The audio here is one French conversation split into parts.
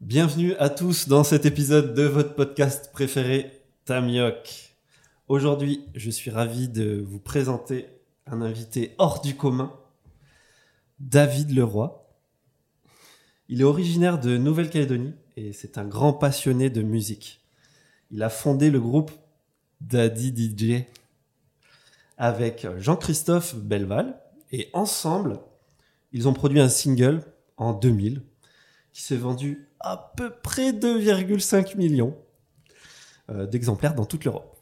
Bienvenue à tous dans cet épisode de votre podcast préféré, Tamioc. Aujourd'hui, je suis ravi de vous présenter un invité hors du commun, David Leroy. Il est originaire de Nouvelle-Calédonie et c'est un grand passionné de musique. Il a fondé le groupe Daddy DJ avec Jean-Christophe Belval et ensemble, ils ont produit un single en 2000 qui s'est vendu à peu près 2,5 millions euh, d'exemplaires dans toute l'Europe.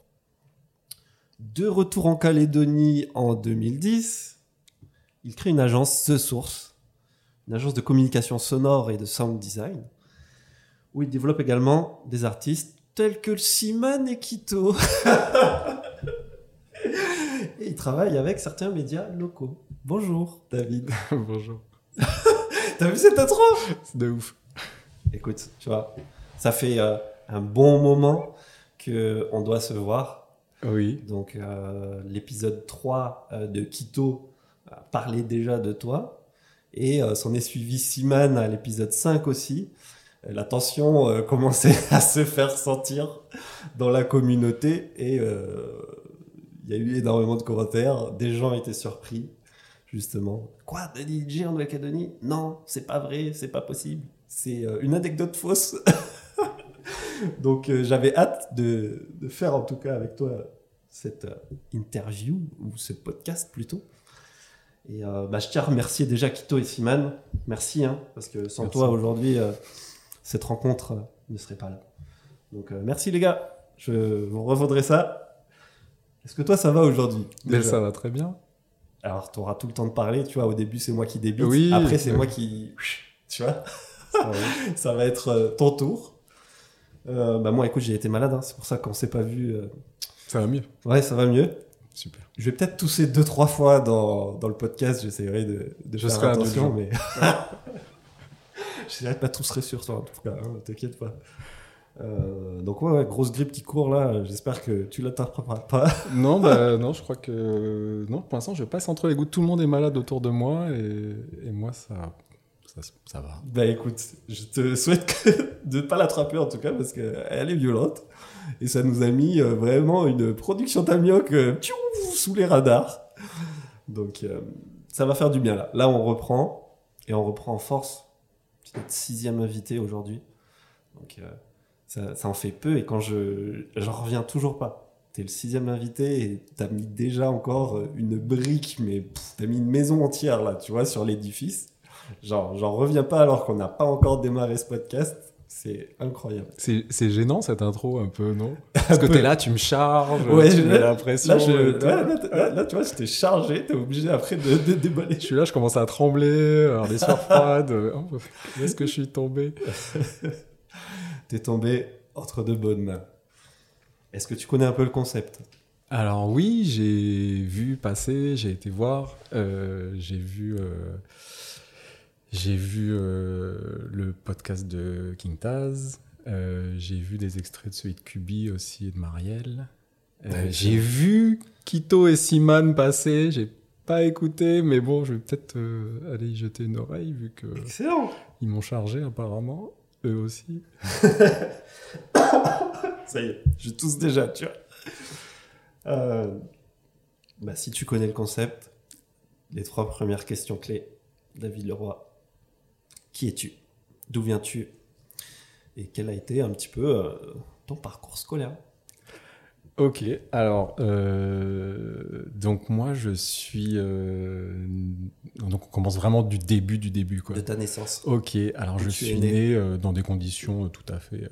De retour en Calédonie en 2010, il crée une agence The Source, une agence de communication sonore et de sound design, où il développe également des artistes tels que Simon et Kito. et il travaille avec certains médias locaux. Bonjour David. Bonjour. T'as vu cette intro? C'est de ouf. Écoute, tu vois, ça fait euh, un bon moment que on doit se voir. Oui. Donc euh, l'épisode 3 euh, de Quito parlait déjà de toi. Et s'en est suivi Siman à l'épisode 5 aussi. La tension commençait à se faire sentir dans la communauté et il y a eu énormément de commentaires. Des gens étaient surpris, justement. Quoi, Daddy DJ en Nouvelle-Calédonie Non, c'est pas vrai, c'est pas possible. C'est une anecdote fausse. Donc j'avais hâte de, de, faire en tout cas avec toi cette interview ou ce podcast plutôt. Et euh, bah, je tiens à remercier déjà Kito et Siman. Merci, hein, parce que sans merci. toi aujourd'hui, euh, cette rencontre euh, ne serait pas là. Donc merci les gars, je vous revaudrai ça. Est-ce que toi ça va aujourd'hui Ça va très bien. Alors tu auras tout le temps de parler, tu vois, au début c'est moi qui débute, oui, après c'est moi qui... Tu vois ça, ça va être ton tour. bah moi écoute j'ai été malade, hein, c'est pour ça qu'on s'est pas vu. Ça va mieux. Ouais ça va mieux. Super. Je vais peut-être tousser deux, trois fois dans, dans le podcast. J'essaierai de, de je faire attention, mais. J'essaierai de pas tousser sur toi, en tout cas. Hein, T'inquiète pas. Euh, donc, ouais, ouais, grosse grippe qui court là. J'espère que tu l'attraperas pas. non, bah, non, je crois que. Non, pour l'instant, je passe entre les gouttes. Tout le monde est malade autour de moi et, et moi, ça, ça, va. Bah écoute, je te souhaite de pas l'attraper en tout cas parce qu'elle est violente. Et ça nous a mis euh, vraiment une production tamioc euh, sous les radars. Donc euh, ça va faire du bien là. Là on reprend et on reprend en force. C'est notre sixième invité aujourd'hui. Donc ça, ça, en fait peu et quand je j'en reviens toujours pas. T'es le sixième invité et t'as mis déjà encore une brique, mais t'as mis une maison entière là, tu vois, sur l'édifice. Genre, j'en reviens pas alors qu'on n'a pas encore démarré ce podcast. C'est incroyable. C'est gênant cette intro un peu, non? Parce que t'es là, tu me charges, ouais, tu l'impression. Là, je, ouais, là, là, tu vois, j'étais chargé, t'es obligé après de, de, déballer. Je suis là, je commence à trembler, avoir des sueurs froides. Oh, où est-ce que je suis tombé? T'es tombé entre deux bonnes mains. Est-ce que tu connais un peu le concept? Alors oui, j'ai vu passer, j'ai été voir, euh, j'ai vu... Euh, j'ai vu euh, le podcast de King Taz. Euh, j'ai vu des extraits de celui de Kubi aussi et de Marielle. Euh, ouais, j'ai vu Kito et Siman passer. J'ai pas écouté, mais bon, je vais peut-être aller y jeter une oreille vu que. Excellent! Ils m'ont chargé apparemment, eux aussi. Ça y est, je tousse déjà, tu vois. bah, si tu connais le concept, les trois premières questions clés, David Leroy, qui es-tu? D'où viens-tu? Et quel a été un petit peu euh, ton parcours scolaire? Ok, alors euh, donc moi je suis euh, donc on commence vraiment du début du début quoi. De ta naissance. Ok, alors je suis né, né euh, dans des conditions tout à fait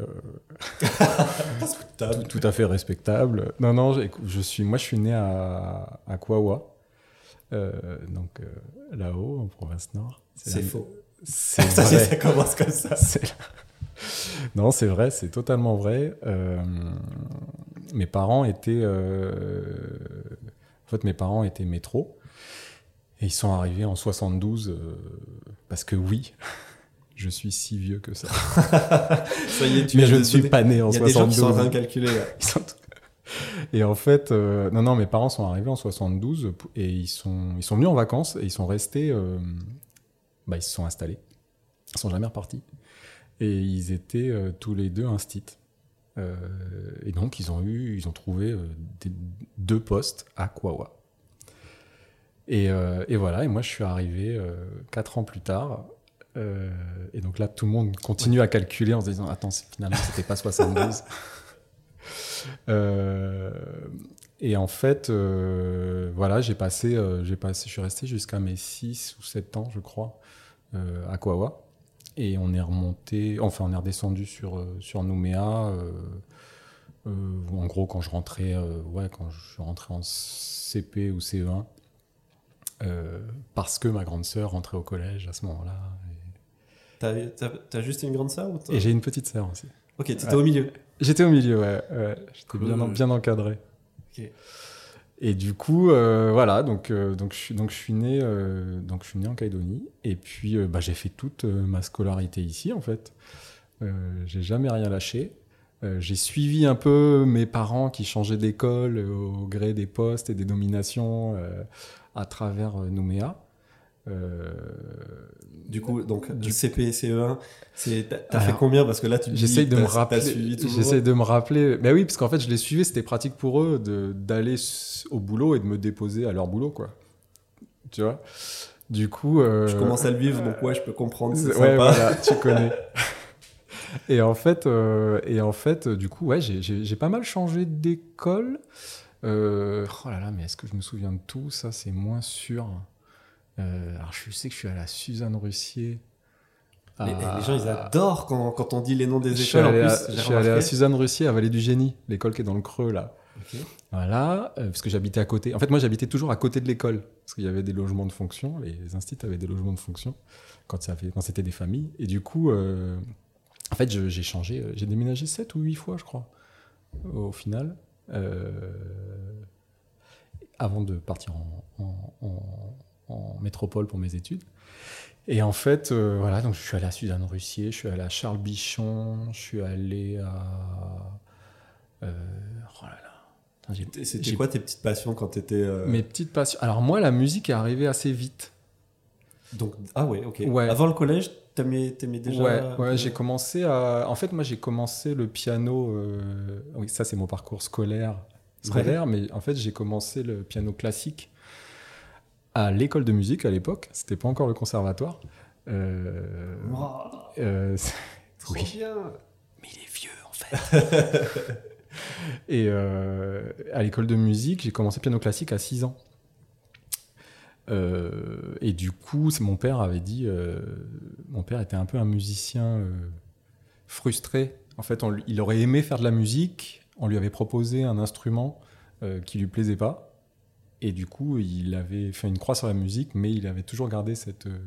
tout, tout, à fait respectables. Non non, je, je, suis moi je suis né à à Kwawa, donc là-haut en province nord. C'est faux. C'est ça, ça commence comme ça. Non, c'est vrai, c'est totalement vrai. Euh, mes parents étaient. Euh... En fait, mes parents étaient métro. Et ils sont arrivés en 72 euh, parce que oui, je suis si vieux que ça. ça y est, tu Mais je ne suis pas né en 72. Il y a des gens qui sont en train de calculer. Sont... Et en fait, euh, non, non, mes parents sont arrivés en 72 et ils sont, ils sont venus en vacances et ils sont restés bah, ils se sont installés. Ils sont jamais repartis. Et ils étaient euh, tous les deux instit. Euh, et donc, ils ont eu, ils ont trouvé euh, des- deux postes à Kawa. Et, et voilà, et moi je suis arrivé quatre ans plus tard. Et donc là, tout le monde continue à calculer en se disant Attends, finalement, c'était pas 72. Euh, et en fait, euh, voilà, j'ai passé, euh, j'ai passé, je suis resté jusqu'à mes 6 ou 7 ans, je crois, euh, à Kawa. Et on est remonté, enfin, on est redescendu sur, sur Nouméa. en gros, quand je rentrais, ouais, quand je suis rentré en CP ou CE1, euh, parce que ma grande sœur rentrait au collège à ce moment-là. T'as juste une grande sœur ou Et, j'ai une petite sœur aussi. Ok, t'étais Ouais. au milieu. J'étais au milieu, ouais. ouais. J'étais bien, bien encadré. Et du coup, euh, voilà, donc, euh, donc, je, euh, donc je suis né en Calédonie. Et puis, bah, j'ai fait toute ma scolarité ici, en fait. J'ai jamais rien lâché. J'ai suivi un peu mes parents qui changeaient d'école au gré des postes et des nominations à travers Nouméa. Euh, Du coup, donc Du- CP, CE1, c'est t'as fait combien Parce que là, tu J'essaye de t'as- me rappeler. J'essaye de me rappeler. Mais oui, parce qu'en fait, je les suivais, c'était pratique pour eux de d'aller au boulot et de me déposer à leur boulot, quoi. Tu vois? Du coup. euh, Je commence à le vivre, donc ouais, je peux comprendre. C'est Ouais, sympa. voilà, tu connais. et en fait, euh, et en fait, du coup, ouais, j'ai- pas mal changé d'école. Oh là là, mais est-ce que je me souviens de tout? Ça, c'est moins sûr. Euh, alors, je sais que je suis à la Suzanne Russier. Les, à- les gens, ils adorent quand, quand on dit les noms des écoles. En allé, plus, à, j'ai je suis allé à. Suzanne Russier à Vallée du Génie, l'école qui est dans le creux là. Voilà, euh, parce que j'habitais à côté. En fait, moi, j'habitais toujours à côté de l'école, parce qu'il y avait des logements de fonction. Les instituts avaient des logements de fonction quand, ça quand c'était des familles. Et du coup, euh, en fait, j'ai changé, j'ai déménagé 7 ou 8 fois, je crois, au final, avant de partir en, en- en- en métropole pour mes études. Et en fait, euh, voilà, donc je suis allé à Suzanne Russier, je suis allé à Charles Bichon, je suis allé à. euh, oh là là. C'était quoi tes petites passions quand t'étais. euh, Mes petites passions. Alors, moi, la musique est arrivée assez vite. Donc, ah ouais, ok. Ouais. Avant le collège, t'aimais t'aimais déjà. ouais, ouais j'ai commencé à. En fait, moi, j'ai commencé le piano. euh, Oui, ça, c'est mon parcours scolaire. Scolaire, mais en fait, j'ai commencé le piano classique à l'école de musique à l'époque. C'était pas encore le conservatoire. Euh, euh, trop oui. bien. Mais il est vieux, en fait. Et euh, à l'école de musique, j'ai commencé piano classique à 6 ans. Euh, et du coup, mon père avait dit, mon père était un peu un musicien frustré. En fait, on il aurait aimé faire de la musique. On lui avait proposé un instrument qui lui plaisait pas. Et du coup, il avait fait une croix sur la musique, mais il avait toujours gardé cette, euh,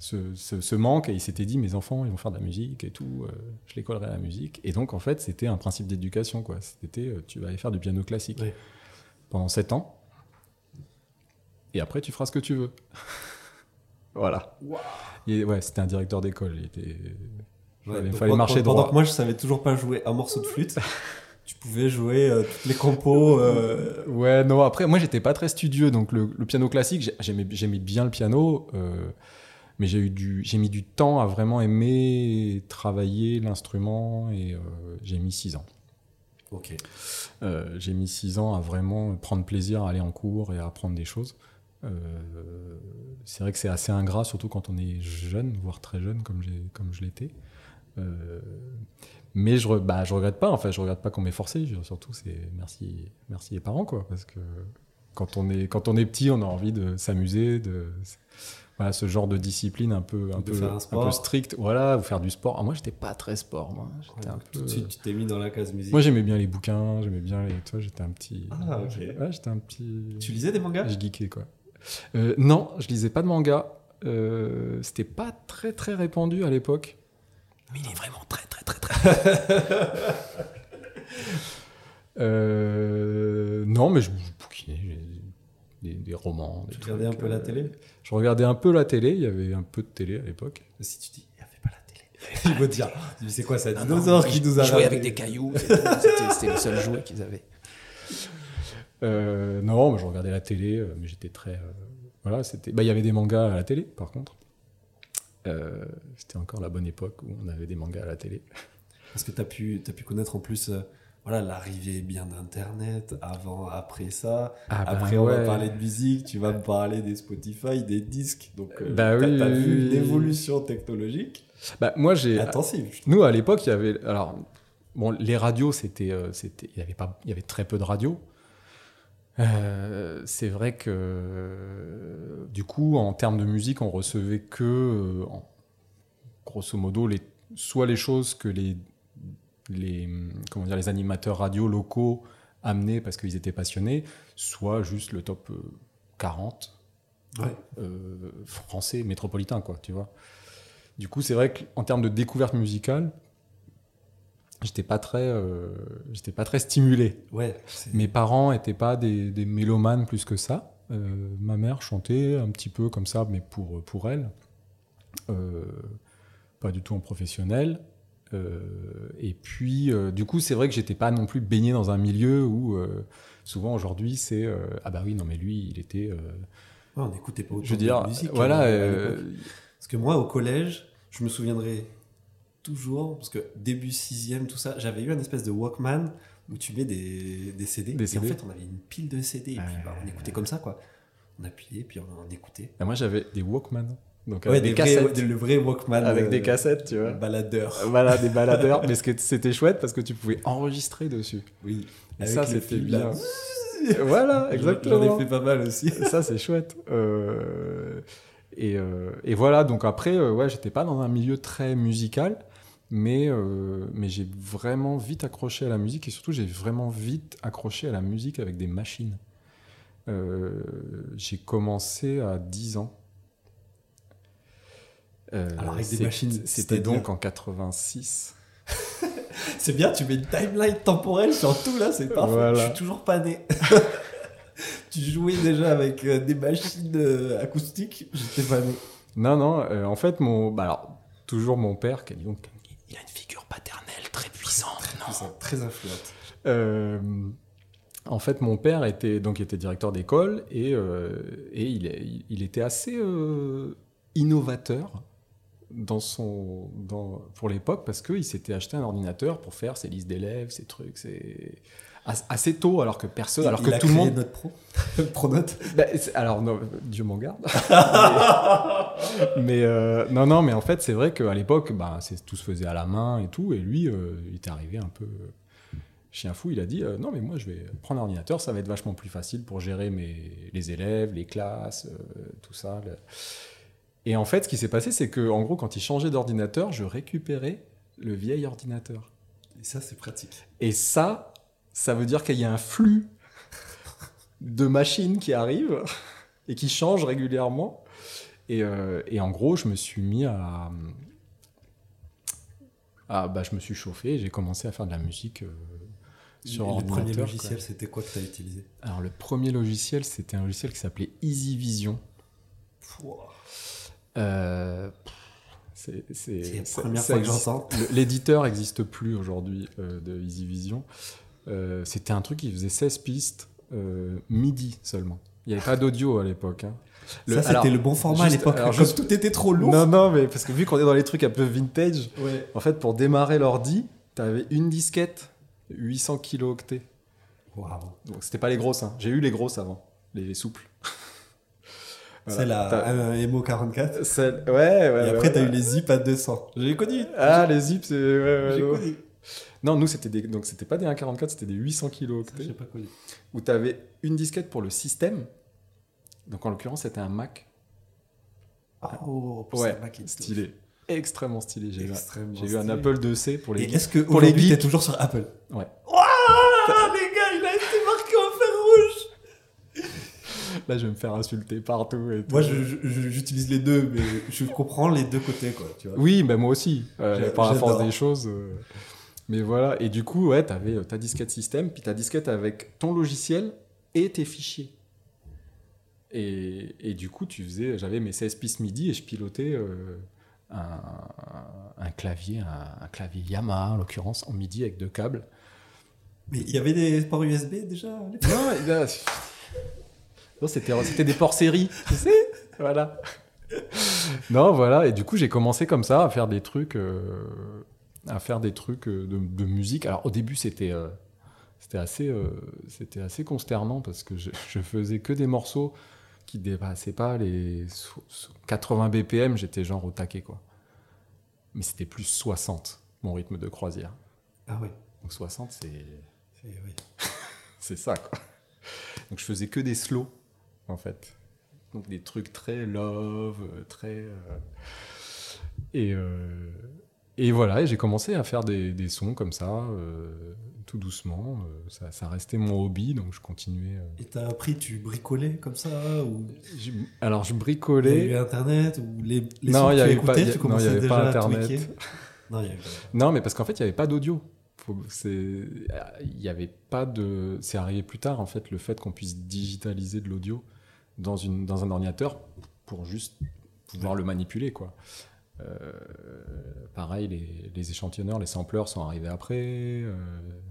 ce, ce- ce manque. Et il s'était dit, mes enfants, ils vont faire de la musique et tout. euh, je les collerai à la musique. Et donc, en fait, c'était un principe d'éducation. quoi. C'était, euh, tu vas aller faire du piano classique Oui. pendant 7 ans. Et après, tu feras ce que tu veux. voilà. Et ouais, c'était un directeur d'école. Il était. Ouais, fallait donc fallait pendant- marcher pendant droit. que moi, je savais toujours pas jouer un morceau de flûte. tu pouvais jouer euh, toutes les compos. euh, Ouais, non, après, moi, j'étais pas très studieux, donc le, le piano classique, j'ai- j'aimais, j'aimais bien le piano, euh, mais j'ai, eu du, j'ai mis du temps à vraiment aimer travailler l'instrument, et j'ai mis six ans. Ok. J'ai mis six ans à vraiment prendre plaisir à aller en cours et à apprendre des choses. C'est vrai que c'est assez ingrat, surtout quand on est jeune, voire très jeune, comme, j'ai, comme je l'étais. Mais je, bah, je regrette pas, en fait, je regrette pas qu'on m'ait forcé. Surtout, c'est merci, merci les parents, quoi, parce que quand on est, quand on est petit, on a envie de s'amuser, de voilà, ce genre de discipline un peu, un peu, faire un un sport. peu stricte, voilà, ou faire du sport. Ah, moi, j'étais pas très sport, moi. J'étais un Tout peu. de suite, tu t'es mis dans la case musique. Moi, j'aimais bien les bouquins, j'aimais bien les. Toi, j'étais un petit. Ah, ok. Ouais, j'étais un petit. Tu lisais des mangas? Je geekais, quoi. Euh, non, je lisais pas de manga. Euh, C'était pas très très répandu à l'époque. Mais il est vraiment très très très très. Euh, non, mais je, je bouquinais j'ai des, des romans. des Tu regardais un peu la euh, télé? Je regardais un peu la télé. Il y avait un peu de télé à l'époque. Si tu dis, il fait pas la télé. Il va te dire, c'est quoi ça dinosaure qui nous a jouer avec des cailloux, c'était c'était le seul jouet qu'ils avaient. Euh, non, mais je regardais la télé, mais j'étais très. euh, voilà, c'était. Bah, il y avait des mangas à la télé, par contre. Euh, C'était encore la bonne époque où on avait des mangas à la télé. Parce que tu as pu, t'as pu connaître en plus euh, voilà, l'arrivée bien d'Internet, avant, après ça. Ah, après, on va parler de musique, tu vas me parler des Spotify, des disques. Donc, euh, Bah oui, t'as oui, vu oui. une évolution technologique Bah, moi, j'ai. intensive. Nous, à l'époque, il y avait. Alors, bon, les radios, c'était. euh, c'était il, y avait pas, il y avait très peu de radios. Euh, c'est vrai que. euh, du coup, en termes de musique, on recevait que. euh, en- grosso modo, les, soit les choses que les. les comment dire, les animateurs radio locaux amenaient parce qu'ils étaient passionnés, soit juste le top euh, 40 Ouais. euh, français métropolitain, quoi, tu vois. Du coup, c'est vrai qu'en termes de découverte musicale, j'étais pas très, euh, j'étais pas très stimulé. Ouais, Mes parents étaient pas des, des mélomanes plus que ça. Euh, ma mère chantait un petit peu comme ça, mais pour, pour elle. Euh, pas du tout en professionnel. Et puis, du coup, c'est vrai que j'étais pas non plus baigné dans un milieu où, souvent aujourd'hui, c'est ah bah oui, non, mais lui, il était. Ouais, on n'écoutait pas autant je veux dire, de musique. voilà. Parce que moi, au collège, je me souviendrai toujours, parce que début sixième, tout ça, j'avais eu un espèce de Walkman où tu mets des, des CD. Des et en fait, on avait une pile de CD. Et puis, bah, on écoutait comme ça, quoi. On appuyait, puis on, on écoutait. Et moi, j'avais des Walkman. Donc, Ouais, des, vrais- cassettes. le vrai Walkman. avec euh, des cassettes, tu vois. Baladeur. Voilà, des baladeurs. mais c'était chouette parce que tu pouvais enregistrer dessus. Oui. Et ça, c'était bien. là. voilà, J'en exactement. ai fait pas mal aussi. Ça, c'est chouette. Euh, et, euh, et voilà, donc après, euh, ouais, j'étais pas dans un milieu très musical, mais, euh, mais j'ai vraiment vite accroché à la musique et surtout, j'ai vraiment vite accroché à la musique avec des machines. Euh, j'ai commencé à 10 ans. Euh, Alors, avec des machines, C'était donc en 86. C'est bien, tu mets une timeline temporelle sur tout là, c'est parfait. Voilà. Je suis toujours pas né. tu jouais déjà avec des machines acoustiques, j'étais pas né. Non, non, euh, en fait, mon, bah alors, toujours mon père, qui a dit donc, figure paternelle très puissante, non très influente. Euh, en fait, mon père était donc était directeur d'école et, euh, et il, il était assez euh, innovateur dans son dans, pour l'époque parce qu'il s'était acheté un ordinateur pour faire ses listes d'élèves, ses trucs, c'est assez tôt alors que personne, alors Il que a tout le monde Note Pro. Pronote. bah, alors, non, Dieu m'en garde. mais mais, euh, non, non, mais en fait, c'est vrai qu'à l'époque, bah, tout se faisait à la main et tout. Et lui, euh, il était arrivé un peu euh, chien fou. Il a dit euh, Non, mais moi, je vais prendre un ordinateur, ça va être vachement plus facile pour gérer mes, les élèves, les classes, tout ça. le- Et en fait, ce qui s'est passé, c'est que, en gros, quand il changeait d'ordinateur, je récupérais le vieil ordinateur. Et ça, c'est pratique. Et ça, ça veut dire qu'il y a un flux de machines qui arrivent et qui changent régulièrement. Et, euh, et en gros, je me suis mis à. à- bah, je me suis chauffé et j'ai commencé à faire de la musique euh, sur Et le ordinateur. premier quoi. logiciel, c'était quoi que tu as utilisé? Alors, le premier logiciel, c'était un logiciel qui s'appelait Easy Vision. Euh, c'est la première ça fois que j'entends. le- L'éditeur n'existe plus aujourd'hui euh, de Easy Vision. Euh, C'était un truc qui faisait 16 pistes euh, MIDI seulement. Il n'y avait pas d'audio à l'époque. hein. Le- ça, c'était le bon format à l'époque. Comme juste- tout était trop lourd. Non, non, mais parce que vu qu'on est dans les trucs un peu vintage, Ouais. en fait, pour démarrer l'ordi, tu avais une disquette 800 kilooctets. Waouh. Donc, c'était pas les grosses. hein. J'ai eu les grosses avant, les souples. Voilà. La T'as- un Emo 44. Celle- Ouais, ouais. Et ouais, après, t'as ouais. eu les zips à 200. Je l'ai connu. Ah, les zips, c'est. ouais, ouais, J'ai connu. Non, nous, c'était des... donc c'était pas des 1.44, c'était des 800 Ça, kilooctets. J'ai pas connu. Où tu avais une disquette pour le système. Donc, en l'occurrence, c'était un Mac Oh, pour Ouais, ça, Macintosh. stylé. Extrêmement stylé. J'ai eu, un- Extrêmement j'ai eu un. Apple IIc pour les Et est-ce que pour les aujourd'hui, t'es geeks. toujours sur Apple Ouais. Waouh, les gars, il a été marqué en fer rouge. Là, je vais me faire insulter partout. et tout. Moi, je- je- j'utilise les deux, mais je comprends les deux côtés, quoi. Tu vois. Oui, bah moi aussi, euh, par la force des choses. euh, Mais voilà, et du coup, ouais, t'avais euh, ta disquette système, puis ta disquette avec ton logiciel et tes fichiers. Et, et du coup, tu faisais, j'avais mes 16 pistes MIDI et je pilotais euh, un, un clavier, un, un clavier Yamaha en l'occurrence, en MIDI avec deux câbles. Mais il y avait des ports USB déjà Non, là, non, c'était, c'était des ports série, tu sais? Voilà. non, voilà. Et du coup, j'ai commencé comme ça à faire des trucs, euh, à faire des trucs euh, de, de musique. Alors, au début, c'était euh, c'était assez, euh, c'était assez consternant parce que je, je faisais que des morceaux qui dépassaient pas les so- so- 80 BPM. J'étais genre au taquet, quoi. Mais c'était plus 60, mon rythme de croisière. Ah oui. Donc 60, c'est C'est- oui. c'est ça, quoi. Donc je faisais que des slows, en fait. Donc des trucs très love, très. euh, Et, et voilà, et j'ai commencé à faire des, des sons comme ça, euh, tout doucement. euh, ça, ça restait mon hobby, donc je continuais. euh. Et t'as appris, tu bricolais comme ça ou Alors je il y a eu bricolais. Internet ou les, les Non, sons y que tu avait pas- écoutais, il y a- tu non, il y commençais avait déjà pas Internet. Non, y avait Non, mais parce qu'en fait, il n'y avait pas d'audio. Faut- c'est- Il n'y avait pas de. C'est arrivé plus tard, en fait, le fait qu'on puisse digitaliser de l'audio dans, une, dans un ordinateur pour juste pouvoir le manipuler, quoi. Euh, pareil, les, échantillonneurs, les sampleurs sont arrivés après. euh,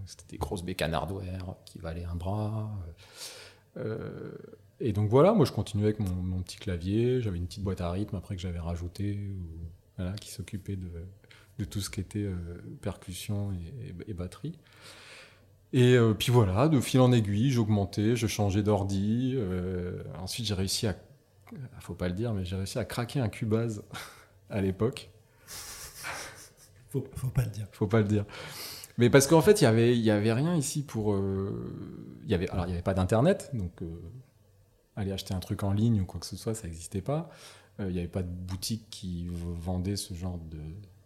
C'était des grosses bécanes hardware qui valaient un bras. Euh, et donc voilà, moi je continuais avec mon, petit clavier. J'avais une petite boîte à rythme après que j'avais rajouté, ou- voilà, qui s'occupait de, tout ce qui était percussion et, batterie. Et puis voilà, de fil en aiguille, j'augmentais, je changeais d'ordi. ensuite, j'ai réussi à, faut pas le dire, mais j'ai réussi à craquer un Cubase à l'époque. Faut, faut pas le dire. Faut pas le dire. Mais parce qu'en fait, il y avait, il y avait rien ici pour. euh, y avait, alors, il y avait pas d'internet, donc euh, aller acheter un truc en ligne ou quoi que ce soit, ça n'existait pas. Euh, il y avait pas de boutique qui vendait ce genre de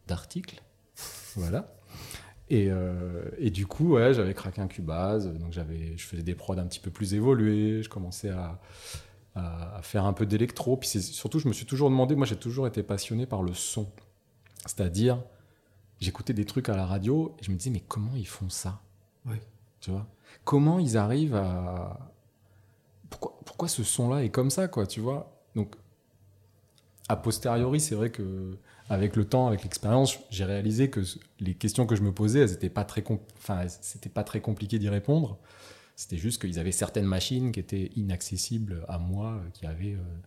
d'articles. Voilà. Et, euh, et du coup, ouais, j'avais craqué un Cubase, donc j'avais, je faisais des prods un petit peu plus évolués, je commençais à, à, à faire un peu d'électro. Puis surtout, je me suis toujours demandé, moi j'ai toujours été passionné par le son. C'est-à-dire, j'écoutais des trucs à la radio et je me disais, mais comment ils font ça? Oui. Tu vois? Comment ils arrivent à. Pourquoi, pourquoi ce son-là est comme ça, quoi, tu vois? Donc, a posteriori, c'est vrai que avec le temps, avec l'expérience, j'ai réalisé que les questions que je me posais, elles étaient pas très, enfin, c'était pas très compliqué d'y répondre. C'était juste qu'ils avaient certaines machines qui étaient inaccessibles à moi, euh, qui avaient euh,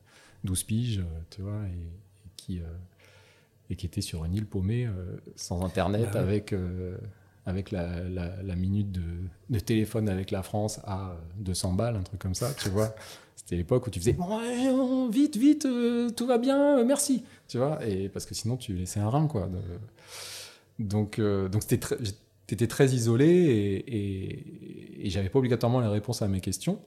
12 piges, euh, tu vois, et, et qui euh, et qui étaient sur une île paumée, euh, sans internet, Bah ouais. avec euh, avec la, la, la minute de, de téléphone avec la France à euh, 200 balles, un truc comme ça, tu vois. C'était l'époque où tu faisais bon, euh, vite, vite, euh, tout va bien, euh, merci, tu vois. Et parce que sinon tu laissais un rein, quoi. Donc, euh, donc c'était très, j'étais très isolé et, j'avais pas obligatoirement les réponses à mes questions.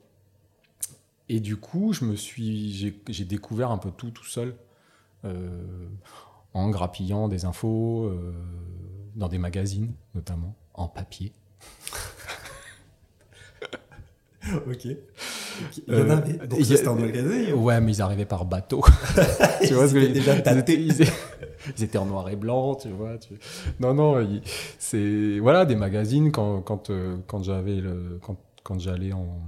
Et du coup, je me suis, j'ai j'ai découvert un peu tout tout seul, euh, en grappillant des infos euh, dans des magazines, notamment en papier. ok. Il y en Euh, avait. Donc il y ça, a- c'était en magasin. Ouais, mais ils arrivaient par bateau. tu vois ce que je Ils étaient dire? déjà ils étaient, datés. ils étaient- ils étaient en noir et blanc, tu vois. tu- Non, non, il- c'est voilà des magazines quand quand euh, quand j'avais le quand quand j'allais en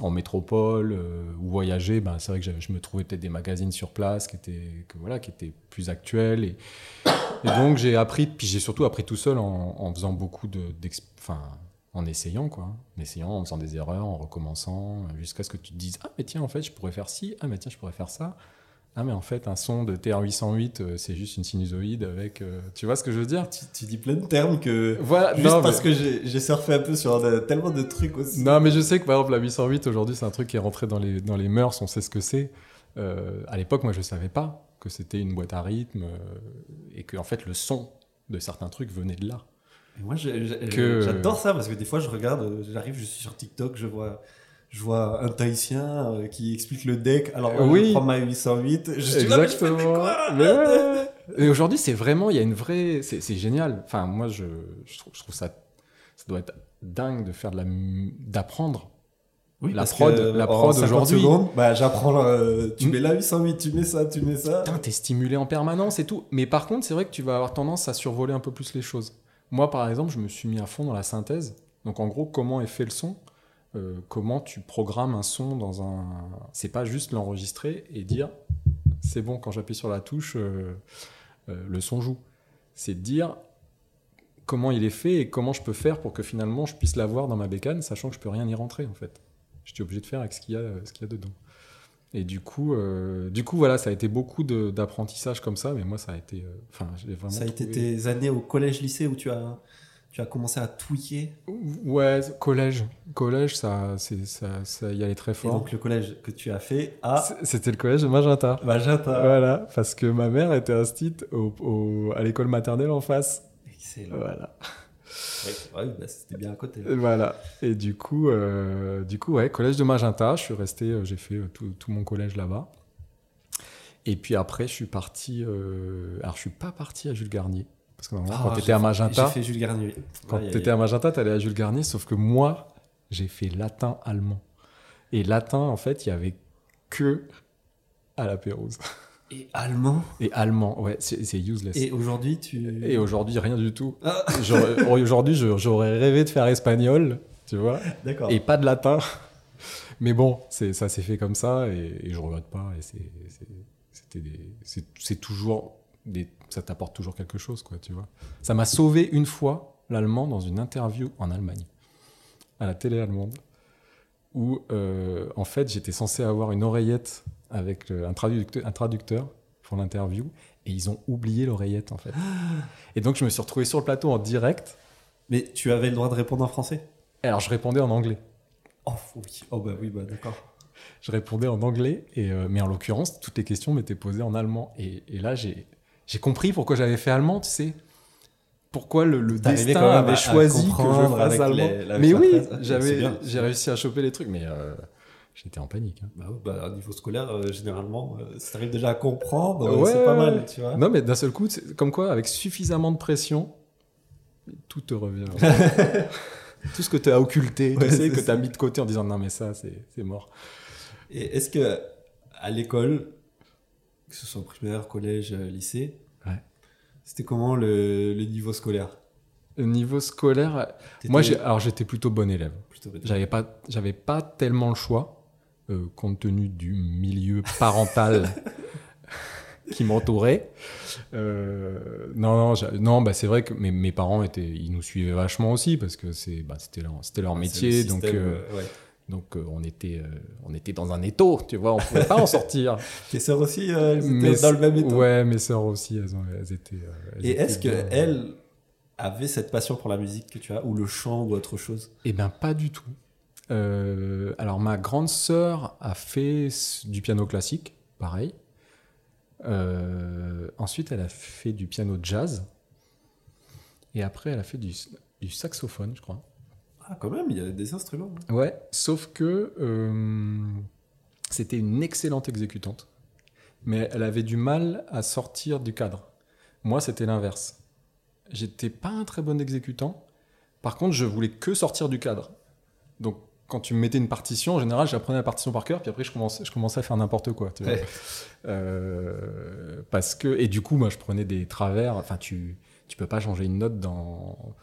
en métropole euh, ou voyager, ben c'est vrai que je me trouvais peut-être des magazines sur place qui étaient que voilà qui étaient plus actuels et, et donc j'ai appris puis j'ai surtout appris tout seul en, en faisant beaucoup de enfin en essayant quoi, en essayant, en faisant des erreurs, en recommençant, jusqu'à ce que tu te dises ah mais tiens en fait je pourrais faire ci, ah mais tiens je pourrais faire ça, ah mais en fait un son de TR-808 euh, c'est juste une sinusoïde avec, euh, tu vois ce que je veux dire? Tu, tu dis plein de termes que. Voilà, Juste non, parce mais- que j'ai j'ai surfé un peu sur de- tellement de trucs aussi. non mais je sais que par exemple la 808 aujourd'hui c'est un truc qui est rentré dans les dans les mœurs, on sait ce que c'est. Euh, à l'époque moi je savais pas que c'était une boîte à rythme euh, et que en fait le son de certains trucs venait de là. Et moi, Que- j'adore ça parce que des fois, je regarde, euh, j'arrive, je suis sur TikTok, je vois, je vois un Tahitien euh, qui explique le deck. Alors, moi, Oui. je prends ma 808. Je là, mais je Exactement. quoi Mais ouais. Et aujourd'hui, c'est vraiment, il y a une vraie, c'est génial. Enfin, moi, je, je, trouve, je trouve ça, ça doit être dingue de faire de la, d'apprendre. Oui, La prod- que, la prod 50 aujourd'hui- bah, j'apprends, euh, tu Mm. mets la 808, tu mets ça, tu mets ça. Putain, t'es stimulé en permanence et tout. Mais par contre, c'est vrai que tu vas avoir tendance à survoler un peu plus les choses. Moi, par exemple, je me suis mis à fond dans la synthèse. Donc, en gros, comment est fait le son Euh, Comment tu programmes un son dans un. C'est pas juste l'enregistrer et dire c'est bon, quand j'appuie sur la touche, euh, euh, le son joue. C'est de dire comment il est fait et comment je peux faire pour que finalement je puisse l'avoir dans ma bécane, sachant que je peux rien y rentrer en fait. Je suis obligé de faire avec ce qu'il y ce qu'il y a dedans. Et du coup, euh, du coup, voilà, ça a été beaucoup d'apprentissage comme ça, mais moi, ça a été. euh, Enfin, vraiment. Ça a été trouvé- tes années au collège-lycée où tu as, tu as commencé à tweaker? Ouais, collège. Collège, ça, ça, ça y allait très Et fort. donc le collège que tu as fait à C'était le collège de Magenta. Magenta. Voilà, parce que ma mère était instite au, au- à l'école maternelle en face. Excellent. Voilà. Ouais, ouais, c'était bien à côté. Et Voilà. Et du coup, euh, du coup, ouais, collège de Magenta, je suis resté, euh, j'ai fait euh, tout, tout mon collège là-bas. Et puis après, je suis parti. euh, alors, je suis pas parti à Jules Garnier. Parce que normalement, Ah, quand tu étais à Magenta, J'ai fait Jules Garnier. quand Aïe, tu étais à Magenta, tu allais à Jules Garnier, sauf que moi, j'ai fait latin-allemand. Et latin, en fait, il y avait que à la Pérouse. Et allemand? Et allemand, ouais, c'est useless. Et aujourd'hui, tu. Et aujourd'hui, rien du tout. Ah. J'aurais- Aujourd'hui, j'aurais rêvé de faire espagnol, tu vois, D'accord. et pas de latin. Mais bon, ça s'est fait comme ça, et, et je regrette pas. Et c'est toujours des, ça t'apporte toujours quelque chose, quoi, tu vois. Ça m'a sauvé une fois l'allemand dans une interview en Allemagne, à la télé allemande, où euh, en fait j'étais censé avoir une oreillette avec un traducteur, un traducteur pour l'interview, et ils ont oublié l'oreillette en fait. Et donc je me suis retrouvé sur le plateau en direct. Mais tu avais le droit de répondre en français? Alors je répondais en anglais. Oh oui. Oh bah oui, bah d'accord. Je répondais en anglais, et, euh, mais en l'occurrence, toutes les questions m'étaient posées en allemand. Et, et là, j'ai j'ai compris pourquoi j'avais fait allemand, tu sais. Pourquoi le, le destin quand même avait à- à choisi que je fasse allemand. les- mais oui. Ah, j'avais, j'ai réussi à choper les trucs, mais euh, j'étais en panique. hein. Bah, bah, au niveau scolaire, euh, généralement, euh, si t'arrives déjà à comprendre, Ouais. c'est pas mal, tu vois. Non, mais d'un seul coup, comme quoi, avec suffisamment de pression, tout te revient. tout ce que tu as occulté, Ouais, tu sais, que ça. tu as mis de côté en disant non, mais ça, c'est c'est mort. Et est-ce que à l'école, que ce soit primaire, collège, euh, lycée, Ouais. c'était comment le, le niveau scolaire? Au niveau scolaire, moi, alors j'étais plutôt bon élève. J'avais pas, j'avais pas tellement le choix, euh, compte tenu du milieu parental qui m'entourait. Euh, non, non, non, bah c'est vrai que mes, mes parents étaient, ils nous suivaient vachement aussi parce que c'est, bah, c'était leur, c'était leur C'est métier, le donc, système, euh, ouais. donc euh, on était, euh, on était dans un étau, tu vois, on pouvait pas en sortir. Tes sœurs aussi, euh, elles étaient Mes dans le même état. Ouais, mes sœurs aussi, elles, ont, elles étaient. elles Et est-ce que elles avaient cette passion pour la musique que tu as, ou le chant, ou autre chose? Eh bien, pas du tout. Euh, alors, ma grande sœur a fait du piano classique, pareil. Euh, ensuite, elle a fait du piano jazz. Et après, elle a fait du, du saxophone, je crois. Ah, quand même, il y a des instruments. Ouais, sauf que euh, c'était une excellente exécutante. Mais elle avait du mal à sortir du cadre. Moi, c'était l'inverse. J'étais pas un très bon exécutant. Par contre, je voulais que sortir du cadre. Donc, quand tu me mettais une partition, en général, j'apprenais la partition par cœur, puis après, je commençais, je commençais à faire n'importe quoi. tu vois. Ouais. Euh, parce que, et du coup, moi, je prenais des travers. Enfin, tu, tu peux pas changer une note dans,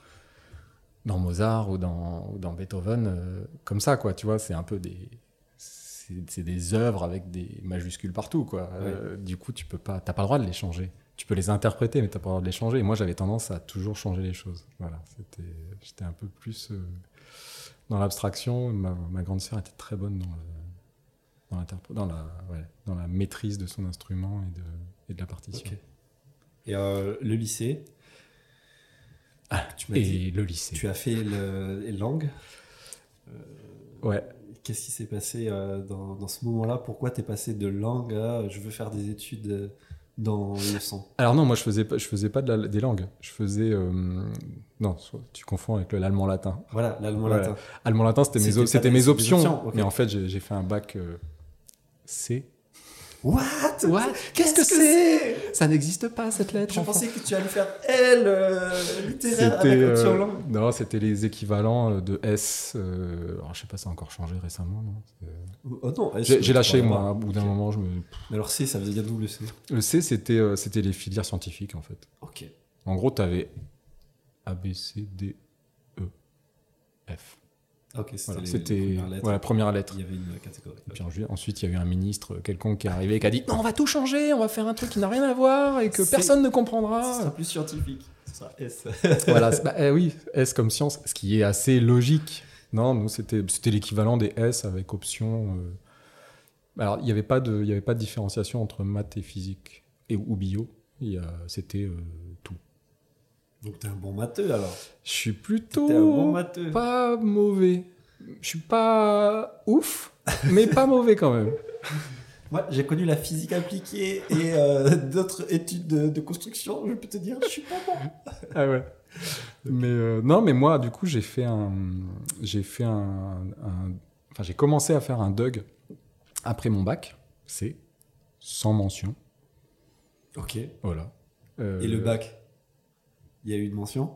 dans Mozart ou dans, ou dans Beethoven euh, comme ça, quoi. Tu vois, c'est un peu des, c'est des œuvres avec des majuscules partout, quoi. Euh, du coup, tu peux pas, t'as pas le droit de les changer. Tu peux les interpréter, mais t'as pas le droit de les changer. Et moi, j'avais tendance à toujours changer les choses. Voilà, c'était, j'étais un peu plus dans l'abstraction. Ma, ma grande sœur était très bonne dans le, dans, l'interpr- dans la, ouais, dans la maîtrise de son instrument et de, et de la partition. Et euh, le lycée? Tu m'as dit, Et le lycée. tu as fait le, les langues? Ouais. Qu'est-ce qui s'est passé euh, dans, dans ce moment-là? Pourquoi t'es passé de langue à je veux faire des études euh, dans le Alors non, moi je faisais pas, je faisais pas de la- des langues. Je faisais euh, non, tu confonds avec le- l'allemand latin. Voilà, l'allemand Voilà. latin. Allemand latin, c'était mes, C'était options. Mais en fait, j'ai j'ai fait un bac euh, C. What? What? Qu'est-ce que c'est? Ça n'existe pas cette lettre. Je enfant. pensais que tu allais faire L euh, littéraire C'était avec euh, non, c'était les équivalents euh, de S. euh, alors, je sais pas, ça a encore changé récemment. non? C'est- Oh non, S, J'ai j'ai lâché moi. Au bout d'un moment, je me. Mais alors C, ça veut dire double C. Le C, c'était euh, c'était les filières scientifiques en fait. Ok. En gros, tu avais A, B, C, D, E, F. Ok, c'était Voilà, voilà, première lettre. Il y avait une catégorie. Et puis ensuite- ensuite, il y a eu un ministre quelconque qui est arrivé et qui a dit Non, on va tout changer, on va faire un truc qui n'a rien à voir et que personne ne Ce comprendra. sera plus scientifique. Ce sera S. voilà, bah, eh oui, S comme science, ce qui est assez logique. Non, nous, c'était l'équivalent des S avec option. euh, Alors, il n'y avait, pas de- il y avait pas de différenciation entre maths et physique et, ou bio. C'était euh, tout. Donc t'es un bon matheux alors. Je suis plutôt un bon matheux. pas mauvais. Je suis pas ouf, mais pas mauvais quand même. Moi, j'ai connu la physique appliquée et euh, d'autres études de, de construction. Je peux te dire, je suis pas bon. Ah ouais. Mais euh, non, mais moi, du coup, j'ai fait un, j'ai fait un, enfin, j'ai commencé à faire un DUG après mon bac. C'est sans mention. Ok. Voilà. Euh, Et le bac? Il y a eu une mention?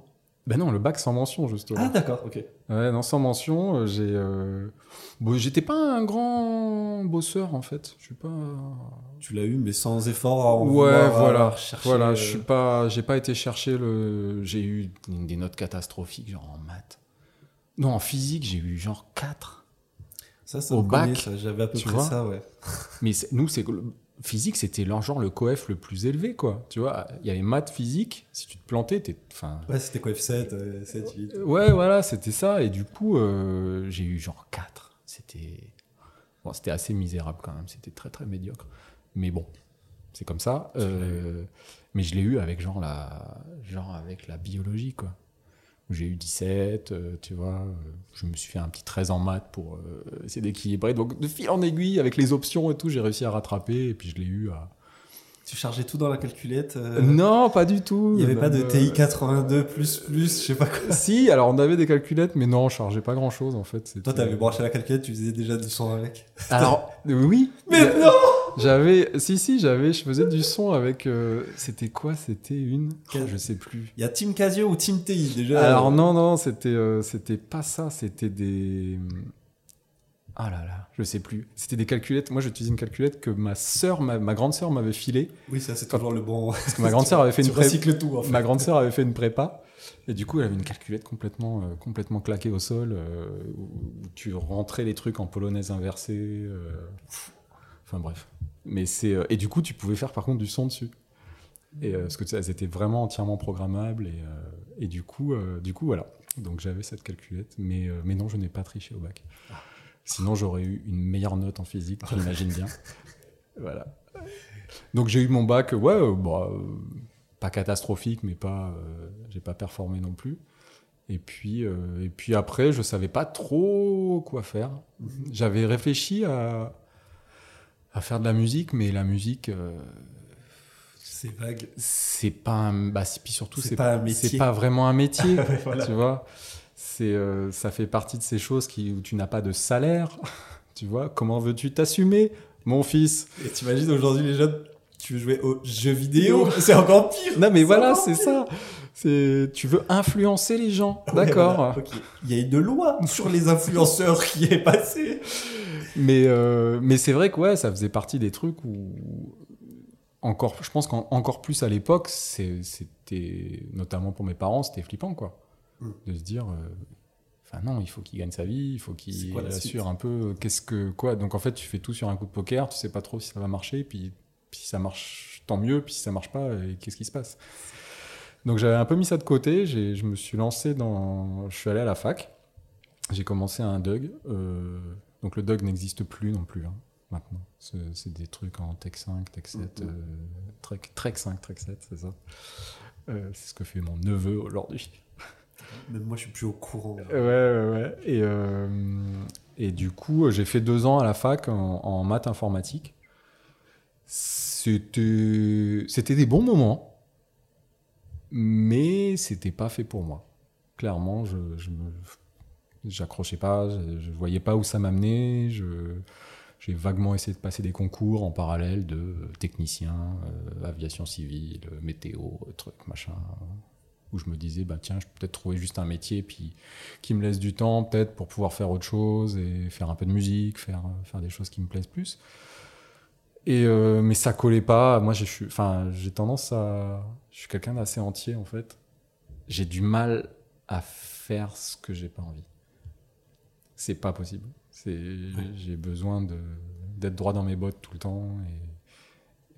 Ben non, le bac sans mention justement. Ah d'accord, ok. Ouais, non, sans mention. euh, J'ai, euh, bon, j'étais pas un grand bosseur en fait. Je suis pas. Tu l'as eu, mais sans effort à en Ouais, voilà. euh, chercher, Voilà, euh, je suis pas, j'ai pas été chercher le. J'ai eu des notes catastrophiques, genre en maths. Non, en physique, j'ai eu genre 4. Ça, ça au me connaît, bac, ça, J'avais à peu près ça, ouais. Mais nous, c'est physique, c'était genre le coef le plus élevé, quoi. Tu vois, il y avait maths, physique. Si tu te plantais, t'es. Enfin. Ouais, c'était F7, euh, 7, 8 Ouais, voilà, c'était ça. Et du coup, euh, j'ai eu genre 4. C'était. Bon, c'était assez misérable quand même. C'était très, très médiocre. Mais bon, c'est comme ça. Euh, mais je l'ai eu avec genre la, genre avec la biologie, quoi. J'ai eu 17, euh, tu vois. euh, Je me suis fait un petit 13 en maths pour euh, essayer d'équilibrer. Donc, de fil en aiguille, avec les options et tout, j'ai réussi à rattraper. Et puis, je l'ai eu à. Tu chargeais tout dans la calculette euh, Non, pas du tout. Il n'y avait pas de TI 82, plus, plus, je sais pas quoi. Si, alors on avait des calculettes, mais non, on chargeait pas grand chose en fait. Toi, t'avais branché la calculette, tu faisais déjà du son avec. Alors, oui. Mais non J'avais, si, si, j'avais, je faisais du son avec. euh, c'était quoi C'était une. Quel- Je sais plus. Il y a Team Casio ou Team TI déjà Alors, non, non, c'était, euh, c'était pas ça, c'était des. Ah là là, je sais plus. C'était des calculettes. Moi, j'utilisais une calculette que ma sœur, ma, ma grande sœur m'avait filée. Oui, ça, c'est toujours le bon. Parce que ma grande sœur avait fait tu une prépa. tout, en fait. Ma grande sœur avait fait une prépa. Et du coup, elle avait une calculette complètement, euh, complètement claquée au sol, euh, où, où tu rentrais les trucs en polonaise inversée. euh, Enfin bref. Mais c'est euh, et du coup, tu pouvais faire par contre du son dessus. Et euh, parce que elles étaient vraiment entièrement programmables et, euh, et du coup, du coup voilà. Donc j'avais cette calculette, mais mais non, je n'ai pas triché au bac. Sinon, j'aurais eu une meilleure note en physique, tu l'imagines bien. Voilà. Donc j'ai eu mon bac, ouais, bah, pas catastrophique, mais pas, euh, j'ai pas performé non plus. Et puis, euh, et puis après, je savais pas trop quoi faire. J'avais réfléchi à, à faire de la musique, mais la musique, euh, C'est vague. c'est pas un, bah, puis surtout, C'est pas un métier. c'est pas vraiment un métier, Voilà. tu vois. C'est, euh, ça fait partie de ces choses qui, où tu n'as pas de salaire, tu vois. Comment veux-tu t'assumer, mon fils? Et t'imagines aujourd'hui les jeunes, tu veux jouer aux jeux vidéo, c'est encore pire. Non, mais voilà, c'est ça. Tu veux influencer les gens, d'accord. voilà. Il y a une loi sur les influenceurs qui est passée. Mais, euh, mais c'est vrai que ouais, ça faisait partie des trucs où encore, je pense qu'encore plus à l'époque, c'était notamment pour mes parents, c'était flippant quoi, Mm. de se dire, euh, enfin non, il faut qu'il gagne sa vie, il faut qu'il assure un peu, qu'est-ce que quoi. Donc en fait, tu fais tout sur un coup de poker, tu sais pas trop si ça va marcher, puis puis si ça marche, tant mieux, puis si ça marche pas, euh, qu'est-ce qui se passe? Donc j'avais un peu mis ça de côté, j'ai- je me suis lancé dans, je suis allé à la fac, j'ai commencé un DUG. euh, donc le DUG n'existe plus non plus hein, maintenant. C'est des trucs en Tech 5, Tech 7, Mhm. euh, Trek, Trek 5, Trek 7, c'est ça. Euh, c'est ce que fait mon neveu aujourd'hui. Même moi, je suis plus au courant. Ouais, ouais, ouais. Et, euh, et du coup, j'ai fait deux ans à la fac en, en maths informatique. C'était c'était des bons moments, mais c'était pas fait pour moi. Clairement, je, je j'accrochais pas, je, je voyais pas où ça m'amenait. Je j'ai vaguement essayé de passer des concours en parallèle de technicien, euh, aviation civile, météo, truc, machin, où je me disais, bah tiens, je peux peut-être trouver juste un métier puis qui me laisse du temps peut-être pour pouvoir faire autre chose et faire un peu de musique, faire, faire des choses qui me plaisent plus. Et euh, mais ça collait pas. Moi, enfin, j'ai tendance à, je suis quelqu'un d'assez entier en fait. J'ai du mal à faire ce que j'ai pas envie. C'est pas possible. C'est, j'ai besoin de d'être droit dans mes bottes tout le temps et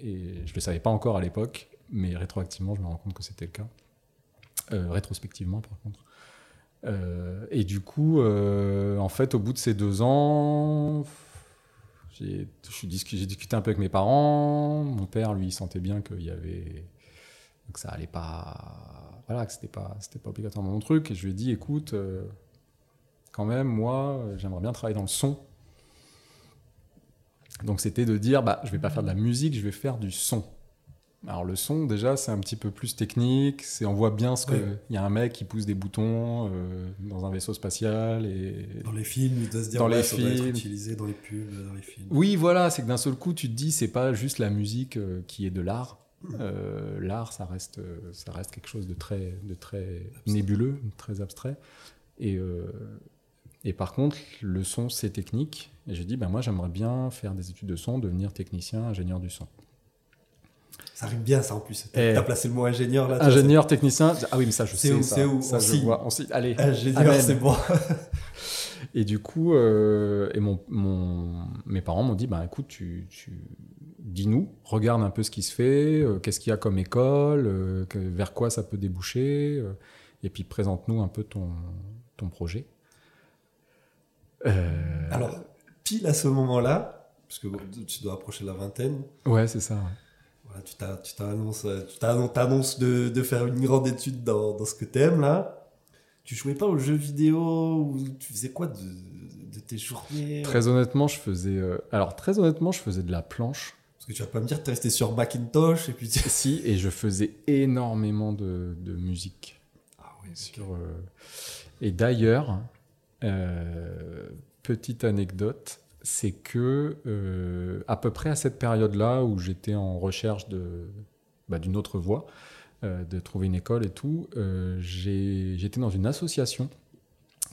et je le savais pas encore à l'époque, mais rétroactivement, je me rends compte que c'était le cas. Euh, rétrospectivement, par contre. Euh, et du coup, en fait, au bout de ces deux ans, J'ai discuté un peu avec mes parents. Mon père, lui, il sentait bien y avait. que ça allait pas. Voilà, que c'était pas, pas obligatoirement mon truc. Et je lui ai dit écoute, euh, quand même, moi, j'aimerais bien travailler dans le son. Donc c'était de dire bah, je vais pas faire de la musique, je vais faire du son. Alors le son, déjà, c'est un petit peu plus technique. C'est on voit bien ce que. Il Ouais. y a un mec qui pousse des boutons euh, dans un vaisseau spatial et Dans les films, il doit se dire Dans ouais, les ça doit être films. utilisé dans les pubs, dans les films. Oui, voilà, c'est que d'un seul coup, tu te dis, c'est pas juste la musique euh, qui est de l'art. Euh, l'art, ça reste, ça reste quelque chose de très, de très nébuleux, très abstrait. Et, et par contre, le son, c'est technique. Et j'ai dit, ben moi, j'aimerais bien faire des études de son, devenir technicien, ingénieur du son. Ça arrive bien, ça en plus. Eh. T'as placé le mot ingénieur là. Ingénieur, technicien, ah oui, mais ça, je C'est sais. où, ça, c'est où ça, On je vois. Allez, c'est- Ingénieur, c'est bon. Et du coup, euh, et mon, mon- mes parents m'ont dit, bah, écoute, tu, tu dis-nous, regarde un peu ce qui se fait, euh, qu'est-ce qu'il y a comme école, euh, que- vers quoi ça peut déboucher, et puis présente-nous un peu ton, ton projet. Alors, pile à ce moment-là, parce que bon, tu dois approcher la vingtaine, ouais, c'est ça. ouais. Voilà, tu t'as- tu t'annonces euh, tu t'annonces de, de faire une grande étude dans, dans ce que t'aimes là. Tu jouais pas aux jeux vidéo ou tu faisais quoi de, de tes journées Très honnêtement, je faisais. euh, alors, très honnêtement, je faisais de la planche. Parce que tu vas pas me dire que t'es resté sur Macintosh et puis si, et je faisais énormément de, de musique. Ah oui, sur, euh, Et d'ailleurs, euh, petite anecdote, c'est que euh, à peu près à cette période-là où j'étais en recherche de bah, d'une autre voie, euh, de trouver une école et tout, euh, j'étais dans une association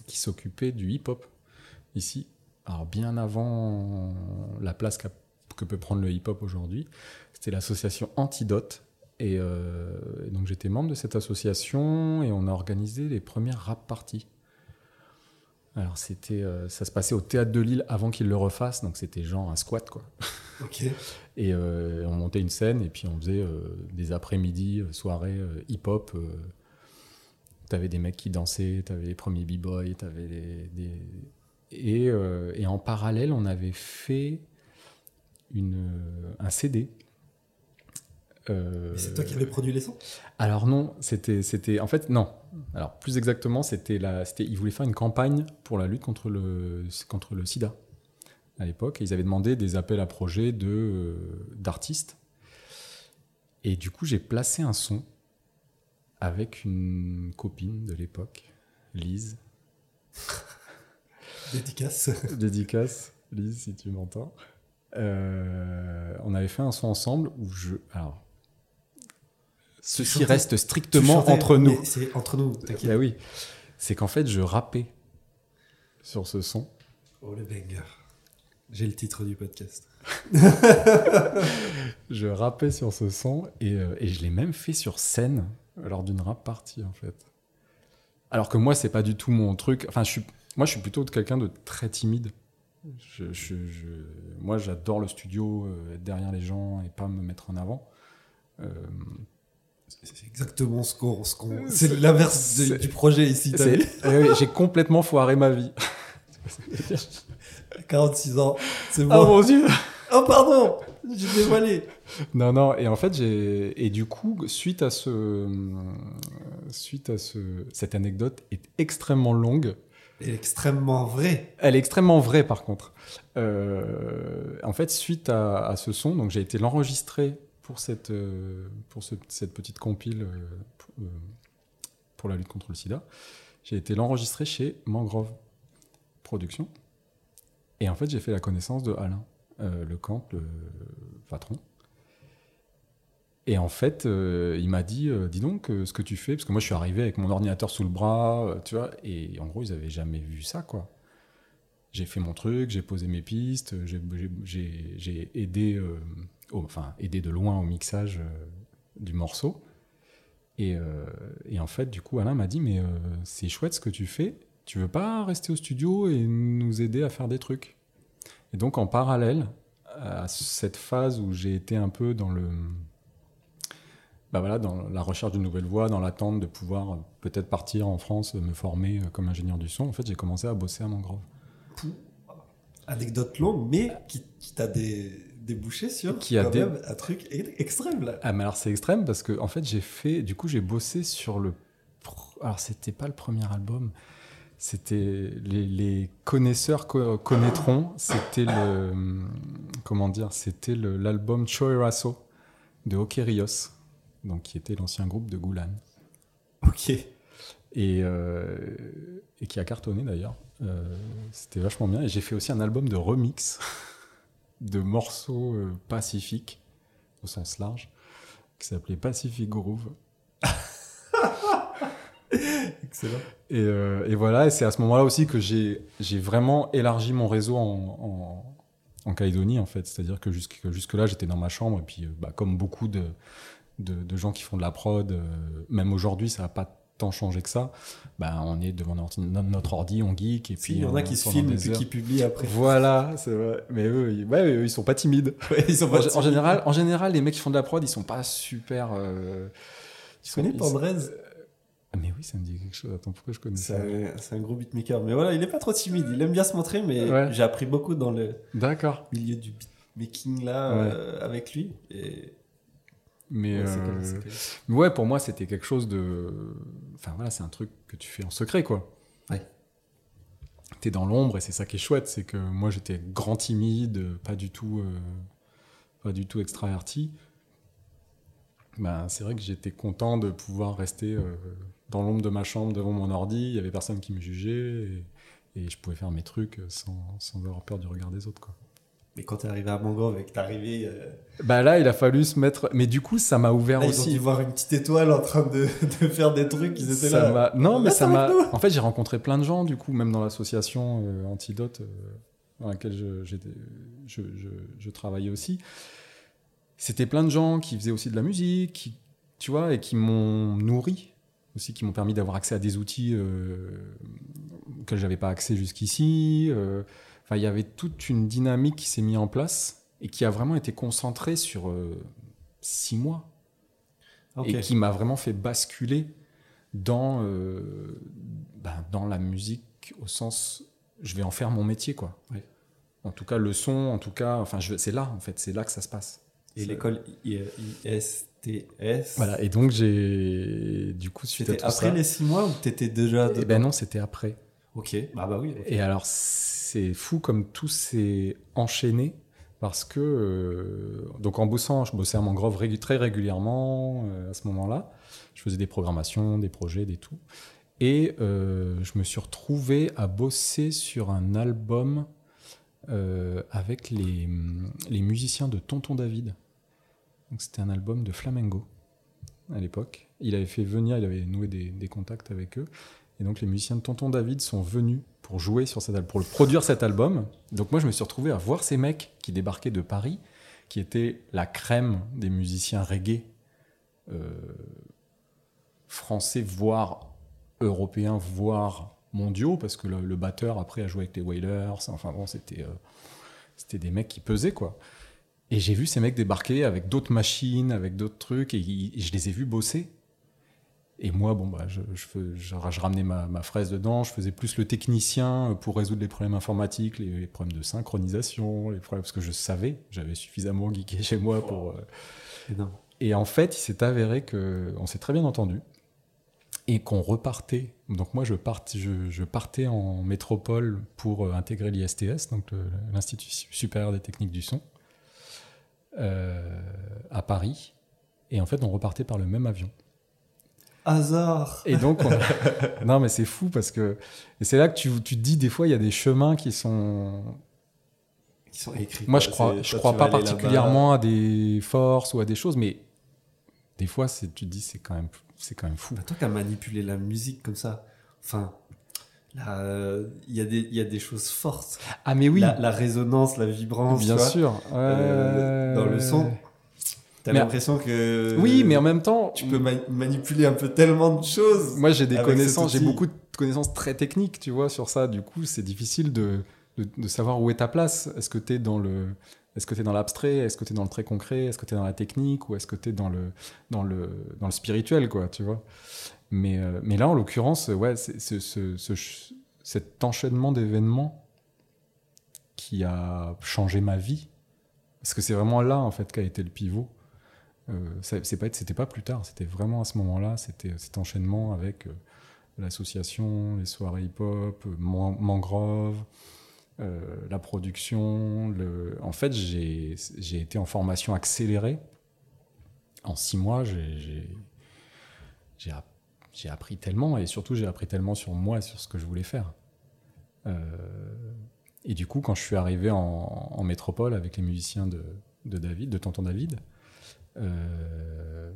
qui s'occupait du hip-hop ici. Alors bien avant la place que peut prendre le hip-hop aujourd'hui, c'était l'association Antidote. Et donc j'étais membre de cette association et on a organisé les premières rap parties. Alors c'était, euh, ça se passait au théâtre de Lille avant qu'ils le refassent, donc c'était genre un squat quoi. Ok. Et euh, on montait une scène et puis on faisait euh, des après-midi, soirées hip-hop. T'avais des mecs qui dansaient, t'avais les premiers b-boys, t'avais les, des... Et, et en parallèle, on avait fait une, un CD. Euh, c'est toi qui avais produit les sons? Alors non, c'était, c'était, en fait non. Alors plus exactement, c'était la, c'était, ils voulaient faire une campagne pour la lutte contre le, contre le SIDA à l'époque. Et ils avaient demandé des appels à projets de, euh, d'artistes. Et du coup, j'ai placé un son avec une copine de l'époque, Lise. Dédicace. Dédicace, Lise, si tu m'entends. Euh, on avait fait un son ensemble où je, alors. Ceci chantais- reste strictement chantais, entre nous. C'est entre nous, t'inquiète. Bah oui, c'est qu'en fait, je rappais sur ce son. Oh le banger. J'ai le titre du podcast. Je rappais sur ce son et, euh, et je l'ai même fait sur scène lors d'une rap party en fait. Alors que moi, c'est pas du tout mon truc. Enfin, je suis, moi, je suis plutôt quelqu'un de très timide. Je, je- je- moi, j'adore le studio, euh, être derrière les gens et pas me mettre en avant. Euh, C'est exactement ce qu'on. ce qu'on- C'est l'inverse du projet ici. eh J'ai complètement foiré ma vie. 46 ans. C'est bon. Oh mon dieu Oh pardon J'ai dévoilé. Non, non, et en fait, j'ai. Et du coup, suite à ce. Suite à ce. Cette anecdote est extrêmement longue. Et extrêmement vrai. Elle est extrêmement vraie, par contre. Euh, en fait, suite à, à ce son, donc j'ai été l'enregistrer pour cette, euh, pour ce- cette petite compile euh, pour, euh, pour la lutte contre le sida. J'ai été l'enregistrer chez Mangrove Productions. Et en fait, j'ai fait la connaissance de Alain euh, Lecamp, le patron. Et en fait, il m'a dit, dis donc, ce que tu fais, parce que moi je suis arrivé avec mon ordinateur sous le bras, tu vois, et en gros, ils avaient jamais vu ça, quoi. J'ai fait mon truc, j'ai posé mes pistes, j'ai- aidé, au- enfin, aidé de loin au mixage euh, du morceau. Et, euh, et en fait, du coup, Alain m'a dit, mais euh, c'est chouette ce que tu fais, tu veux pas rester au studio et nous aider à faire des trucs? Et donc, en parallèle à cette phase où j'ai été un peu dans le bah voilà, dans la recherche d'une nouvelle voie, dans l'attente de pouvoir peut-être partir en France, me former comme ingénieur du son, en fait, j'ai commencé à bosser à Mangrove. anecdote longue, mais qui t'a des, débouché sur Qui a quand dé- même un truc extrême là. Ah, mais alors c'est extrême parce que, en fait, j'ai fait. Du coup, j'ai bossé sur le. Alors, c'était pas le premier album. C'était. Les, les connaisseurs co- connaîtront. C'était le. Comment dire C'était l'album Choerasso de Okerios, donc qui était l'ancien groupe de Goulan. Ok. Et, euh, et qui a cartonné d'ailleurs. Euh, C'était vachement bien. Et j'ai fait aussi un album de remix de morceaux euh, pacifiques, au sens large, qui s'appelait Pacific Groove. Excellent. Et, euh, et voilà, et c'est à ce moment-là aussi que j'ai j'ai vraiment élargi mon réseau en, en, en Calédonie, en fait. C'est-à-dire que jusque- que jusque-là, j'étais dans ma chambre, et puis, euh, bah, comme beaucoup de, de, de gens qui font de la prod, euh, même aujourd'hui, ça n'a pas tant changé que ça. Bah, on est devant notre, ordi, on geek, et puis il y en a qui se filment et puis qui publient après. Voilà, c'est vrai. Mais eux, ils, ouais, eux, ils sont pas timides. ils sont En, général, en général, les mecs qui font de la prod, ils sont pas super. euh, ils Tu connais Pandrez? Ah, Mais oui, ça me dit quelque chose. Attends, pourquoi je connais ça? c'est un gros beatmaker. Mais voilà, il est pas trop timide. Il aime bien se montrer, mais Ouais. j'ai appris beaucoup dans le milieu du beatmaking là Ouais. euh, avec lui. Et Mais ouais, c'est euh, mais ouais, pour moi, c'était quelque chose de. Enfin voilà, c'est un truc que tu fais en secret, quoi. Ouais. T'es dans l'ombre et c'est ça qui est chouette, c'est que moi j'étais grand timide, pas du tout, euh, pas du tout extraverti. Ben, c'est vrai que j'étais content de pouvoir rester euh, dans l'ombre de ma chambre devant mon ordi. Il y avait personne qui me jugeait et, et je pouvais faire mes trucs sans, sans avoir peur du regard des autres, quoi. Mais quand t'es arrivé à Mangrove et que t'es arrivé, euh, Bah là, il a fallu se mettre. Mais du coup, ça m'a ouvert là, ils ont aussi. dû voir une petite étoile en train de, de faire des trucs. Ils étaient Ça là. Non, mais Reste ça m'a. En fait, j'ai rencontré plein de gens, du coup, même dans l'association euh, Antidote, euh, dans laquelle je, j'étais- je, je- je travaillais aussi. C'était plein de gens qui faisaient aussi de la musique, qui, tu vois, et qui m'ont nourri aussi, qui m'ont permis d'avoir accès à des outils euh, auxquels j'avais pas accès jusqu'ici. Enfin, il y avait toute une dynamique qui s'est mise en place et qui a vraiment été concentrée sur euh, six mois et qui m'a vraiment fait basculer dans, euh, ben, dans la musique au sens je vais en faire mon métier quoi. En tout cas le son, en tout cas, enfin c'est là en fait, c'est là que ça se passe. Et l'école ISTS. Voilà et donc j'ai du coup suite à tout après ça. les six mois ou t'étais déjà Eh ben non c'était après. Ok. Bah bah oui. Et alors c'est fou comme tout s'est enchaîné parce que euh, donc en bossant, je bossais à Mangrove très régulièrement euh, à ce moment-là. Je faisais des programmations, des projets, des tout. Et euh, je me suis retrouvé à bosser sur un album avec les, musiciens de Tonton David. C'était un album de flamengo à l'époque. Il avait fait venir, il avait noué des contacts avec eux. Et donc les musiciens de Tonton David sont venus pour jouer sur cet album, pour produire cet album. Donc moi je me suis retrouvé à voir ces mecs qui débarquaient de Paris, qui étaient la crème des musiciens reggae euh, français, voire européens, voire mondiaux, parce que le, batteur après a joué avec les Wailers. Enfin bon, c'était euh, c'était des mecs qui pesaient quoi. Et j'ai vu ces mecs débarquer avec d'autres machines, avec d'autres trucs, et je les ai vus bosser. Et moi, bon, bah, je, je, fais- je- je ramenais ma, ma fraise dedans, je faisais plus le technicien pour résoudre les problèmes informatiques, les, les problèmes de synchronisation, les problèmes, parce que je savais, j'avais suffisamment geeké chez moi pour. euh, et en fait, il s'est avéré que on s'est très bien entendu et qu'on repartait. Donc moi, je, part, je, je partais en métropole pour euh, intégrer l'ISTS, donc l'Institut supérieur des techniques du son, euh, à Paris. Et en fait, on repartait par le même avion. Hasard. Et donc, on- non, mais c'est fou parce que et c'est là que tu, tu te dis des fois, il y a des chemins qui sont Qui sont écrits. moi, je crois, je toi, crois pas particulièrement à des forces ou à des choses, mais des fois, c'est, tu te dis, c'est quand même, c'est quand même fou. Bah, toi qui as manipulé la musique comme ça, enfin, là, euh, il y, a des- il y a des choses fortes. Ah, mais oui, La, la résonance, la vibrance, bien tu vois, sûr. euh, dans le son. T'as Mais- l'impression que. Oui, mais en même temps, Tu peux ma- manipuler un peu tellement de choses. moi, j'ai des connaissances, j'ai beaucoup de connaissances très techniques, tu vois, sur ça. Du coup, c'est difficile de, de, de savoir où est ta place. Est-ce que tu es dans le. Est-ce que tu es dans l'abstrait? Est-ce que tu es dans le très concret? Est-ce que tu es dans la technique? Ou est-ce que tu es dans le, dans, le, dans le spirituel, quoi, tu vois? Mais, euh, mais là, en l'occurrence, ouais, c'est- ce, cet enchaînement d'événements qui a changé ma vie. Parce que c'est vraiment là, en fait, qu'a été le pivot. Euh, ça- c'est pas, c'était pas plus tard, c'était vraiment à ce moment-là, c'était cet enchaînement avec euh, l'association, les soirées hip-hop, euh, Man- Mangrove, euh, la production. En fait, j'ai été en formation accélérée. En six mois, j'ai- j'ai j'ai app- j'ai appris tellement, et surtout j'ai appris tellement sur moi sur ce que je voulais faire. Euh, et du coup, quand je suis arrivé en, métropole avec les musiciens de David, de Tonton David, euh,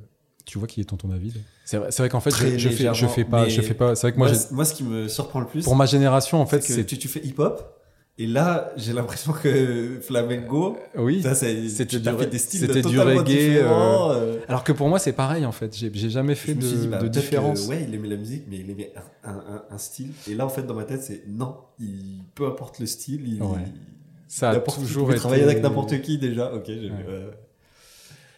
tu vois qui est Tonton David? C'est vrai, c'est vrai qu'en fait, je, je fais, je légèrement, fais pas, je fais pas. C'est vrai que moi, Moi, ce qui me surprend le plus, pour ma génération, en fait, c'est tu, tu fais hip-hop, et là, j'ai l'impression que flamenco, oui. C'était du fait des styles c'était du totalement reggae, différents, euh. Alors que pour moi, c'est pareil en fait. J'ai jamais fait je de, dit, bah, de que, différence. ouais, il aimait la musique, mais il aimait un, un- un- un style. Et là, en fait, dans ma tête, c'est non, il, peu importe le style, il, Ouais. Ça a toujours été. travailler avec n'importe qui déjà. Ok, j'ai vu. Ouais. ouais.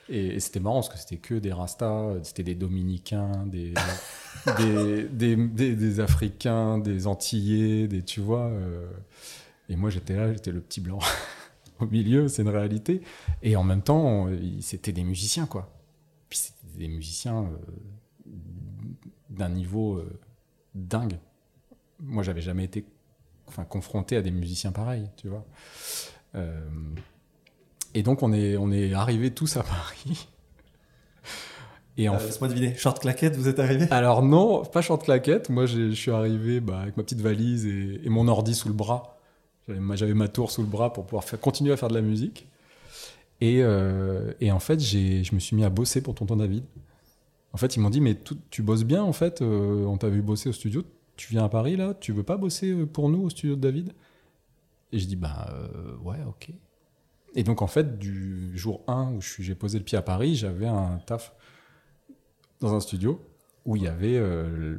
Et, et c'était marrant parce que c'était que des Rastas, c'était des Dominicains, des, des, des, des- des Africains, des Antillais, des, tu vois. euh, et moi, j'étais là, j'étais le petit blanc au milieu, c'est une réalité. Et en même temps, c'était des musiciens, quoi. Puis c'était des musiciens euh, d'un niveau euh, dingue. Moi, j'avais jamais été enfin, confronté à des musiciens pareils, tu vois. Euh, et donc, on est, on est arrivés tous à Paris. Et en Euh, Laisse-moi deviner, short claquette, vous êtes arrivé alors non, pas short claquette. Moi, je suis arrivé bah, avec ma petite valise et, et mon ordi sous le bras. J'avais ma, tour sous le bras pour pouvoir faire, continuer à faire de la musique. Et, euh, et en fait, je me suis mis à bosser pour Tonton David. En fait, ils m'ont dit, mais tu bosses bien, en fait. euh, on t'a vu bosser au studio. Tu viens à Paris, là? Tu veux pas bosser euh, pour nous au studio de David? Et je dis, bah ouais, ok. Et donc, en fait, du jour 1 où j'ai posé le pied à Paris, j'avais un taf dans un studio où il y avait euh,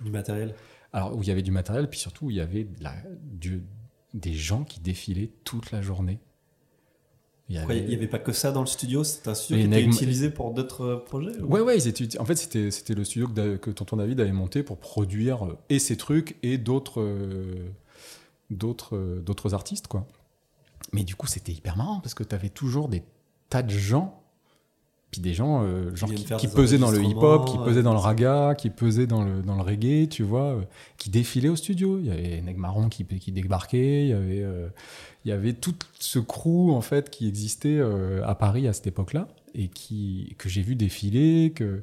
Du matériel. alors où il y avait du matériel puis surtout où il y avait de la- du- des gens qui défilaient toute la journée. Il avait- n'y avait pas que ça dans le studio? C'est un studio Et qui était utilisé pour d'autres euh, projets ou- ouais ouais ils étaient en fait c'était c'était le studio que, que tonton David avait monté pour produire euh, et ses trucs et d'autres euh, d'autres euh, d'autres artistes quoi mais du coup c'était hyper marrant parce que tu avais toujours des tas de gens puis des gens euh, genre qui, pesaient dans le hip-hop, qui pesaient euh, dans le raga, qui pesaient dans le, dans le reggae, tu vois, euh, qui défilaient au studio. Il y avait Neg Marron qui, qui débarquait, il y avait, euh, il y avait tout ce crew en fait qui existait euh, à Paris à cette époque-là et qui, que j'ai vu défiler. Que...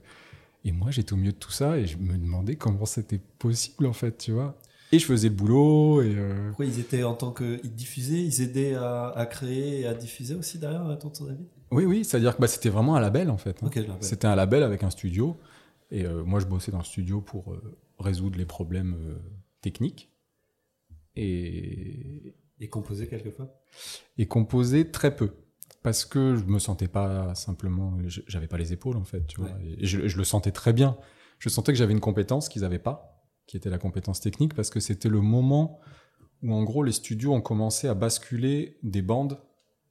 Et moi j'étais au milieu de tout ça et je me demandais comment c'était possible en fait, tu vois. Et je faisais le boulot et. euh, Pourquoi ils étaient en tant que. Ils diffusaient, ils aidaient à, à créer et à diffuser aussi derrière, euh, Tonton David? Oui, oui, c'est-à-dire que bah, c'était vraiment un label en fait. hein. C'était un label avec un studio. Et euh, moi, je bossais dans le studio pour euh, résoudre les problèmes techniques. Et, Et composé quelquefois? Et composer très peu. Parce que je me sentais pas simplement. J'avais pas les épaules, en fait. Tu vois, et je, je le sentais très bien. Je sentais que j'avais une compétence qu'ils avaient pas, qui était la compétence technique, parce que c'était le moment où, en gros, les studios ont commencé à basculer des bandes,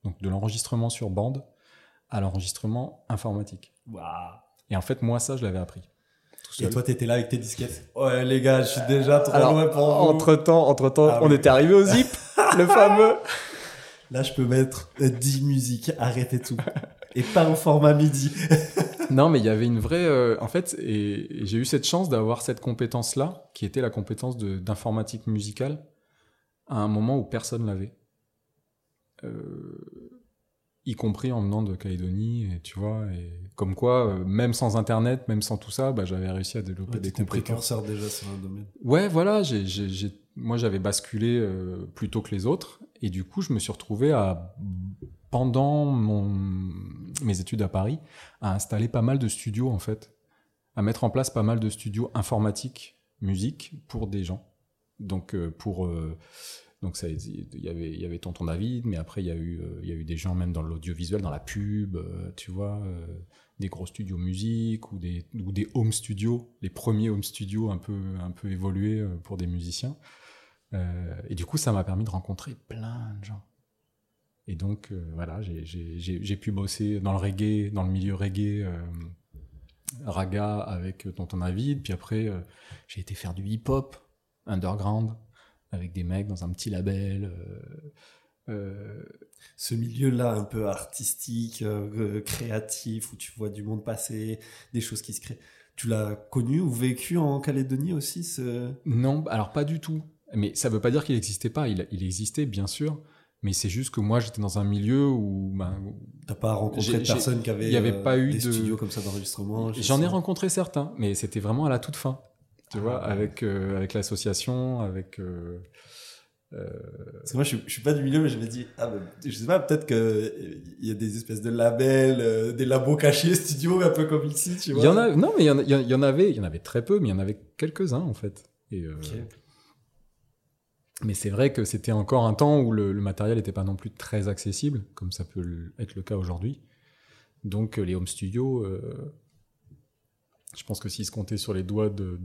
donc de l'enregistrement sur bande, à l'enregistrement informatique. Waouh Et en fait, moi, ça, je l'avais appris. Et toi, t'étais là avec tes disquettes? Ouais, les gars, je suis déjà trop Alors, loin pour vous. entre temps, entre temps, Ah on oui. était arrivé au zip, le fameux. Là, je peux mettre euh, 10 musiques, arrêtez tout. Et pas au format midi. Non, mais il y avait une vraie. euh, en fait, et, et j'ai eu cette chance d'avoir cette compétence-là, qui était la compétence d'informatique musicale, à un moment où personne l'avait. Euh, y compris en venant de Calédonie, et tu vois, et comme quoi, euh, même sans Internet, même sans tout ça, bah, j'avais réussi à développer des T'étais compétences. précurseur déjà sur un domaine. Ouais, voilà, moi j'avais basculé euh, plus tôt que les autres, et du coup je me suis retrouvé à, pendant mes études à Paris, à installer pas mal de studios en fait, à mettre en place pas mal de studios informatiques, musique, pour des gens. Donc euh, pour... euh, donc ça, il y avait, il y avait Tonton David, mais après il y a eu, euh, il y a eu des gens même dans l'audiovisuel, dans la pub, tu vois, des gros studios musique ou des, ou des home studios, les premiers home studios un peu, un peu évolués pour des musiciens. Et du coup, ça m'a permis de rencontrer plein de gens. Et donc, euh, voilà, j'ai- pu bosser dans le reggae, dans le milieu reggae, euh, raga avec euh, Tonton David. Puis après, euh, j'ai été faire du hip-hop underground avec des mecs dans un petit label. Ce milieu-là, un peu artistique, créatif, où tu vois du monde passer, des choses qui se créent. Tu l'as connu ou vécu en Calédonie aussi ce... non, alors pas du tout. Mais ça veut pas dire qu'il n'existait pas. Il, il existait, bien sûr. Mais c'est juste que moi, j'étais dans un milieu où. ben, T'as pas rencontré de personnes qui avaient y avait euh, pas eu des de- studios comme ça d'enregistrement je J'en ai rencontré certains, mais c'était vraiment à la toute fin. Tu Ah, vois, ouais. avec, euh, avec l'association, avec. euh, euh, Parce que moi, je, suis- je suis pas du milieu, mais je me dis, ah, ben, je sais pas, peut-être qu'il y a des espèces de labels, euh, des labos cachés, studios, un peu comme ici, tu vois. Il y en a, non, mais il y en, il y avait, il y en avait très peu, mais il y en avait quelques-uns en fait. Et, euh. Mais c'est vrai que c'était encore un temps où le, le matériel n'était pas non plus très accessible, comme ça peut être le cas aujourd'hui. Donc euh, les home studios, euh, je pense que s'ils se comptaient sur les doigts de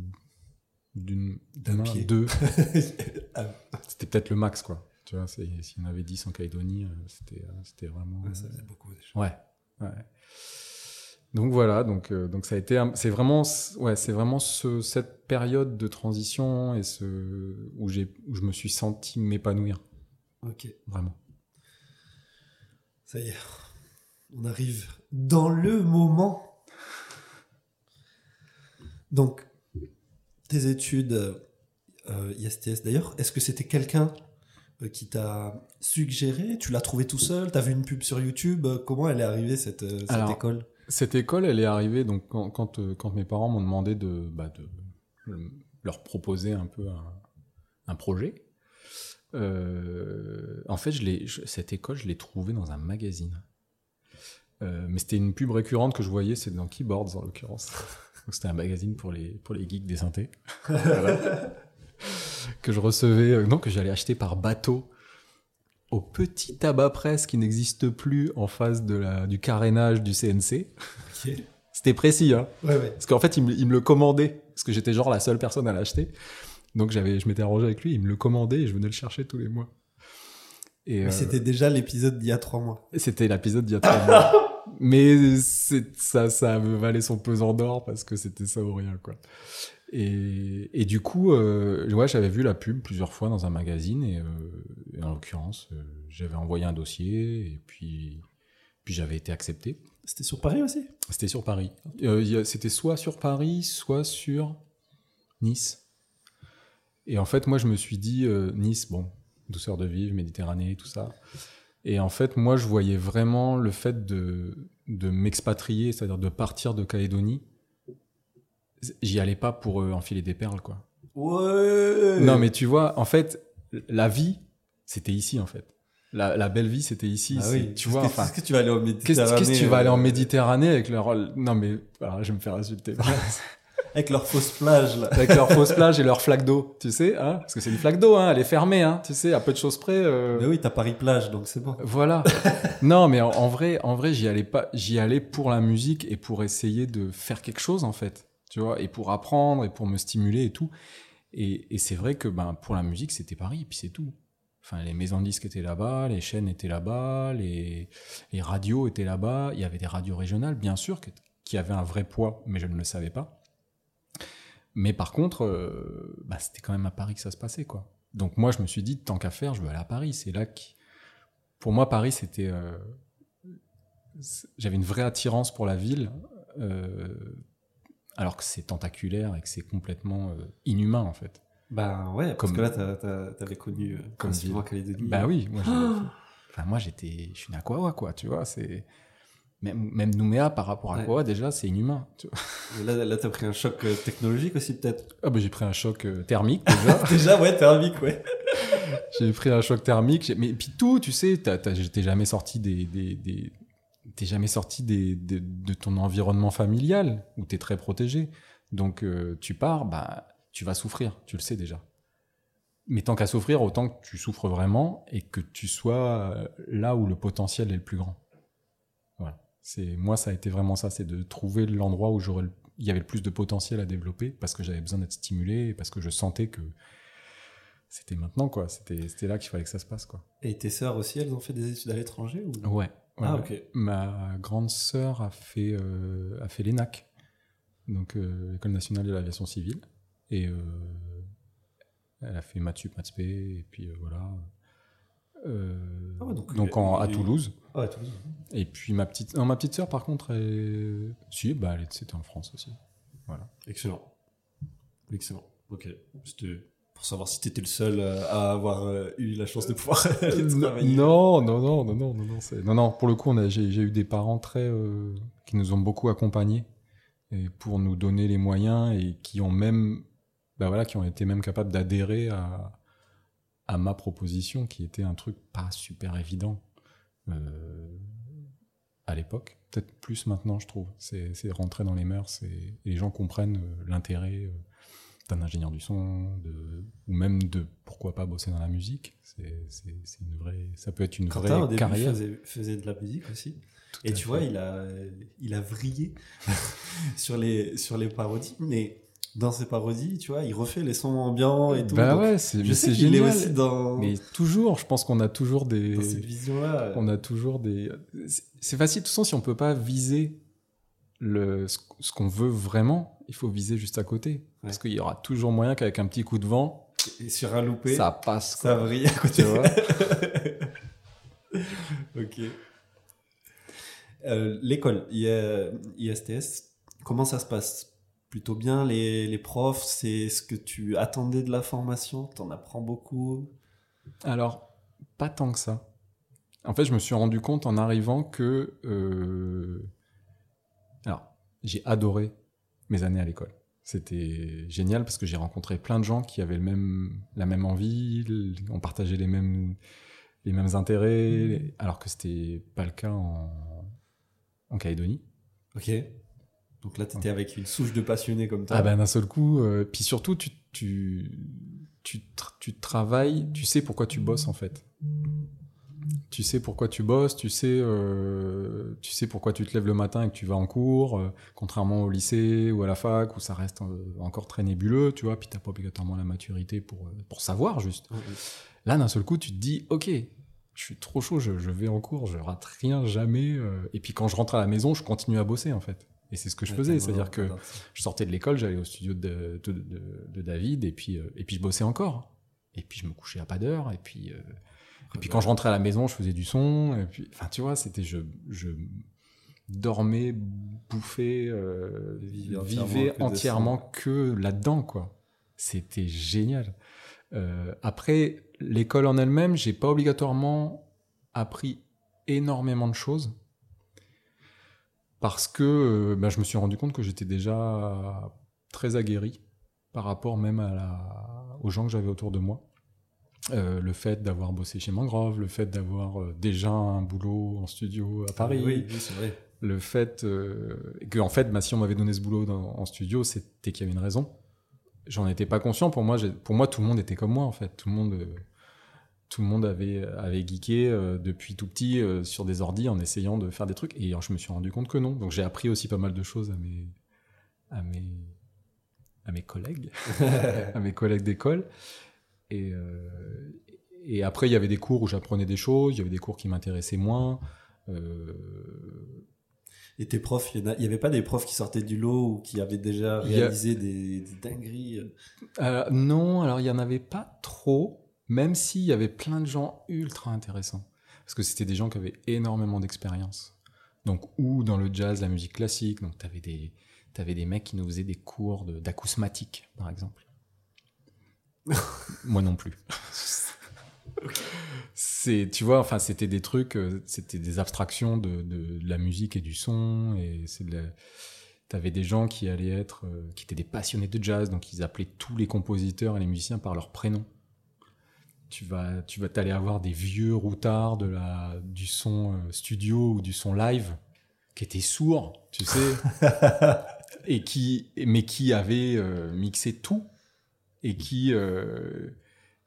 d'une D'un main, pied. deux, Ah, c'était peut-être le max quoi. Tu vois, s'il y en avait 10 en Calédonie, euh, c'était c'était vraiment. ouais, ça faisait beaucoup déjà. Ouais, ouais. Donc voilà, donc euh, donc ça a été, c'est vraiment, ouais, c'est vraiment ce, cette période de transition et ce où j'ai, où je me suis senti m'épanouir, Ok, vraiment. ça y est. On arrive dans le moment. Donc, tes études euh, ISTS d'ailleurs, est-ce que c'était quelqu'un euh, qui t'a suggéré? Tu l'as trouvé tout seul? T'as vu une pub sur YouTube? Comment elle est arrivée cette, cette Alors, école? Cette école, elle est arrivée donc quand quand, euh, quand mes parents m'ont demandé de, bah, de leur proposer un peu un, un projet. Euh, en fait, je l'ai, je- cette école, je l'ai trouvée dans un magazine. Euh, mais c'était une pub récurrente que je voyais, c'est dans Keyboards en l'occurrence. C'était un magazine pour les, pour les geeks des synthés. Que je recevais, euh, non, que j'allais acheter par bateau au petit tabac presse qui n'existe plus en face de la, du carénage du CNC. C'était précis, hein. Ouais, ouais. Parce qu'en fait, il me, il me le commandait. Parce que j'étais genre la seule personne à l'acheter. Donc j'avais, je m'étais arrangé avec lui, il me le commandait et je venais le chercher tous les mois. Et euh, C'était déjà l'épisode d'il y a trois mois. c'était l'épisode d'il y a trois mois. Mais c'est, ça, ça me valait son pesant d'or parce que c'était ça ou rien, quoi. Et, et du coup, euh, ouais, j'avais vu la pub plusieurs fois dans un magazine et, euh, et en l'occurrence, euh, j'avais envoyé un dossier et puis, puis j'avais été accepté. C'était sur Paris aussi? C'était sur Paris. Euh, C'était soit sur Paris, soit sur Nice. Et en fait, moi, je me suis dit, Nice, bon, douceur de vivre, Méditerranée, tout ça. Et en fait, moi, je voyais vraiment le fait de, de m'expatrier, c'est-à-dire de partir de Calédonie. J'y allais pas pour euh, enfiler des perles, quoi. Ouais Non, mais tu vois, en fait, la vie, c'était ici, en fait. La, la belle vie, c'était ici. Ah oui, tu vois, Qu'est-ce enfin. que tu vas aller en Méditerranée qu'est-ce que tu vas aller en euh, Méditerranée avec leur... Non mais, alors, je vais me faire insulter. Avec leur fausse plage, là. avec leur fausse plage et leur flaque d'eau, tu sais, hein Parce que c'est une flaque d'eau, hein, elle est fermée, hein, tu sais, à peu de choses près. euh, Mais oui, t'as Paris plage, donc c'est bon. Voilà. non, mais en, en vrai, en vrai, j'y allais pas, j'y allais pour la musique et pour essayer de faire quelque chose, en fait, et pour apprendre et pour me stimuler et tout. Et, c'est vrai que, ben, pour la musique, c'était Paris, et puis c'est tout. Enfin, les maisons disques étaient là-bas, les chaînes étaient là-bas, les, radios étaient là-bas. Il y avait des radios régionales, bien sûr, que- qui avaient un vrai poids, mais je ne le savais pas. Mais par contre, euh, bah, c'était quand même à Paris que ça se passait, quoi. Donc moi, je me suis dit, tant qu'à faire, je veux aller à Paris. C'est là qui, pour moi, Paris, c'était, euh, j'avais une vraie attirance pour la ville, euh, alors que c'est tentaculaire et que c'est complètement euh, inhumain, en fait. Bah ouais, parce Comme- que là, t'as- t'as- t'avais connu euh, Comme ville. Calédonie. Bah oui, moi, enfin, moi j'étais, je suis né à quoi, tu vois, c'est même, même Nouméa par rapport à Ouais. Déjà, c'est inhumain. tu vois. Mais Là, là t'as pris un choc euh, technologique aussi, peut-être? Ah bah j'ai pris un choc euh, thermique déjà. Déjà, ouais, thermique, ouais. j'ai pris un choc thermique. Mais puis tout, tu sais, t'as- t'as- t'es jamais sorti des, des, des- t'es jamais sorti des, des- de ton environnement familial où t'es très protégé. Donc euh, tu pars, bah tu vas souffrir, tu le sais déjà. Mais tant qu'à souffrir, autant que tu souffres vraiment et que tu sois euh, là où le potentiel est le plus grand. Voilà. C'est moi, ça a été vraiment ça, c'est de trouver l'endroit où j'aurais, il y avait le plus de potentiel à développer parce que j'avais besoin d'être stimulé et parce que je sentais que c'était maintenant quoi. C'était, c'était là qu'il fallait que ça se passe quoi. Et tes sœurs aussi, elles ont fait des études à l'étranger ou... Ouais. Ah, ok. Ma grande sœur a fait euh, a fait l'ENAC, donc euh, École nationale de l'aviation civile, et euh, elle a fait maths sup, maths et puis euh, voilà. Euh, Ah ouais, donc, donc euh, en- à Toulouse. Ah, Toulouse. Et puis ma petite, non, ma petite sœur, par contre, elle... si, bah, elle c'était en France aussi. Excellent. Excellent. Ok. C'était pour savoir si t'étais le seul euh, à avoir euh, eu la chance de pouvoir aller travailler. Non, non, non, non, non, non, non, non, non. Pour le coup, j'ai, eu des parents très euh, qui nous ont beaucoup accompagnés et pour nous donner les moyens et qui ont même, bah voilà, qui ont été même capables d'adhérer à à ma proposition, qui était un truc pas super évident euh, à l'époque. Peut-être plus maintenant, je trouve. C'est, rentrer dans les mœurs et, et les gens comprennent euh, l'intérêt. euh, d'un ingénieur du son, de, ou même de pourquoi pas bosser dans la musique. C'est, une vraie, ça peut être une Quentin, au vraie début, carrière. faisait, faisait de la musique aussi. Tout Et tu fait. vois, il a, il a vrillé sur, les, sur les parodies. Mais dans ses parodies, tu vois, il refait les sons ambiants et tout. Bah ouais, c'est, je mais sais est génial. aussi dans, Mais toujours, je pense qu'on a toujours des, dans cette vision-là. on a toujours des. c'est- facile, de toute façon, si on peut pas viser le ce qu'on veut vraiment, il faut viser juste à côté, parce qu'il y aura toujours moyen qu'avec un petit coup de vent, Et sur un loupé, ça passe. ça quoi. vrille à côté. Tu vois ok. Euh, L'école, ISTS, comment ça se passe? Plutôt bien, les, les profs, c'est ce que tu attendais de la formation? T'en apprends beaucoup? Alors, pas tant que ça. En fait, je me suis rendu compte en arrivant que. euh, Alors, j'ai adoré mes années à l'école. C'était génial parce que j'ai rencontré plein de gens qui avaient le même, la même envie, on partageait les mêmes, les mêmes intérêts, alors que c'était pas le cas en, en Calédonie. Ok. Donc là, t'étais avec une souche de passionnés comme toi. Ah ben d'un seul coup, euh, puis surtout tu tu tu, tu travailles, tu sais pourquoi tu bosses en fait. Tu sais pourquoi tu bosses, tu sais euh, tu sais pourquoi tu te lèves le matin et que tu vas en cours, euh, contrairement au lycée ou à la fac où ça reste euh, encore très nébuleux, tu vois, puis t'as pas obligatoirement la maturité pour pour savoir juste. Là d'un seul coup, tu te dis OK, je suis trop chaud, je, je vais en cours, je rate rien jamais et puis quand je rentre à la maison, je continue à bosser en fait. Et c'est ce que je faisais, c'est-à-dire que je sortais de l'école, j'allais au studio de, de, de- de David, et puis, et puis je bossais encore. Et puis je me couchais à pas d'heure, et puis, et puis quand je rentrais à la maison, je faisais du son, et puis, enfin, tu vois, c'était, je, je dormais, bouffais, euh, Vivais entièrement que là-dedans, quoi. C'était génial. Euh, après, l'école en elle-même, j'ai pas obligatoirement appris énormément de choses parce que euh, bah, je me suis rendu compte que j'étais déjà très aguerri par rapport même à la... aux gens que j'avais autour de moi. Euh, le fait d'avoir bossé chez Mangrove, le fait d'avoir euh, déjà un boulot en studio à Paris, Oui, oui, c'est vrai. le fait euh, que en fait, bah, si on m'avait donné ce boulot dans- en studio, c'était qu'il y avait une raison. J'en étais pas conscient. Pour moi, pour moi, tout le monde était comme moi en fait. Tout le monde, euh, tout le monde avait avait geeké euh, depuis tout petit euh, sur des ordis en essayant de faire des trucs. Et alors, je me suis rendu compte que non. Donc j'ai appris aussi pas mal de choses à mes à mes à mes collègues, à mes collègues d'école. Et euh, et après, il y avait des cours où j'apprenais des choses. Il y avait des cours qui m'intéressaient moins. Euh, Et tes profs, il y en a- il y avait pas des profs qui sortaient du lot ou qui avaient déjà a- réalisé des, des dingueries euh? Non, alors il y en avait pas trop, même s'il y avait plein de gens ultra intéressants. Parce que c'était des gens qui avaient énormément d'expérience. Donc, ou dans le jazz, la musique classique. Donc, t'avais des, t'avais des mecs qui nous faisaient des cours de- d'acousmatique, par exemple. Moi non plus. C'est, tu vois, enfin, c'était des trucs, euh, c'était des abstractions de, de, de la musique et du son, et c'est de la- T'avais des gens qui allaient être, euh, qui étaient des passionnés de jazz, donc ils appelaient tous les compositeurs et les musiciens par leur prénom. Tu vas, tu vas t'aller avoir des vieux routards de la, du son euh, studio ou du son live qui étaient sourds, tu sais, et qui, mais qui avaient euh, mixé tout et qui, euh,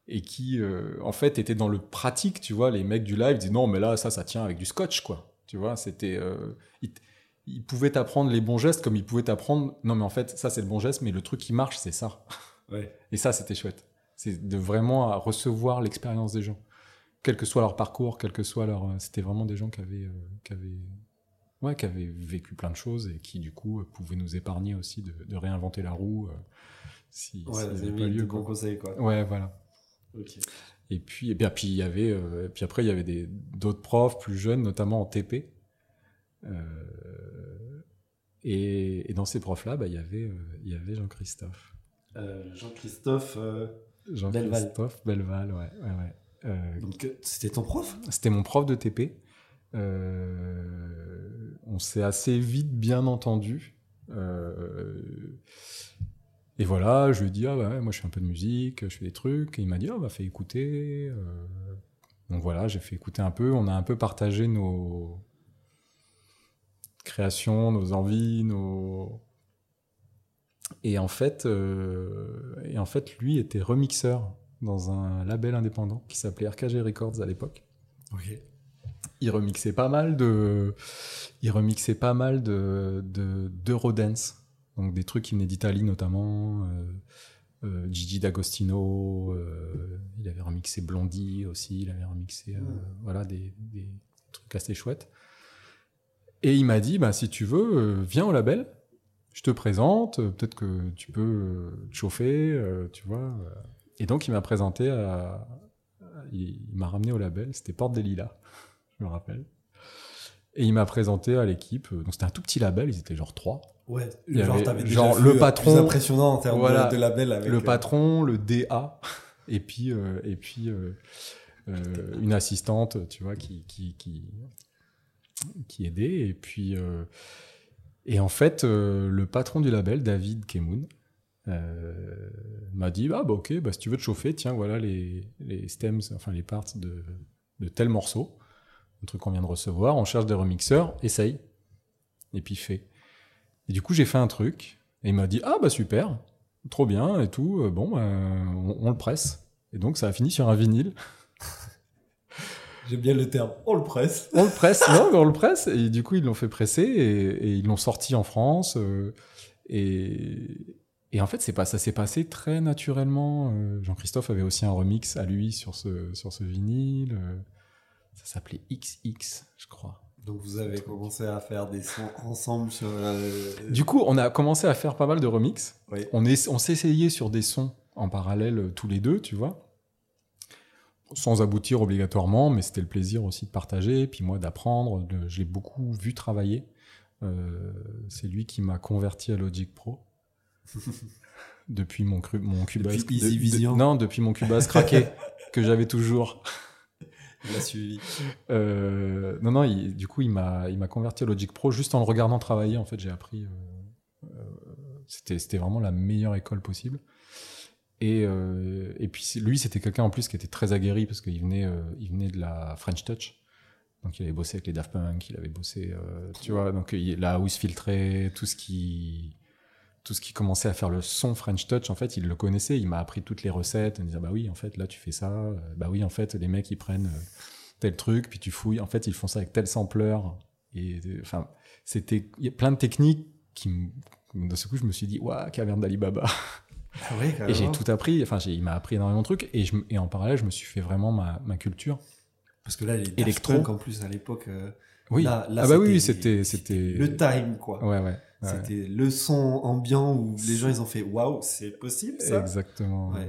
et qui, euh, en fait, étaient dans le pratique, tu vois. Les mecs du live disaient non, mais là, ça, ça tient avec du scotch, quoi. Tu vois, c'était, euh, ils, pouvaient t'apprendre les bons gestes comme ils pouvaient t'apprendre, non, mais en fait, ça, c'est le bon geste, mais le truc qui marche, c'est ça. Ouais. Et ça, c'était chouette. C'est de vraiment recevoir l'expérience des gens. Quel que soit leur parcours, quel que soit leur. C'était vraiment des gens qui avaient, qui avaient, ouais, qui avaient vécu plein de choses et qui, du coup, pouvaient nous épargner aussi de, de réinventer la roue si, Ouais, c'est avait pas lieu. bon quoi. conseil, quoi. Ouais, voilà. Et puis, et bien, puis il y avait, euh, puis après il y avait des d'autres profs plus jeunes, notamment en TP. Euh, et, et dans ces profs-là, bah, il y avait, euh, il y avait Jean-Christophe. Jean-Christophe. euh, Jean-Christophe Belval, ouais, ouais, ouais. Euh, donc, c'était ton prof? C'était mon prof de TP. Euh, on s'est assez vite bien entendu. Euh, et voilà, je lui ai dit, ah ouais, moi je fais un peu de musique, je fais des trucs. Et il m'a dit, ah bah fais écouter. Euh, donc voilà, j'ai fait écouter un peu. On a un peu partagé nos créations, nos envies, nos. Et en fait, euh, et en fait, lui était remixeur dans un label indépendant qui s'appelait RKG Records à l'époque. Ok. Il remixait pas mal de, il remixait pas mal de de d'Eurodance, donc des trucs qui venaient d'Italie notamment. euh, euh, Gigi D'Agostino, euh, il avait remixé Blondie aussi, il avait remixé euh, voilà des, des trucs assez chouettes. Et il m'a dit, bah si tu veux, viens au label, je te présente, peut-être que tu peux te chauffer, tu vois. Et donc il m'a présenté à, il, il m'a ramené au label, c'était Porte des Lilas, je me rappelle. Et il m'a présenté à l'équipe, donc c'était un tout petit label, ils étaient genre trois. Ouais, Il genre, avait- déjà genre, le patron- Plus impressionnant en termes Voilà. de, de label avec. le euh, patron, le DA, et puis, euh, et puis euh, euh, une assistante, tu vois, qui, qui, qui, qui aidait. Et puis, euh, et en fait, euh, le patron du label, David Kemoun, m'a dit ah bah ok bah si tu veux te chauffer tiens voilà les, les stems enfin les parts de, de tel morceau un truc qu'on vient de recevoir on cherche des remixeurs essaye et puis fais et du coup j'ai fait un truc et il m'a dit ah bah super trop bien et tout euh, bon bah, on, on le presse et donc ça a fini sur un vinyle J'aime bien le terme. On le presse. on le presse non mais on le presse et du coup ils l'ont fait presser et, et ils l'ont sorti en France euh, et et en fait c'est pas ça s'est passé très naturellement Euh, Jean-Christophe avait aussi un remix à lui sur ce sur ce vinyle ça s'appelait XX je crois Donc vous avez commencé à faire des sons ensemble sur. euh, du coup on a commencé à faire pas mal de remix Oui. on est on s'essayait sur des sons en parallèle euh, tous les deux tu vois sans aboutir obligatoirement, mais c'était le plaisir aussi de partager, puis moi d'apprendre. de- Je l'ai beaucoup vu travailler. Euh, c'est lui qui m'a converti à Logic Pro. depuis mon, cru- mon Cubase. Depuis Easy Vision. non, depuis mon Cubase craqué, que j'avais toujours. Il a suivi. Euh, non, non, il- du coup, il m'a, il m'a converti à Logic Pro juste en le regardant travailler. En fait, j'ai appris. euh, euh, c'était, c'était vraiment la meilleure école possible. Et, et puis lui, c'était quelqu'un en plus qui était très aguerri parce qu'il venait, il venait de la French Touch. Donc il avait bossé avec les Daft Punk, il avait bossé, tu vois, donc il- la house filtrée, tout ce qui, tout ce qui commençait à faire le son French Touch, en fait, il le connaissait. Il m'a appris toutes les recettes. Il me disait, bah oui, en fait, là tu fais ça. Euh, Bah oui, en fait, les mecs ils prennent euh, tel truc, puis tu fouilles. En fait, ils font ça avec tel sampler. Et euh, enfin, c'était, il y a plein de techniques qui, me- d'un seul coup, je me suis dit, waouh, caverne d'Alibaba. Ah oui, Et j'ai tout appris, enfin, il m'a appris énormément de trucs, et, je, et en parallèle, je me suis fait vraiment ma, ma culture. Parce que là, les Électro. En plus, à l'époque. euh, Oui, là- là, ah bah oui, c'était, c'était, Le time, quoi. ouais, ouais, ouais. C'était le son ambiant où les gens, ils ont fait waouh, c'est possible ça? Exactement. Ouais.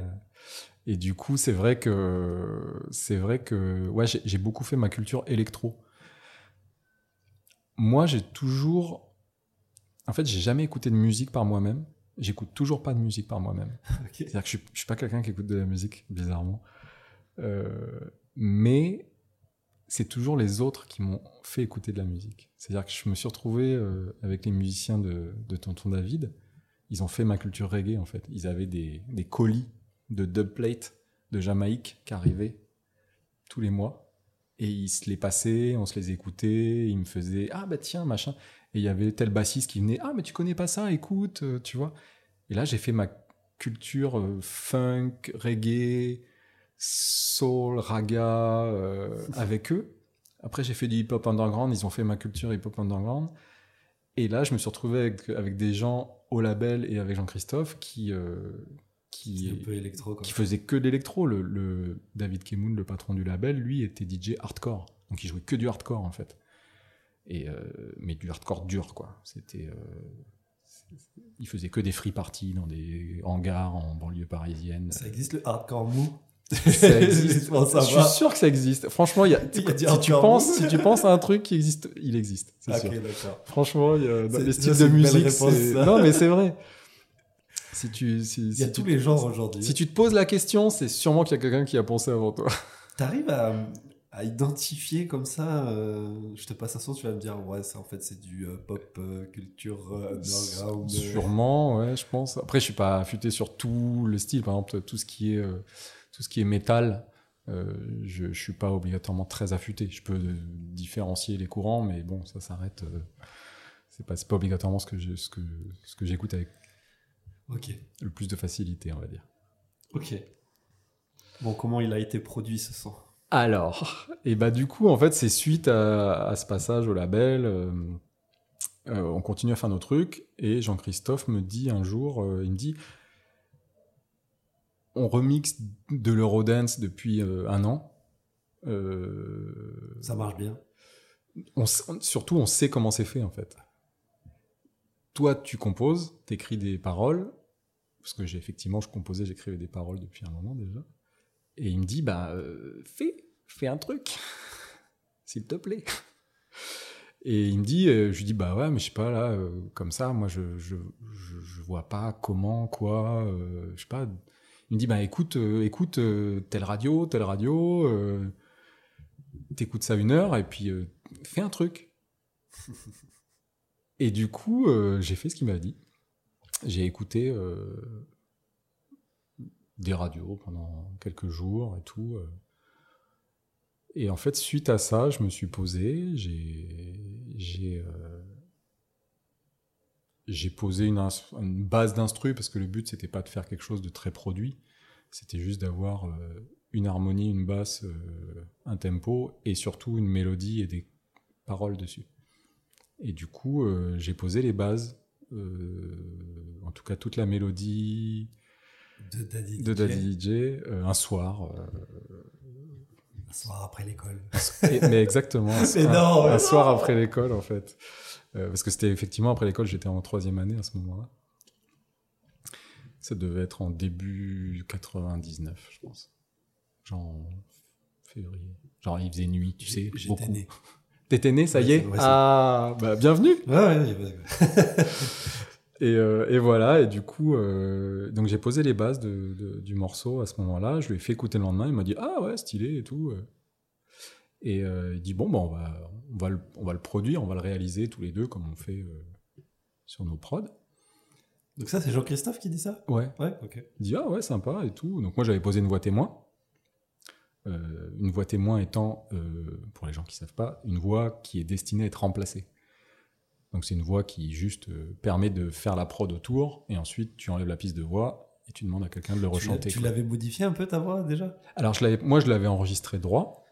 Et du coup, c'est vrai que, c'est vrai que, ouais, j'ai beaucoup fait ma culture électro. Moi, j'ai toujours, en fait, j'ai jamais écouté de musique par moi-même. J'écoute toujours pas de musique par moi-même. C'est-à-dire que je suis, je suis pas quelqu'un qui écoute de la musique, bizarrement. Euh, mais c'est toujours les autres qui m'ont fait écouter de la musique. C'est-à-dire que je me suis retrouvé euh, avec les musiciens de, Tonton David. Ils ont fait ma culture reggae, en fait. Ils avaient des, des colis de dubplate de Jamaïque qui arrivaient tous les mois. Et ils se les passaient, on se les écoutait, ils me faisaient Ah bah tiens, machin. Et il y avait tel bassiste qui venait Ah mais tu connais pas ça, écoute, euh, tu vois. Et là, j'ai fait ma culture euh, funk, reggae, soul, raga euh, avec eux. Après, j'ai fait du hip-hop underground, ils ont fait ma culture hip-hop underground. Et là, je me suis retrouvé avec, avec des gens au label et avec Jean-Christophe qui, euh, qui, C'est un peu électro, quoi. qui faisait que de l'électro. Le, le David Kemoun, le patron du label, lui était DJ hardcore. Donc il jouait que du hardcore en fait. Et euh, mais du hardcore dur quoi. C'était, il faisait que des free parties dans des hangars en banlieue parisienne. Ça existe le hardcore mou? Ça existe. Bon, ça je va. suis sûr que ça existe. Franchement, il y a, Il y a du si, tu penses, si tu penses à un truc qui existe, il existe. C'est sûr. Franchement, il y a dans les styles de musique. réponse. Non, mais c'est vrai. Si tu, si, Il y a si tous les genres aujourd'hui. si tu te poses la question, c'est sûrement qu'il y a quelqu'un qui a pensé avant toi. T'arrives à, à identifier comme ça, euh, je te passe un son, tu vas me dire, ouais, ça en fait c'est du euh, pop euh, culture underground. Sûrement, ouais, je pense. Après, je suis pas affûté sur tout le style. Par exemple, tout ce qui est, tout ce qui est métal, euh, je, je suis pas obligatoirement très affûté. Je peux euh, différencier les courants, mais bon, ça s'arrête. euh, c'est pas, pas obligatoirement ce que je, ce que, ce que j'écoute avec Ok, le plus de facilité, on va dire. ok. Bon, comment il a été produit ce son? Alors, et bah du coup, en fait, c'est suite à, à ce passage au label, euh, on continue à faire nos trucs, et Jean-Christophe me dit un jour, il me dit, on remixe de l'Eurodance depuis euh, un an. Euh, Ça marche bien. on surtout, on sait comment c'est fait, en fait. Toi, tu composes, t'écris des paroles, parce que j'ai effectivement, je composais, j'écrivais des paroles depuis un moment déjà. Et il me dit, bah, euh, fais, fais un truc, s'il te plaît. Et il me dit, euh, je lui dis, bah ouais, mais je sais pas, là, euh, comme ça, moi, je, je, je, je vois pas comment, quoi, euh, je sais pas. Il me dit, bah écoute, euh, écoute, euh, telle radio, telle radio, euh, t'écoutes ça une heure, et puis fais un truc. et du coup, j'ai fait ce qu'il m'a dit. J'ai écouté des radios pendant quelques jours et tout. Et en fait, suite à ça, je me suis posé, j'ai j'ai posé une, base d'instru parce que le but c'était pas de faire quelque chose de très produit, c'était juste d'avoir euh, une harmonie, une basse, euh, un tempo et surtout une mélodie et des paroles dessus. Et du coup, euh, j'ai posé les bases, en tout cas toute la mélodie De Daddy de DJ, Daddy DJ un soir. Un soir après l'école. mais exactement, un, Mais un- non, un soir après l'école en fait. Euh, parce que c'était effectivement après l'école, j'étais en troisième année à ce moment-là. Ça devait être en début 99, je pense. Genre en février. Genre il faisait nuit, tu sais, J'étais né. T'étais né, ça Ouais, y est ouais, Ah, bah bienvenue Ouais. Et, euh, et voilà, et du coup, euh, donc j'ai posé les bases de, de- du morceau à ce moment-là. Je lui ai fait écouter le lendemain. Il m'a dit ah ouais, stylé et tout. Et euh, il dit bon, bah, on, va, on, va le, on va le produire, on va le réaliser tous les deux comme on fait euh, sur nos prods. Donc ça, c'est Jean-Christophe qui dit ça? Ouais. Ouais, ok. Il dit ah ouais, sympa et tout. Donc moi j'avais posé une voix témoin. Euh, une voix témoin étant, pour les gens qui savent pas, une voix qui est destinée à être remplacée. Donc c'est une voix qui juste permet de faire la prod autour et ensuite tu enlèves la piste de voix et tu demandes à quelqu'un de le rechanter. Tu l'avais modifié un peu ta voix déjà? Alors je moi je l'avais enregistré droit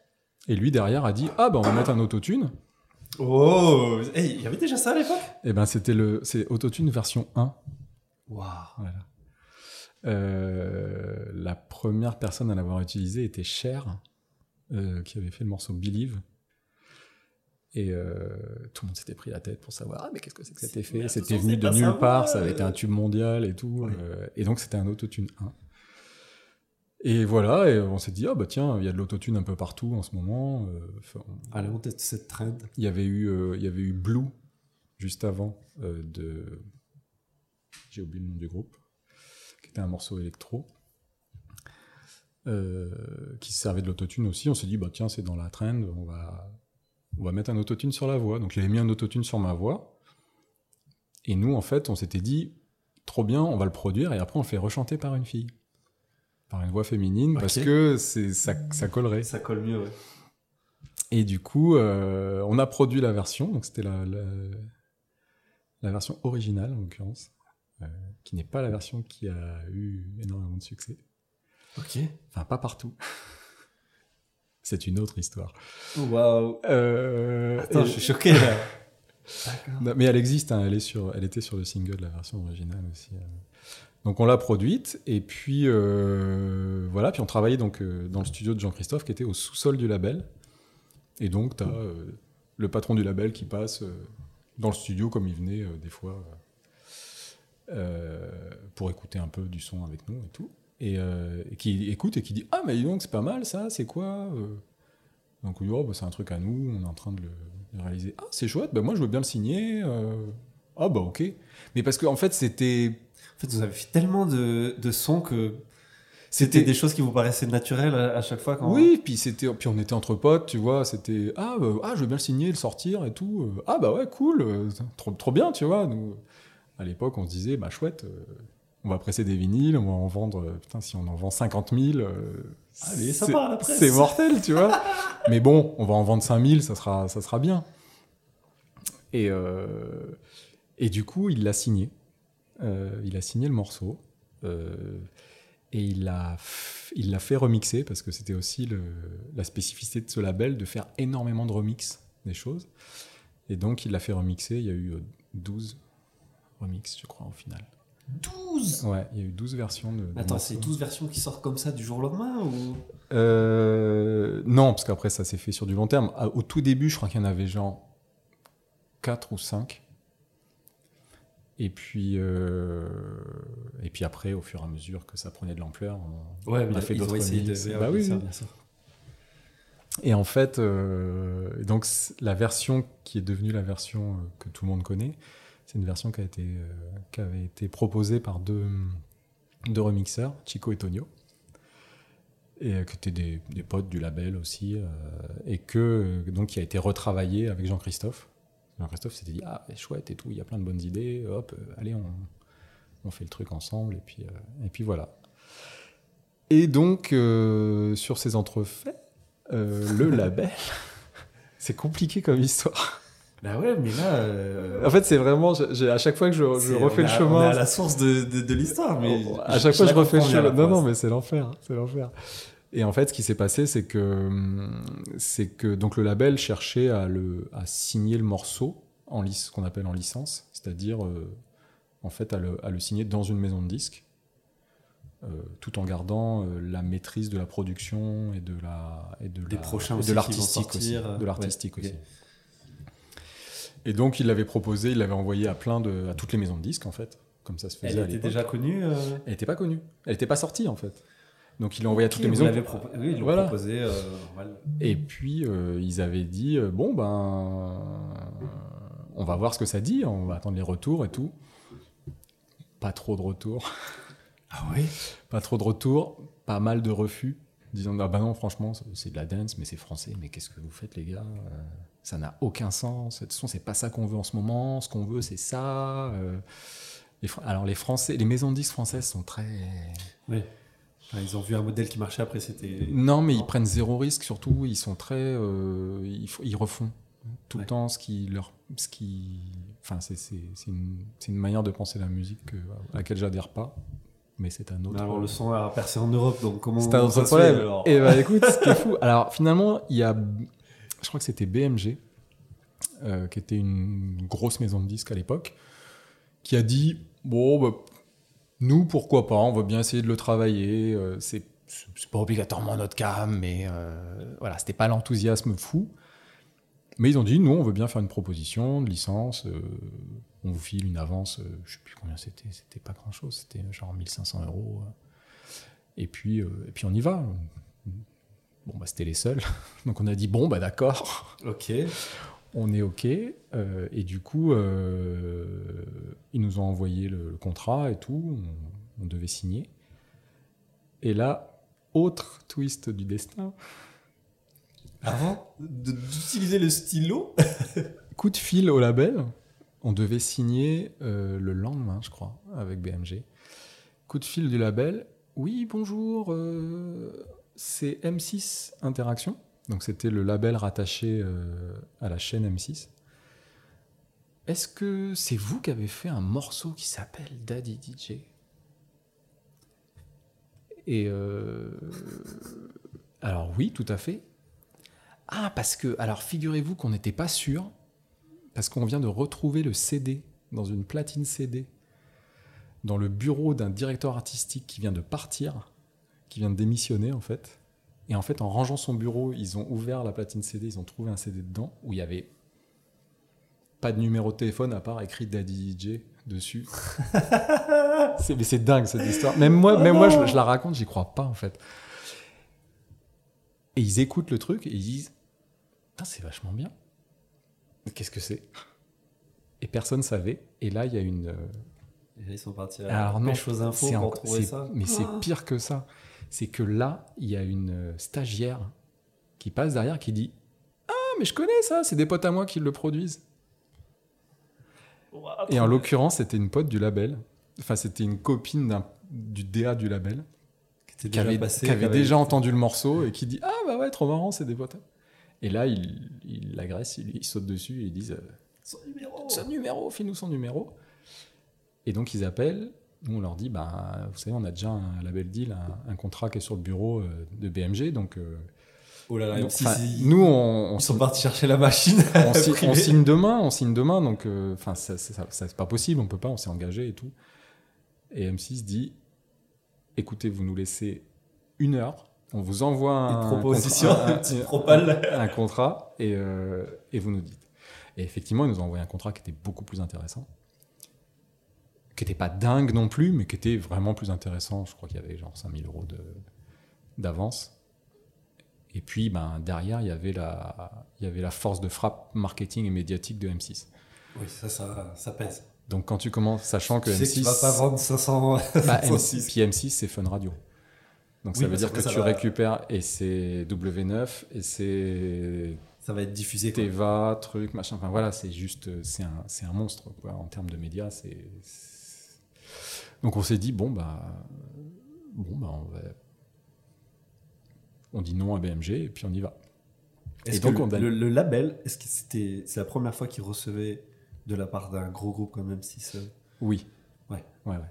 et lui derrière a dit ah ben on va mettre un autotune. Oh hey, Il y avait déjà ça à l'époque? Et ben c'était le c'est autotune version 1. Waouh Voilà. Euh, la première personne à l'avoir utilisé était Cher, euh, qui avait fait le morceau Believe. Et euh, tout le monde s'était pris la tête pour savoir ah mais qu'est-ce que c'est que cet effet? C'était venu de nulle part, ça avait été un tube mondial et tout. Oui. et donc c'était un autotune 1. Et voilà, et on s'est dit ah bah tiens il y a de l'autotune un peu partout en ce moment. euh, enfin, Allez, on teste cette trend. il y avait eu, euh, il y avait eu Blue juste avant euh, de. J'ai oublié le nom du groupe, qui était un morceau électro, euh, qui servait de l'autotune aussi. On s'est dit, bah tiens, c'est dans la trend, on va, on va mettre un autotune sur la voix. Donc j'avais mis un autotune sur ma voix. Et nous, en fait, on s'était dit, trop bien, on va le produire et après on le fait rechanter par une fille. Par une voix féminine, parce que c'est, ça, ça collerait. Ça colle mieux, ouais. Et du coup, euh, on a produit la version, donc c'était la, la, la version originale en l'occurrence, euh, qui n'est pas la version qui a eu énormément de succès. Ok. Enfin, pas partout. C'est une autre histoire. Waouh Euh, Attends, je suis choqué là. Non, mais elle existe, hein, elle, est sur, elle était sur le single, la version originale aussi. euh. Donc on l'a produite, et puis euh, voilà, puis on travaillait donc euh, dans le studio de Jean-Christophe qui était au sous-sol du label. Et donc tu as le patron du label qui passe euh, dans le studio comme il venait euh, des fois euh, euh, pour écouter un peu du son avec nous et tout. et, euh, qui écoute et qui dit Ah, mais dis donc, c'est pas mal ça, c'est quoi euh? Donc, Oh, bah, c'est un truc à nous, on est en train de le, de le réaliser. Ah, c'est chouette, bah, moi je veux bien le signer. Euh. Ah, bah, ok. Mais parce qu'en en fait, c'était. En fait, vous avez fait tellement de, de sons que c'était des choses qui vous paraissaient naturelles à, à chaque fois quand. Oui, puis c'était, puis on était entre potes, tu vois. C'était ah, bah, ah, je veux bien le signer, le sortir et tout. euh, Ah bah ouais, cool, euh, trop, trop bien, tu vois. Nous, à l'époque, on se disait bah chouette, euh, on va presser des vinyles, on va en vendre. euh, putain, si on en vend 50 000, euh, Allez, ça part à la presse. C'est mortel, tu vois. Mais bon, on va en vendre 5000, ça sera, ça sera bien. Et, euh, et du coup, il l'a signé. Euh, il a signé le morceau. euh, et il l'a il fait remixer parce que c'était aussi le- la spécificité de ce label de faire énormément de remix des choses. Et donc, il l'a fait remixer. Il y a eu euh, 12 remixes, je crois, au final. 12 Ouais, il y a eu 12 versions de. de Attends, c'est 12 versions qui sortent comme ça du jour au lendemain ou? Euh, non, parce qu'après, ça s'est fait sur du long terme. Au tout début, je crois qu'il y en avait genre 4 ou 5. Et puis, euh, et puis après, au fur et à mesure que ça prenait de l'ampleur, on, Ouais, on a fait d'autres essayé de. Bah oui, bien sûr. Et en fait, euh, donc la version qui est devenue la version euh, que tout le monde connaît, c'est une version qui, a été, euh, qui avait été proposée par deux, deux remixeurs, Chico et Tonio, et qui étaient des, des potes du label aussi, et que donc qui a été retravaillée avec Jean-Christophe. Jean-Christophe s'était dit ah chouette et tout, il y a plein de bonnes idées, hop, euh, allez on, on fait le truc ensemble et puis euh, et puis voilà. Et donc euh, sur ces entrefaits euh, le label. c'est compliqué comme histoire. Bah ouais, mais là. En fait, c'est vraiment. j'ai- à chaque fois que je, je refais le chemin. On est à la source de, de, de l'histoire, mais. à chaque fois, je la refais le chemin. Non, non, mais c'est l'enfer. C'est l'enfer. Et en fait, ce qui s'est passé, c'est que, c'est que donc le label cherchait à, le, à signer le morceau en lic- ce qu'on appelle en licence, c'est-à-dire euh, en fait à le, à le signer dans une maison de disques, euh, tout en gardant euh, la maîtrise de la production et de la et de Des la- prochains et de l'artistique aussi, de l'artistique ouais, aussi. Et donc il l'avait proposé, il l'avait envoyé à plein de à toutes les maisons de disques en fait, comme ça se faisait Elle à était déjà connue. Elle n'était pas connue. Elle n'était pas sortie, en fait. Donc, il l'a envoyé à toutes les maisons. Oui, ils l'ont Voilà. proposé. euh. Et puis, euh, ils avaient dit euh, bon, ben. On va voir ce que ça dit, on va attendre les retours et tout. Pas trop de retours. Ah oui Pas trop de retours. Pas mal de refus. Disant ah ben non, franchement, c'est de la dance, mais c'est français. Mais qu'est-ce que vous faites, les gars? Ça n'a aucun sens. De toute façon, c'est pas ça qu'on veut en ce moment. Ce qu'on veut, c'est ça. Les Alors, les Français, les maisons de disques françaises sont très. Oui. Ils ont vu un modèle qui marchait, après c'était. Non, mais ils prennent zéro risque, surtout, ils sont très. euh, ils, refont tout Ouais. le temps ce qui leur. Ce qui... Enfin, c'est une, une manière de penser la musique que- à laquelle j'adhère pas, mais c'est un autre. Mais alors, le son a percé en Europe, donc comment. C'est un autre problème. alors Et bah écoute, ce qui est fou. Alors finalement, il y a. Je crois que c'était BMG, euh, qui était une grosse maison de disques à l'époque, qui a dit Bon, bah, nous, pourquoi pas, on va bien essayer de le travailler. euh, c'est pas obligatoirement notre cam, mais euh, voilà, c'était pas l'enthousiasme fou. Mais ils ont dit Nous, on veut bien faire une proposition de licence. euh, on vous file une avance, je sais plus combien c'était, c'était pas grand chose, c'était genre 1500 euros. Et puis, et puis on y va. Bon, bah, c'était les seuls. Donc on a dit, bon, bah d'accord, Ok. On est OK. Euh, et du coup, euh, ils nous ont envoyé le, le contrat et tout. On, on devait signer. Et là, autre twist du destin. Avant d'utiliser le stylo Coup de fil au label. On devait signer euh, le lendemain, je crois, avec BMG. Coup de fil du label. Oui, bonjour. c'est M6 Interaction. Donc c'était le label rattaché euh, à la chaîne M6. Est-ce que c'est vous qui avez fait un morceau qui s'appelle Daddy DJ Et euh, alors oui, tout à fait. Ah, parce que, alors figurez-vous qu'on n'était pas sûr, parce qu'on vient de retrouver le CD dans une platine CD, dans le bureau d'un directeur artistique qui vient de partir, qui vient de démissionner en fait. Et en fait, en rangeant son bureau, ils ont ouvert la platine CD, ils ont trouvé un CD dedans où il y avait pas de numéro de téléphone à part écrit Daddy DJ dessus. c'est, mais c'est dingue cette histoire. Même moi, même moi je, je la raconte, j'y crois pas en fait. Et ils écoutent le truc et ils disent c'est vachement bien. Qu'est-ce que c'est? Et personne savait. Et là, il y a une. euh, Et là, ils sont partis à Alors non, pêche aux infos c'est pour encore- trouver c'est- ça. Mais c'est pire que ça. C'est que là, il y a une stagiaire qui passe derrière qui dit Ah, mais je connais ça, c'est des potes à moi qui le produisent. Et en l'occurrence, c'était une pote du label. Enfin, c'était une copine du DA du label. Qui déjà avait, passé, qui avait qui avait- déjà entendu le morceau et qui dit Ah, bah ouais, trop marrant, c'est des potes. Et là, il il l'agresse, il, il saute dessus et ils disent euh, Son numéro. son numéro, file-nous son numéro. Et donc ils appellent, nous on leur dit, bah, vous savez, on a déjà un label deal, un, un contrat qui est sur le bureau euh, de BMG, donc euh, Oh là là, nous, M6, enfin, ils- nous on, on ils sont partis chercher la machine. on signe- privée. on signe demain, on signe demain, donc euh, enfin ça, ça- ça- c'est pas possible, on peut pas, on s'est engagé et tout. Et M6 dit, écoutez, vous nous laissez une heure, on vous envoie Une un proposition, contrat- un contrat et, euh, et vous nous dites. Et effectivement, ils nous ont envoyé un contrat qui était beaucoup plus intéressant. Qui n'était pas dingue non plus, mais qui était vraiment plus intéressant. Je crois qu'il y avait genre 5000 euros d'avance. Et puis, ben, derrière, il y, avait la, il y avait la force de frappe marketing et médiatique de M6. Oui, ça, ça, ça pèse. Donc, quand tu commences, sachant que tu sais M6. que tu vas pas vendre 500. Bah, M6, 506. puis M6, c'est Fun Radio. Donc, ça veut dire que tu va- récupères, et c'est W9, et c'est Ça va être diffusé. Teva, truc, machin. Enfin voilà, c'est juste, euh, c'est un, un monstre quoi. En termes de médias, c'est. Donc on s'est dit bon bah, bon bah on va, on dit non à BMG et puis on y va. Et donc, le, on a- le- le label, est-ce que c'était c'est la première fois qu'il recevait de la part d'un gros groupe comme M6 euh Oui. Ouais. Ouais ouais.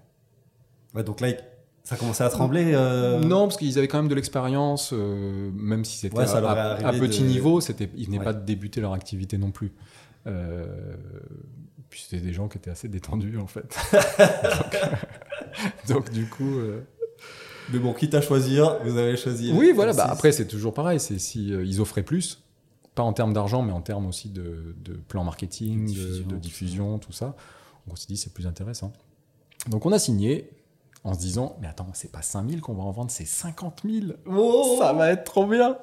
Ouais, donc là, ça commençait à trembler. euh, Non parce qu'ils avaient quand même de l'expérience, euh, même si c'était Ouais, à, petit de- niveau, c'était, ils venaient Ouais. pas de débuter leur activité non plus. Euh, puis c'était des gens qui étaient assez détendus en fait. donc, donc, du coup. euh, Mais bon, quitte à choisir, vous avez choisi. Oui, voilà. M6. Bah, après, c'est toujours pareil. C'est si euh, ils offraient plus, pas en termes d'argent, mais en termes aussi de, de plan marketing, de diffusion tout ça. On s'est dit c'est plus intéressant. Donc on a signé en se disant mais attends, c'est pas 5000 qu'on va en vendre, c'est 50 000. Oh Ça va être trop bien.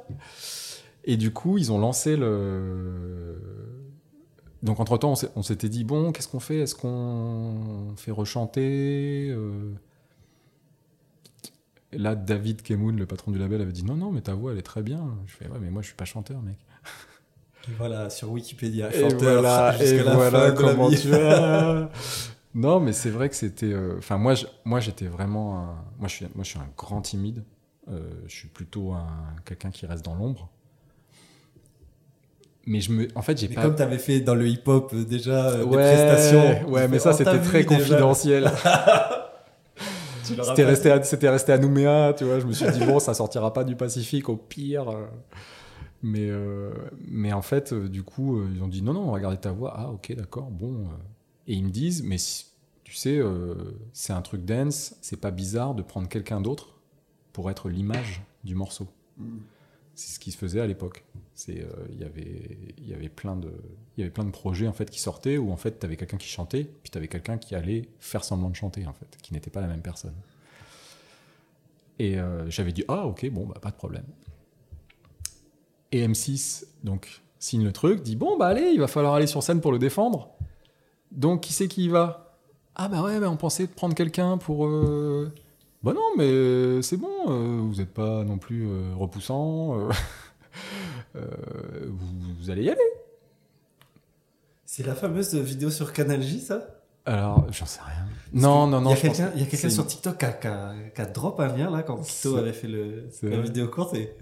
Et du coup, ils ont lancé le. Donc entre temps, on s'était dit bon, qu'est-ce qu'on fait? Est-ce qu'on fait rechanter euh, et Là, David Kemoun, le patron du label, avait dit non, non, mais ta voix, elle est très bien. Je fais ouais, mais moi, je suis pas chanteur, mec. Et Voilà, sur Wikipédia, Et chanteur voilà, et la voilà fin de la comment vie. tu vas. non, mais c'est vrai que c'était. euh, Enfin, moi, je- moi, j'étais vraiment. un- Moi, je suis, moi, je suis un grand timide. Euh, je suis plutôt un quelqu'un qui reste dans l'ombre. Mais je me, en fait, j'ai Mais pas. comme tu avais fait dans le hip-hop euh, déjà euh, des ouais, prestations. ouais, mais ça, t'a c'était très confidentiel. C'était resté, à, c'était resté à Nouméa, tu vois. Je me suis dit, bon, ça sortira pas du Pacifique, au pire. Mais, euh, mais en fait, euh, du coup, ils ont dit, non, non, on va garder ta voix. Ah, ok, d'accord, bon. Et ils me disent, mais tu sais, euh, c'est un truc dance, c'est pas bizarre de prendre quelqu'un d'autre pour être l'image du morceau. Mm. C'est ce qui se faisait à l'époque. Euh, il y avait, il y avait plein de, il y avait plein de projets en fait qui sortaient où en fait tu avais quelqu'un qui chantait, puis tu avais quelqu'un qui allait faire semblant de chanter en fait, qui n'était pas la même personne. Et euh, j'avais dit ah ok bon bah pas de problème. Et M6 donc signe le truc, dit bon bah allez il va falloir aller sur scène pour le défendre. Donc qui c'est qui y va? Ah bah ouais bah, on pensait prendre quelqu'un pour euh, bah non, mais c'est bon, euh, vous n'êtes pas non plus repoussant. Euh, vous, vous allez y aller. C'est la fameuse vidéo sur Canal J, ça? Alors, j'en sais rien. Non, non, non. Il y a quelqu'un sur TikTok qui a, qui a- qui a drop un lien là quand Kito avait fait le, la vidéo courte et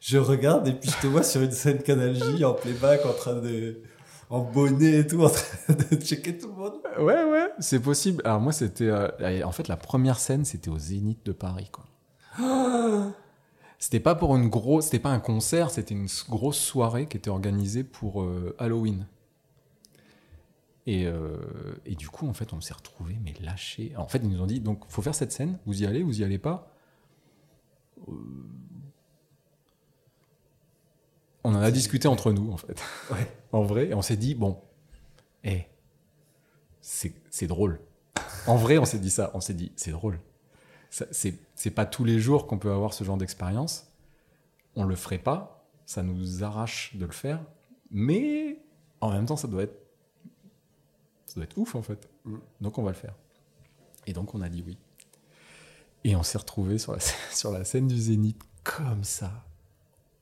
je regarde et puis je te vois sur une scène Canal J en playback en train de en bonnet et tout en train de checker tout le monde. Ouais, ouais, c'est possible. Alors, moi, c'était. euh, en fait, la première scène, c'était au Zénith de Paris, quoi. C'était pas pour une grosse. C'était pas un concert, c'était une grosse soirée qui était organisée pour euh, Halloween. Et, euh, et du coup, en fait, on s'est retrouvés, mais lâchés. En fait, ils nous ont dit donc, faut faire cette scène, vous y allez, vous y allez pas. Euh, On en a discuté entre nous, en fait. Ouais. en vrai, et on s'est dit bon, Eh, c'est c'est drôle. En vrai, on s'est dit ça. On s'est dit, c'est drôle. C'est pas tous les jours qu'on peut avoir ce genre d'expérience. On le ferait pas. Ça nous arrache de le faire. Mais en même temps, ça doit être, ça doit être ouf en fait. Mm. Donc on va le faire. Et donc on a dit oui. Et on s'est retrouvé sur la, sur la scène du Zénith comme ça.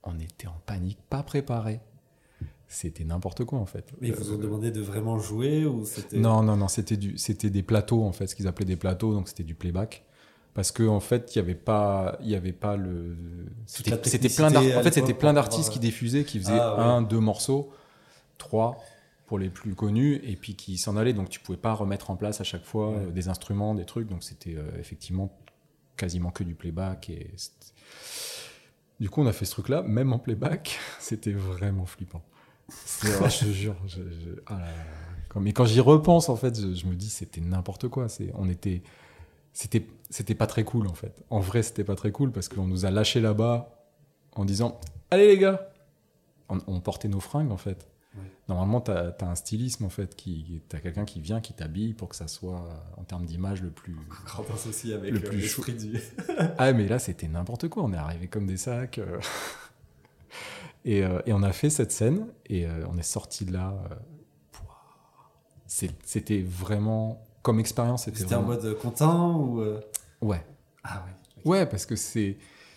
On était en panique, pas préparé. C'était n'importe quoi en fait. Mais ils vous ont demandé de vraiment jouer ou c'était. non, non, non, c'était du, c'était des plateaux en fait, ce qu'ils appelaient des plateaux, donc c'était du playback. Parce que en fait, il y avait pas, il y avait pas le, c'était, plein en fait, c'était plein d'artistes pouvoir- qui diffusaient, qui faisaient Ah, ouais. un, deux morceaux, trois pour les plus connus, et puis qui s'en allaient. Donc tu pouvais pas remettre en place à chaque fois Ouais. euh, des instruments, des trucs. Donc c'était euh, effectivement quasiment que du playback. Et du coup, on a fait ce truc-là, même en playback, c'était vraiment flippant. Oh, je te jure. je- je- ah là là. Mais quand j'y repense, en fait, je, je me dis c'était n'importe quoi. C'est, on était, c'était, c'était pas très cool en fait. En vrai, c'était pas très cool parce qu'on nous a lâchés là-bas en disant allez les gars. On, on portait nos fringues en fait. Ouais. Normalement, t'as, as un stylisme en fait, qui, t'as quelqu'un qui vient, qui t'habille pour que ça soit en termes d'image le plus. Grand associé avec Le euh, plus l'esprit du. Ah mais là c'était n'importe quoi, on est arrivé comme des sacs. euh. et, euh, et on a fait cette scène et on est sorti de là. C'était vraiment comme expérience, c'était C'était en mode content ou. euh, ouais, Ah ouais. ouais parce que c'est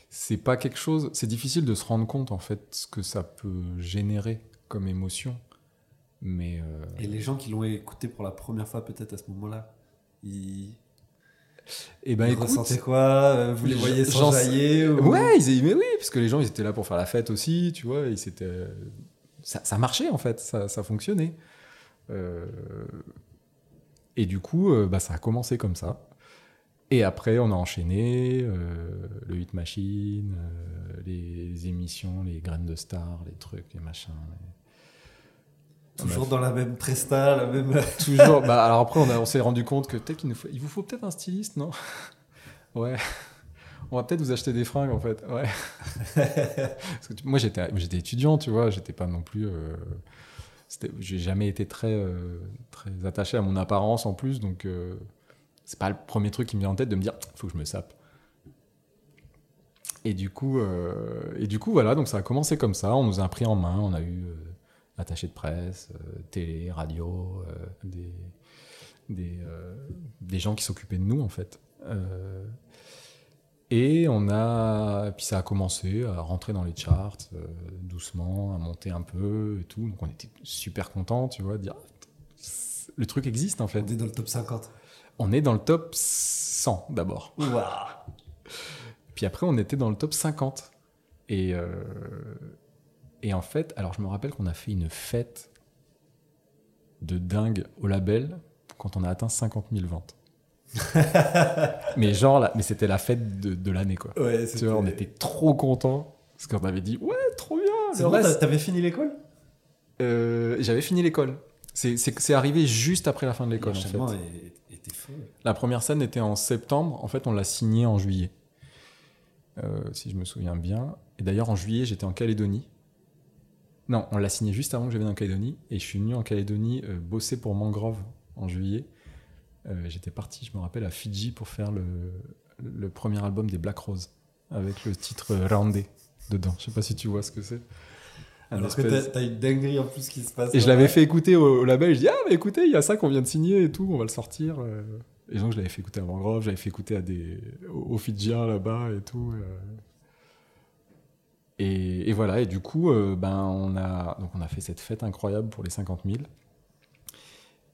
c'est pas quelque chose, c'est difficile de se rendre compte en fait ce que ça peut générer comme émotion, mais euh, Et les gens qui l'ont écouté pour la première fois, peut-être à ce moment-là, ils, et ben ils écoute, ressentaient quoi Euh, Vous les voyez s'enjailler ou... Ouais, ils, mais oui, parce que les gens, ils étaient là pour faire la fête aussi, tu vois, ils ça, ça marchait en fait, ça, ça fonctionnait. Euh, Et du coup, euh, bah, ça a commencé comme ça. Et après, on a enchaîné euh, le Hit Machine, euh, les émissions, les graines de stars, les trucs, les machins. les- Toujours dans la même presta, la même. Toujours. bah, alors après, on, a- on s'est rendu compte que peut-être qu'il nous faut, il vous faut peut-être un styliste, non? Ouais. On va peut-être vous acheter des fringues en fait. Ouais. Parce que tu- moi j'étais, j'étais étudiant, tu vois. J'étais pas non plus. euh, j'ai jamais été très, euh, très attaché à mon apparence en plus, donc euh, c'est pas le premier truc qui me vient en tête de me dire, faut que je me sape. Et du coup, euh, et du coup voilà, donc ça a commencé comme ça. On nous a pris en main, on a eu attaché de presse, télé, radio, des, des, des gens qui s'occupaient de nous en fait. Et on a, puis ça a commencé à rentrer dans les charts euh, doucement, à monter un peu et tout. Donc on était super contents, tu vois, de dire Ah, le truc existe en On fait. est dans le top 50. On est dans le top 100 d'abord. Waouh Puis après, on était dans le top 50. Et, euh, et en fait, alors je me rappelle qu'on a fait une fête de dingue au label quand on a atteint 50 000 ventes. mais genre, là, mais c'était la fête de, de l'année, quoi. Ouais, Tu vois, on était trop contents parce qu'on avait dit ouais, trop bien. C'est reste- t'a- t'avais fini l'école? Euh, J'avais fini l'école. C'est- C'est c'est arrivé juste après la fin de l'école, en fait. Était fou. La première scène était en septembre. En fait, on l'a signée en juillet. Euh, si je me souviens bien. Et d'ailleurs, en juillet, j'étais en Calédonie. Non, on l'a signé juste avant que je vienne en Calédonie. Et je suis venu en Calédonie euh, bosser pour Mangrove en juillet. Euh, j'étais parti, je me rappelle, à Fidji pour faire le, le premier album des Black Rose. Avec le titre euh, Roundé dedans. Je sais pas si tu vois ce que c'est. Un Alors que espèce- t'as t'as une dinguerie en plus qui se passe. et je l'avais fait écouter au, au label. Je dis, ah, bah écoutez, il y a ça qu'on vient de signer et tout, on va le sortir. euh. Et donc, je l'avais fait écouter à Mangrove, j'avais fait écouter à des, aux Fidjiens là-bas et tout. Et, et voilà, et du coup, ben, on, a, donc on a fait cette fête incroyable pour les 50 000.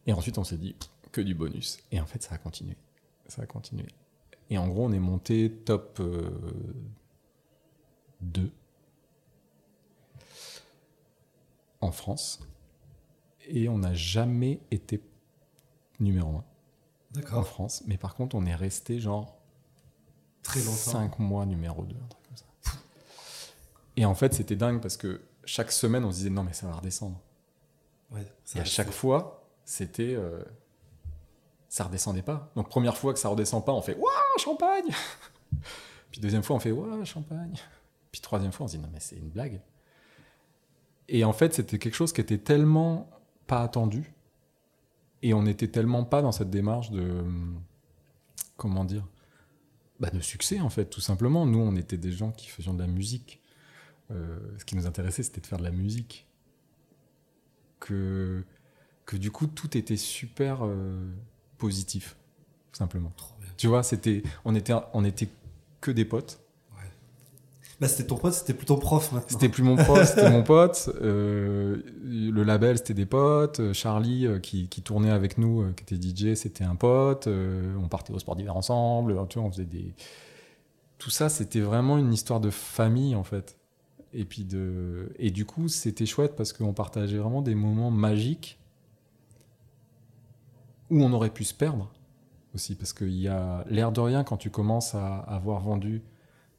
Et ensuite, on s'est dit, que du bonus. Et en fait, ça a continué. Ça a continué. Et en gros, on est monté top euh, 2 en France. Et on n'a jamais été numéro 1 en. France. Mais par contre, on est resté genre Très longtemps. 5 mois numéro 2, un truc comme ça. Et en fait, c'était dingue parce que chaque semaine, on se disait non, mais ça va redescendre. Ouais, ça Et à chaque fois, c'était. euh, ça redescendait pas. Donc, première fois que ça redescend pas, on fait Waouh, champagne Puis deuxième fois, on fait Waouh, champagne Puis troisième fois, on se dit Non, mais c'est une blague. Et en fait, c'était quelque chose qui était tellement pas attendu et on n'était tellement pas dans cette démarche de. Comment dire bah, De succès, en fait, tout simplement. Nous, on était des gens qui faisions de la musique. Euh, ce qui nous intéressait, c'était de faire de la musique. Que, que du coup, tout était super euh, positif, tout simplement. Tu vois, c'était, on, était, on était que des potes. Bah, c'était ton pote, c'était plus ton prof maintenant. C'était plus mon prof, c'était mon pote. Euh, le label, c'était des potes. Charlie, euh, qui, qui tournait avec nous, euh, qui était DJ, c'était un pote. Euh, on partait au sport d'hiver ensemble. Tu vois, on faisait des. Tout ça, c'était vraiment une histoire de famille, en fait. Et puis de. Et du coup, c'était chouette parce qu'on partageait vraiment des moments magiques où on aurait pu se perdre aussi. Parce qu'il y a l'air de rien quand tu commences à avoir vendu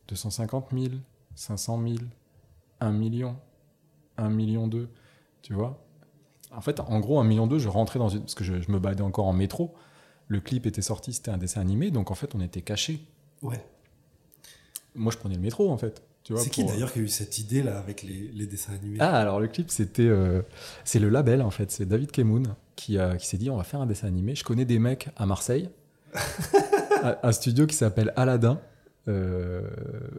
250 000, 500 000, 1 million, 1 million 2, tu vois. En fait, en gros, 1 million 2, je rentrais dans une... Parce que je, je me baladais encore en métro. Le clip était sorti, c'était un dessin animé, donc en fait, on était cachés. Ouais. Moi, je prenais le métro, en fait. C'est qui pour- d'ailleurs qui a eu cette idée là avec les, les dessins animés? Ah, alors le clip, c'était. euh, c'est le label, en fait. C'est David Kemoun qui, a- qui s'est dit on va faire un dessin animé. Je connais des mecs à Marseille, un, un studio qui s'appelle Aladdin. Euh,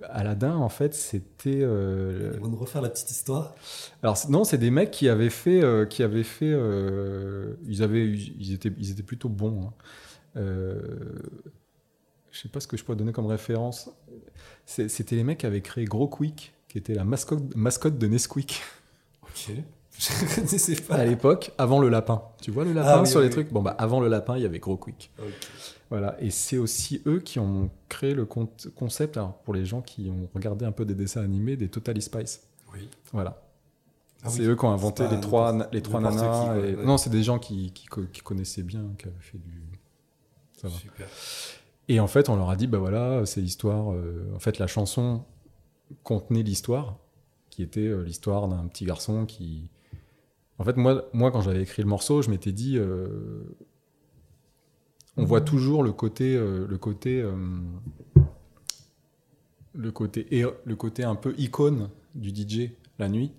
Aladdin, en fait, c'était. euh, On va nous refaire la petite histoire? Alors non, c'est des mecs qui avaient fait, euh, qui avaient fait, euh, ils avaient, ils étaient, ils étaient plutôt bons. hein. Euh, je sais pas ce que je pourrais donner comme référence. C'était les mecs qui avaient créé Gros Quick, qui était la mascotte, mascotte de Nesquik Ok. Je connaissais pas. à l'époque, avant le lapin. Tu vois le lapin Ah sur oui, les oui. trucs? Bon bah avant le lapin, il y avait Gros Quick. Voilà, et c'est aussi eux qui ont créé le con- concept, alors pour les gens qui ont regardé un peu des dessins animés, des Totally Spice. Oui. Voilà. Ah c'est oui. eux qui ont inventé les trois, les trois nanas. qui, quoi, et- ouais. Non, c'est des gens qui, qui, qui connaissaient bien, qui avaient fait du. Ça va. Super. Et en fait, on leur a dit, bah voilà, c'est l'histoire. euh, en fait, la chanson contenait l'histoire, qui était euh, l'histoire d'un petit garçon qui. En fait, moi, moi quand j'avais écrit le morceau, je m'étais dit, euh, on voit toujours le côté, le côté, le côté, le côté un peu icône du DJ la nuit,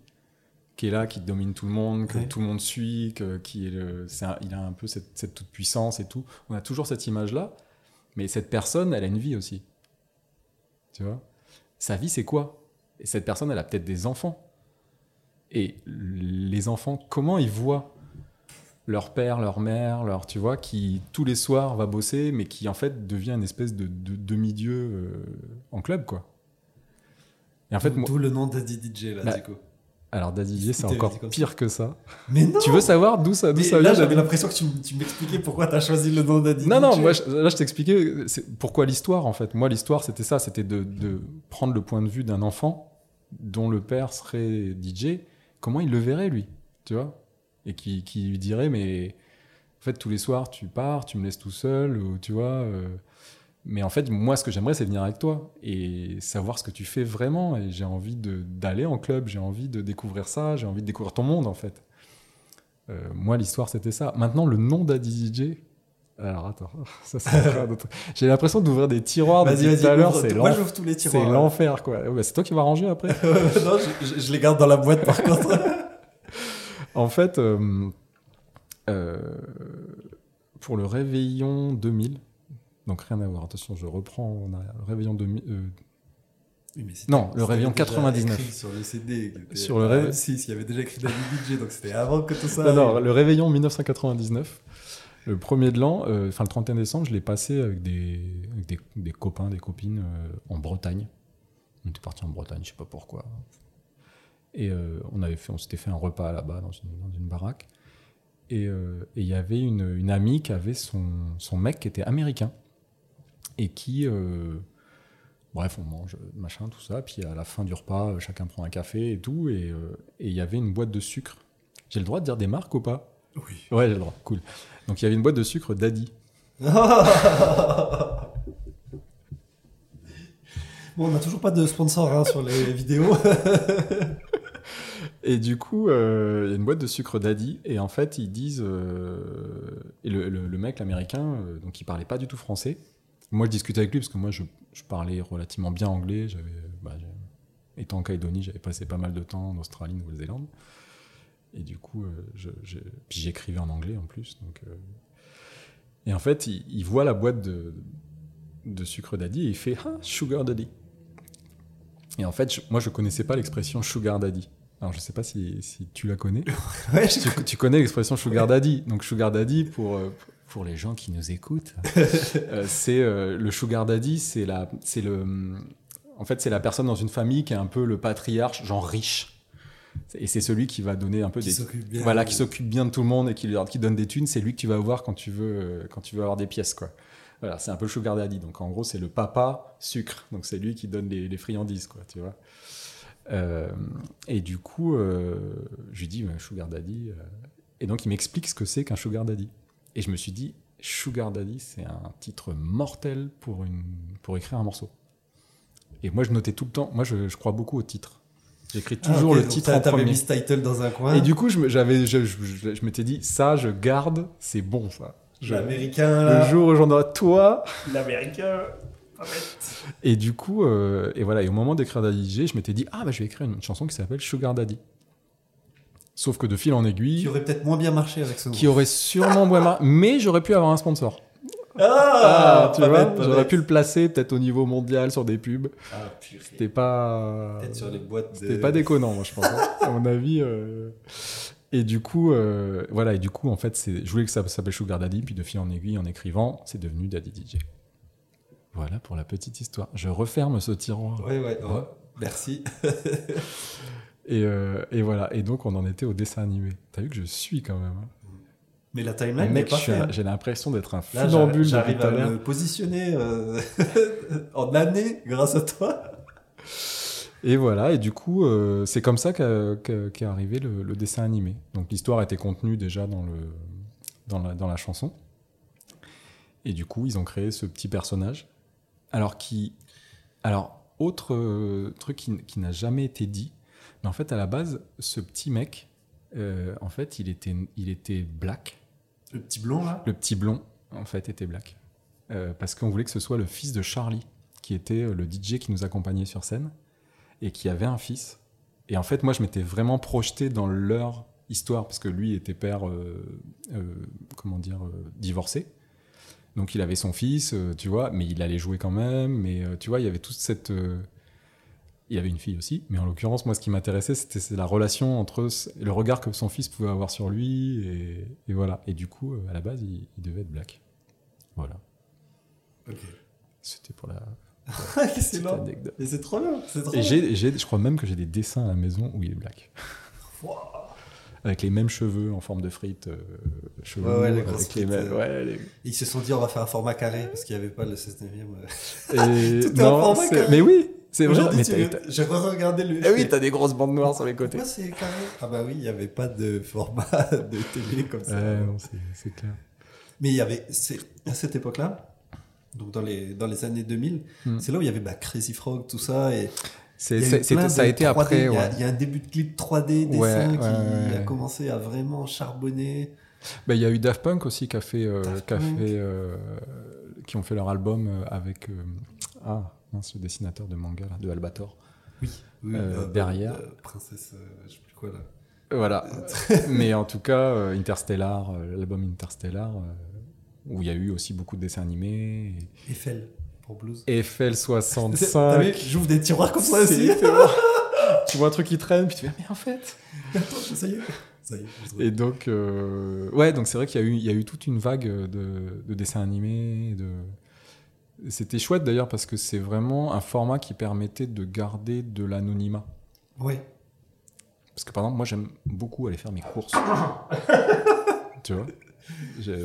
qui est là, qui domine tout le monde, que Ouais. tout le monde suit, que, qui est le, c'est un- il a un peu cette, cette toute puissance et tout. On a toujours cette image-là. Mais cette personne, elle a une vie aussi. Tu vois? Sa vie, c'est quoi? Et cette personne, elle a peut-être des enfants. Et les enfants, comment ils voient leur père, leur mère, leur, tu vois, qui tous les soirs va bosser, mais qui en fait devient une espèce de, de demi-dieu euh, en club, quoi? Et en fait, D'où le nom d'Addy DJ là, Bah, du coup. Alors Daddy J, c'est encore pire que ça. Mais non. Tu veux savoir d'où ça, d'où ça là, vient j'avais Daddy l'impression que tu, tu m'expliquais pourquoi t'as choisi le nom d'Addy Non, non, moi, je- là, je t'expliquais pourquoi l'histoire, en fait. Moi, l'histoire, c'était ça, c'était de, de prendre le point de vue d'un enfant dont le père serait DJ, comment il le verrait, lui, tu vois? Et qui, qui lui dirait, mais en fait, tous les soirs, tu pars, tu me laisses tout seul, ou tu vois euh, Mais en fait, moi, ce que j'aimerais, c'est venir avec toi et savoir ce que tu fais vraiment. Et j'ai envie de- d'aller en club, j'ai envie de découvrir ça, j'ai envie de découvrir ton monde, en fait. Euh, moi, l'histoire, c'était ça. Maintenant, le nom d'Adi DJ. Alors, attends, ça, autre- J'ai l'impression d'ouvrir des tiroirs depuis tout à l'heure. C'est l'enfer, quoi. Ouais, bah, c'est toi qui vas ranger après. non, je les garde dans la boîte par contre. en fait, euh, euh, pour le réveillon 2000, donc rien à voir, attention, je reprends on a le réveillon 2000. euh, Oui, mais c'était- Non, le réveillon déjà 99. écrit Sur le CD. Sur le Ah, réveil- Si, il y avait déjà écrit Daddy DJ, donc c'était avant que tout ça. non, non, le réveillon 1999. Le premier de l'an, euh, enfin le 31 décembre, je l'ai passé avec des, avec des, des copains, des copines euh, en Bretagne. On était parti en Bretagne, je sais pas pourquoi. Et euh, on avait fait, on s'était fait un repas là-bas dans une, dans une baraque. Et euh, et il y avait une, une amie qui avait son, son mec qui était américain et qui, euh, bref, on mange machin tout ça. Puis à la fin du repas, euh, chacun prend un café et tout. Et euh, et il y avait une boîte de sucre. J'ai le droit de dire des marques ou pas? Oui. Ouais, j'ai le droit. Cool. Donc il y avait une boîte de sucre Daddy. Bon, on n'a toujours pas de sponsor hein, sur les vidéos. Et du coup, euh, il y a une boîte de sucre Daddy. Et en fait, ils disent. euh, et le, le- le mec, l'américain, euh, donc il parlait pas du tout français. Moi, je discutais avec lui parce que moi, je, je parlais relativement bien anglais. J'avais, bah, étant en Calédonie, j'avais passé pas mal de temps en Australie, Nouvelle-Zélande. Et du coup, euh, je, je- puis j'écrivais en anglais en plus. Donc, euh, Et en fait, il, il voit la boîte de, de sucre daddy et il fait ah, Sugar Daddy. Et en fait, je- moi, je connaissais pas l'expression Sugar Daddy. Alors, je sais pas si, si tu la connais. Ouais, tu, tu connais l'expression Sugar Daddy. Donc, Sugar Daddy, pour, euh, pour les gens qui nous écoutent, euh, c'est euh, le Sugar Daddy, c'est la, c'est le, en fait, c'est la personne dans une famille qui est un peu le patriarche, genre riche. Et c'est celui qui va donner un peu qui des, s'occupe bien. voilà, qui s'occupe bien de tout le monde et qui, donne des thunes, c'est lui que tu vas voir quand tu veux, euh, quand tu veux avoir des pièces, quoi. Voilà, c'est un peu le sugar daddy. Donc en gros, c'est le papa sucre. Donc c'est lui qui donne les, les friandises, quoi, tu vois. Euh, et du coup, euh, je lui dis euh, sugar daddy. euh, et donc il m'explique ce que c'est qu'un sugar daddy. Et je me suis dit, sugar daddy, c'est un titre mortel pour une, pour écrire un morceau. Et moi, je notais tout le temps. Moi, je, je crois beaucoup au titre. J'écris Ah, toujours le titre en T'avais premier. mis ce title dans un coin. Et du coup, je j'avais, je, je- je- je m'étais dit, ça, je garde, c'est bon, ça. L'américain, le jour où j'en aurai toi. L'américain. Et du coup, euh, et voilà, et au moment d'écrire Daddy DJ, je m'étais dit, ah, bah, je vais écrire une chanson qui s'appelle Sugar Daddy. Sauf que de fil en Qui aiguille, aurait peut-être moins bien marché avec ce qui aurait sûrement moins mar- mais j'aurais pu avoir un sponsor. Ah, tu pas vois, j'aurais pu le placer peut-être au niveau mondial sur des pubs. Ah. C'était pas. Peut-être sur les boîtes de... C'était pas déconnant, moi, je pense. hein. à mon avis. euh. Et du coup, euh, voilà, et du coup, en fait, je voulais que ça s'appelle Sugar Daddy, puis de fil en aiguille, en écrivant, c'est devenu Daddy DJ. Voilà pour la petite histoire. Je referme ce tiroir. Ouais, ouais, ouais. Merci. Et, euh, et voilà. Et donc, on en était au dessin animé. T'as vu que je suis quand même. hein. Mais la timeline n'est pas j'ai l'impression d'être un funambule j'arrive à me positionner euh, en année grâce à toi. Et voilà, et du coup, euh, c'est comme ça qu'est arrivé le, le dessin animé. Donc l'histoire était contenue déjà dans, le, dans, la, dans la chanson. Et du coup, ils ont créé ce petit personnage. Alors, qui. Alors, autre truc qui, qui n'a jamais été dit, mais en fait, à la base, ce petit mec, euh, en fait, il était, il était black. Le petit blond, là? Le petit blond, en fait, était black. Euh, parce qu'on voulait que ce soit le fils de Charlie, qui était euh, le DJ qui nous accompagnait sur scène, et qui avait un fils. Et en fait, moi, je m'étais vraiment projeté dans leur histoire, parce que lui était père, euh, comment dire, divorcé. Donc il avait son fils, tu vois, mais il allait jouer quand même. Mais tu vois, il y avait toute cette. Euh, il avait une fille aussi, mais en l'occurrence, moi, ce qui m'intéressait, c'était la relation entre le regard que son fils pouvait avoir sur lui, et, et voilà. Et du coup, euh, à la base, il, il devait être black. Voilà. Ok. C'était pour la anecdote. Et c'est trop bien. Trop Et j'ai, je crois même que j'ai des dessins à la maison où il est black. Ouah. Avec les mêmes cheveux en forme de frites. euh, cheveux, Ouais, ouais, les avec les frites, mêmes. euh. Ouais, les- Ils se sont dit, on va faire un format carré parce qu'il n'y avait pas le 16 e Et- Tout est en non, format c'est- carré. Mais oui, c'est vrai. Mais j'ai re-regardé le. Eh oui, t'as des grosses bandes noires sur les côtés. Pourquoi c'est carré Ah bah oui, il n'y avait pas de format de télé comme ça. Non, c'est, clair. Mais il y avait, à cette époque-là, donc dans les, dans les années 2000, Hmm. c'est là où il y avait bah, Crazy Frog, tout ça. Et C'est, il y a eu c'est- c'était- plein ça a été 3D, après. Il y, a, ouais. il y a un début de clip 3D, dessin Ouais, qui ouais, a commencé à vraiment charbonner. Bah, il y a eu Daft Punk aussi qui a fait, euh, qui, a fait euh, qui ont fait leur album euh, avec ah mince, le dessinateur de manga là, de Albator. Oui. oui Euh, derrière. euh, princesse, euh, je sais plus quoi là. Voilà. Mais en tout cas, euh, Interstellar, euh, l'album Interstellar, euh, où il y a eu aussi beaucoup de dessins animés. Eiffel pour blues. Eiffel T'as 65. vu J'ouvre des tiroirs comme ça aussi. tu vois un truc qui traîne, puis tu fais, mais en fait. Attends, ça y est. Ça y est. Et donc, euh, ouais, donc c'est vrai qu'il y, a eu- il y a eu toute une vague de, de dessins animés. De... C'était chouette d'ailleurs parce que c'est vraiment un format qui permettait de garder de l'anonymat. Ouais. Parce que par exemple, moi j'aime beaucoup aller faire mes courses. tu vois?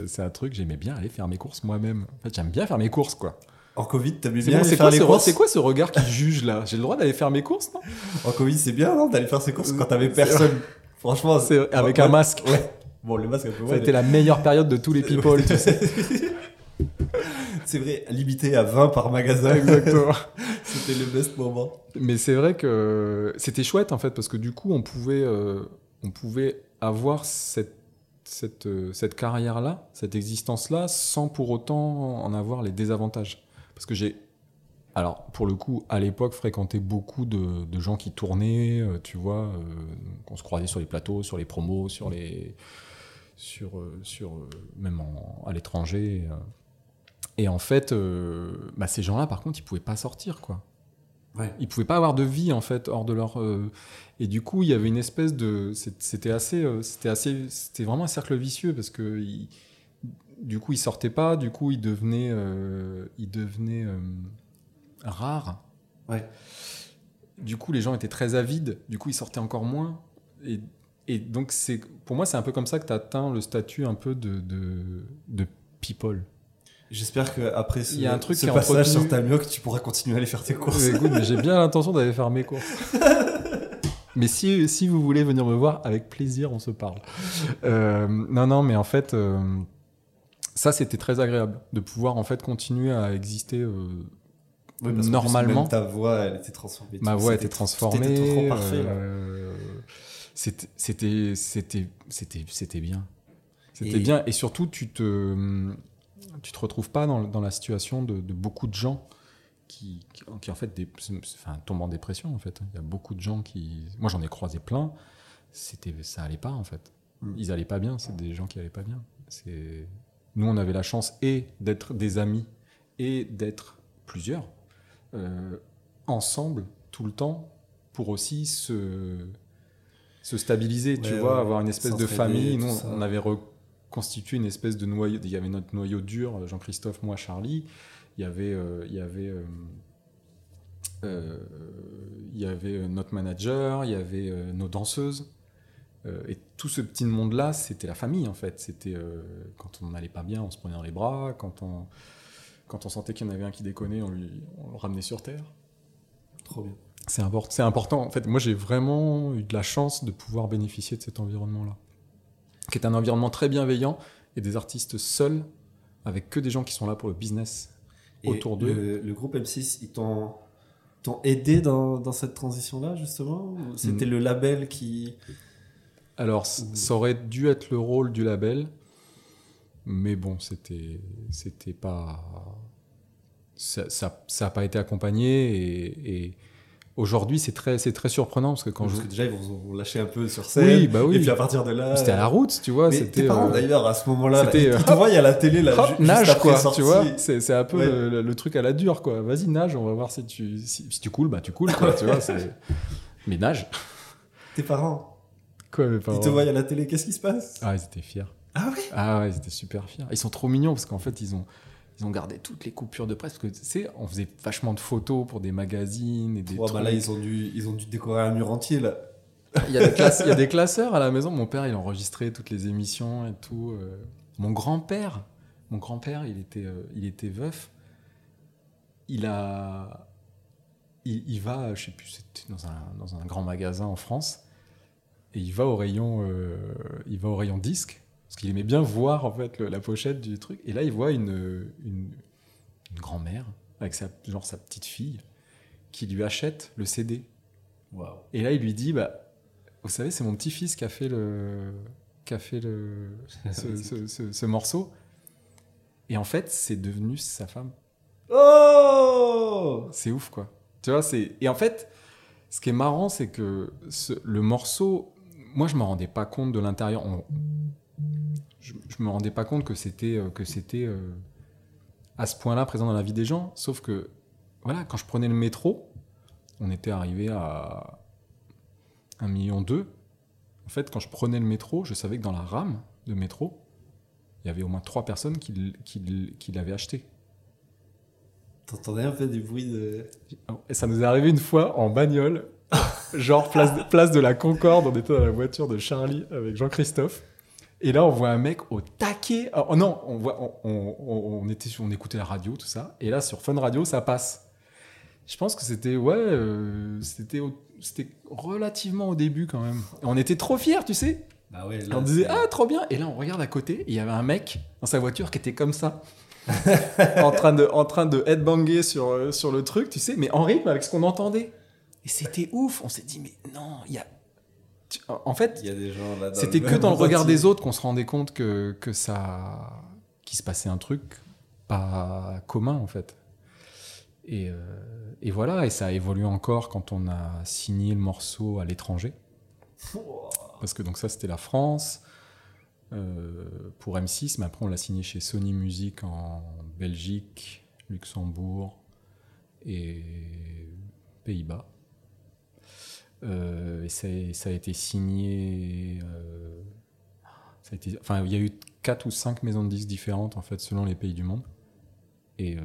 C'est un truc, j'aimais bien aller faire mes courses moi-même. En fait, j'aime bien faire mes courses, quoi. En Covid, t'aimais C'est bien bon, aller faire quoi, les courses? c'est quoi ce regard qui juge là? J'ai le droit d'aller faire mes courses, non? En Covid, c'est bien, non D'aller faire ses courses quand t'avais personne. Franchement, C'est avec un masque. Ouais. Bon, le masque, un peu Ça a été la meilleure période de tous les people, tu sais. C'est vrai, limité à 20 par magasin. Exactement. C'était le best moment. Mais c'est vrai que c'était chouette en fait parce que du coup on pouvait, euh, on pouvait avoir cette, cette, euh, cette carrière-là, cette existence-là, sans pour autant en avoir les désavantages. Parce que j'ai alors, pour le coup, à l'époque, fréquentais beaucoup de, de gens qui tournaient, euh, tu vois, euh, qu'on se croisait sur les plateaux, sur les promos, sur les. sur, sur même en- à l'étranger. Et en fait, euh, bah, ces gens-là, par contre, ils pouvaient pas sortir, quoi. Ouais. Ils pouvaient pas avoir de vie, en fait, hors de leur. euh, Et du coup, il y avait une espèce de. C'était assez. euh, C'était assez. C'était vraiment un cercle vicieux parce que. ils- Du coup, ils sortaient pas, du coup, ils devenaient. Ils devenaient. rares. Ouais. Du coup, les gens étaient très avides. Du coup, ils sortaient encore moins. Et, et donc, c'est pour moi, c'est un peu comme ça que tu atteins le statut un peu de, de, de people. J'espère qu'après ce, Il y a un truc ce qui est passage entretenu. sur Tamioc, tu pourras continuer à aller faire tes courses. Écoute, mais j'ai bien l'intention d'aller faire mes courses. mais si, si vous voulez venir me voir, avec plaisir, on se parle. Euh, non, non, mais en fait, euh, ça, c'était très agréable de pouvoir en fait continuer à exister. euh, Oui, parce qu'en plus, Normalement- ta voix, elle était transformée. Ma voix était transformée. C'était trop parfait. c'était, c'était, c'était, c'était, c'était bien. C'était Et- bien. Et surtout, tu te, tu te retrouves pas dans, dans la situation de, de beaucoup de gens qui, qui, qui, en fait, des, enfin, tombent en dépression. En fait, il y a beaucoup de gens qui, moi, j'en ai croisé plein. C'était, ça allait pas en fait. Mm. Ils allaient pas bien. C'est des gens qui allaient pas bien. C'est, nous, on avait la chance et d'être des amis et d'être plusieurs euh, ensemble tout le temps pour aussi se, se stabiliser, tu Ouais, vois, ouais, avoir une espèce de famille. Nous, on avait reconstitué une espèce de noyau. Il y avait notre noyau dur, Jean-Christophe, moi, Charlie. Il y avait, euh, il y avait, euh, euh, il y avait euh, notre manager, il y avait euh, nos danseuses. Euh, et tout ce petit monde-là, c'était la famille en fait. C'était euh, quand on n'allait pas bien, on se prenait dans les bras. Quand on, quand on sentait qu'il y en avait un qui déconnait, on, lui, on le ramenait sur terre. Trop bien. C'est import- c'est important. En fait, moi, j'ai vraiment eu de la chance de pouvoir bénéficier de cet environnement-là, qui est un environnement très bienveillant et des artistes seuls, avec que des gens qui sont là pour le business Et autour d'eux. Le, le groupe M6, ils t'ont aidé dans, dans cette transition-là, justement? C'était le label qui. Alors, c- ça aurait dû être le rôle du label, mais bon, c'était, c'était pas, ça, ça, ça pas été accompagné et, et aujourd'hui, c'est très, c'est très surprenant parce que quand Parce je, que déjà, ils vont lâcher un peu sur scène. oui, bah oui, Et puis à partir de là. c'était à la route, tu vois, c'était. tes parents, euh, d'ailleurs, à ce moment-là, c'était, ils, euh, ils te voient à la télé, là, hop, juste nage après quoi, sortie. tu vois, c'est, c'est un peu Ouais. le, truc à la dure quoi. Vas-y nage, on va voir si tu, si, si tu coules, bah tu coules quoi, tu vois. C'est... Mais nage. Tes parents, Quoi, mes parents ils te voient à la télé, qu'est-ce qui se passe? Ah, ils étaient fiers. Ah ouais? Ah ouais, ils étaient super fiers. Ils sont trop mignons parce qu'en fait, ils ont, ils ont gardé toutes les coupures de presse. Parce que tu sais, on faisait vachement de photos pour des magazines et des bah trucs. là, ils ont, dû, ils ont dû décorer un mur entier, là. il, y a des classes- il y a des classeurs à la maison. Mon père, il enregistrait toutes les émissions et tout. euh. Mon grand-père, mon grand-père, il était, euh, il était veuf. Il a. Il, il va, je sais plus, c'était dans un, dans un grand magasin en France. Et il va au rayon, euh, il va au rayon disque. Parce qu'il aimait bien voir en fait le- la pochette du truc. Et là, il voit une, une, une grand-mère avec sa, genre sa petite fille qui lui achète le CD. Et là, il lui dit, bah, vous savez, c'est mon petit-fils qui a fait le, qui a fait le, ce, ce- ce- ce morceau. Et en fait, c'est devenu sa femme. Oh C'est ouf, quoi. Tu vois, c'est et en fait, ce qui est marrant, c'est que ce- le morceau, moi, je me rendais pas compte de l'intérieur. On- Je, je me rendais pas compte que c'était euh, que c'était euh, à ce point-là présent dans la vie des gens. Sauf que, voilà, quand je prenais le métro, on était arrivé à 1 million deux. En fait, quand je prenais le métro, je savais que dans la rame de métro, il y avait au moins trois personnes qui, l'avaient acheté. T'entendais un peu des bruits de. Et ça nous est arrivé une fois en bagnole, genre place de la Concorde, on était dans la voiture de Charlie avec Jean-Christophe. Et là, on voit un mec au taquet. Oh non, on, voit, on, on- on- on était, sur- on écoutait la radio, tout ça. Et là, sur Fun Radio, ça passe. Je pense que c'était, ouais, euh, c'était, c'était relativement au début quand même. Et on était trop fiers, tu sais. Bah ouais, on disait, ah, trop bien. Et là, on regarde à côté, et il y avait un mec dans sa voiture qui était comme ça. en, train de, en train de headbanger sur, euh, sur le truc, tu sais, mais en rythme avec ce qu'on entendait. Et c'était ouf. On s'est dit, mais non, il y a. En fait, c'était que dans le regard des autres qu'on se rendait compte que, que ça. qu'il se passait un truc pas commun, en fait. Et, euh, et voilà, et ça a évolué encore quand on a signé le morceau à l'étranger. Parce que donc ça, c'était la France euh, pour M6, mais après on l'a signé chez Sony Music en Belgique, Luxembourg et Pays-Bas. Euh, et ça, a- ça a été signé. euh, ça a été, enfin, il y a eu quatre ou cinq maisons de disques différentes en fait selon les pays du monde. Et, euh,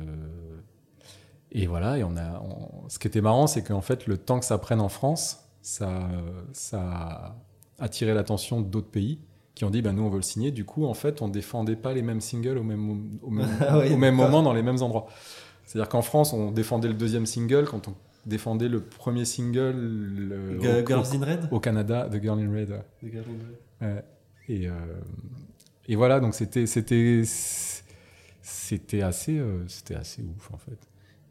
et voilà. Et on a. on- ce qui était marrant, c'est qu'en fait, le temps que ça prenne en France, ça, ça a attiré l'attention d'autres pays qui ont dit, bah nous, on veut le signer. Du coup, en fait, on défendait pas les mêmes singles au même, au même, Ah oui, au même d'accord. moment dans les mêmes endroits. C'est-à-dire qu'en France, on défendait le deuxième single quand on défendait le premier single le- G- au, Girls in Red au Canada, The Girl in Red. The in. Et, euh, et voilà, donc c'était c'était c'était assez euh, c'était assez ouf en fait.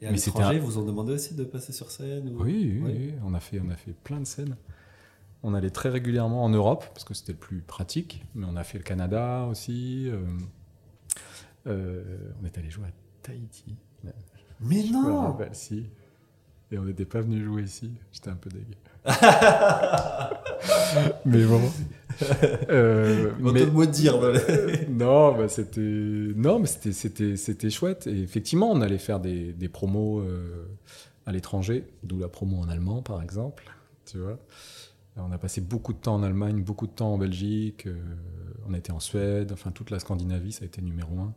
Et à Mais l'étranger, vous ont demandé aussi de passer sur scène ou- Oui, oui, Ouais. oui, on a fait on a fait plein de scènes. On allait très régulièrement en Europe parce que c'était le plus pratique, mais on a fait le Canada aussi. euh, euh, on est allé jouer à Tahiti. Mais Je non si. Et on n'était pas venu jouer ici. J'étais un peu dégueu. mais bon. Euh, vont mais- dans les- non, bah c'était non, mais c'était c'était c'était chouette. Et effectivement, on allait faire des, des promos euh, à l'étranger, d'où la promo en allemand, par exemple. Tu vois. On a passé beaucoup de temps en Allemagne, beaucoup de temps en Belgique. euh, on été en Suède. Enfin, toute la Scandinavie, ça a été numéro un.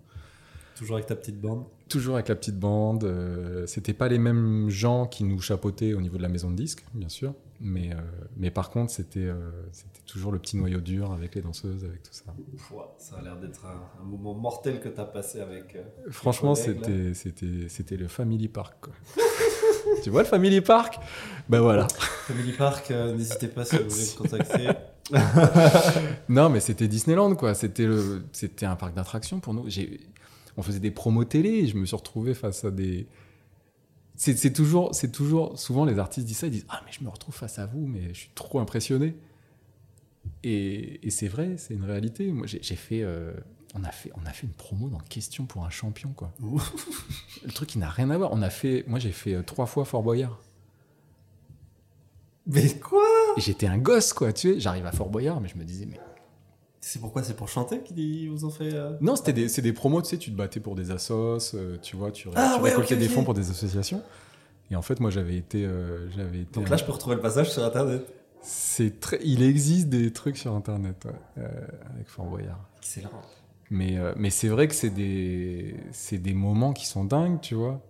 Toujours avec ta petite bande. Toujours avec la petite bande. euh, C'était pas les mêmes gens qui nous chapeautaient au niveau de la maison de disques, bien sûr. Mais, euh, mais par contre, c'était euh, c'était toujours le petit noyau dur avec les danseuses, avec tout ça. Pouah, Ça a l'air d'être un, un moment mortel que tu as passé avec. euh, Franchement, c'était c'était c'était le Family Park. quoi. tu vois le Family Park? Ben voilà. Family Park, euh, n'hésitez pas si vous voulez me contacter. Non, mais c'était Disneyland, quoi. C'était le c'était un parc d'attractions pour nous. J'ai on faisait des promos télé et je me suis retrouvé face à des c'est toujours c'est toujours souvent les artistes disent ça ils disent ah mais je me retrouve face à vous mais je suis trop impressionné. Et, et c'est vrai c'est une réalité. Moi j'ai fait euh, on a fait on a fait une promo dans question pour un champion quoi. Le truc qui n'a rien à voir. On a fait moi j'ai fait euh, trois fois Fort Boyard. Mais quoi? J'étais un gosse quoi tu sais. J'arrive à Fort Boyard mais je me disais mais C'est pourquoi C'est pour chanter qu'ils vous ont fait. euh, non c'était des c'est des promos tu sais tu te battais pour des assos euh, tu vois tu, Ah, tu ouais, récoltais des fonds pour des associations et en fait moi j'avais été euh, j'avais été Donc là, je peux retrouver le passage sur internet. C'est très, il existe des trucs sur internet ouais, avec Fort Boyard. Excellent. Mais, mais c'est vrai que c'est des, c'est des moments qui sont dingues, tu vois.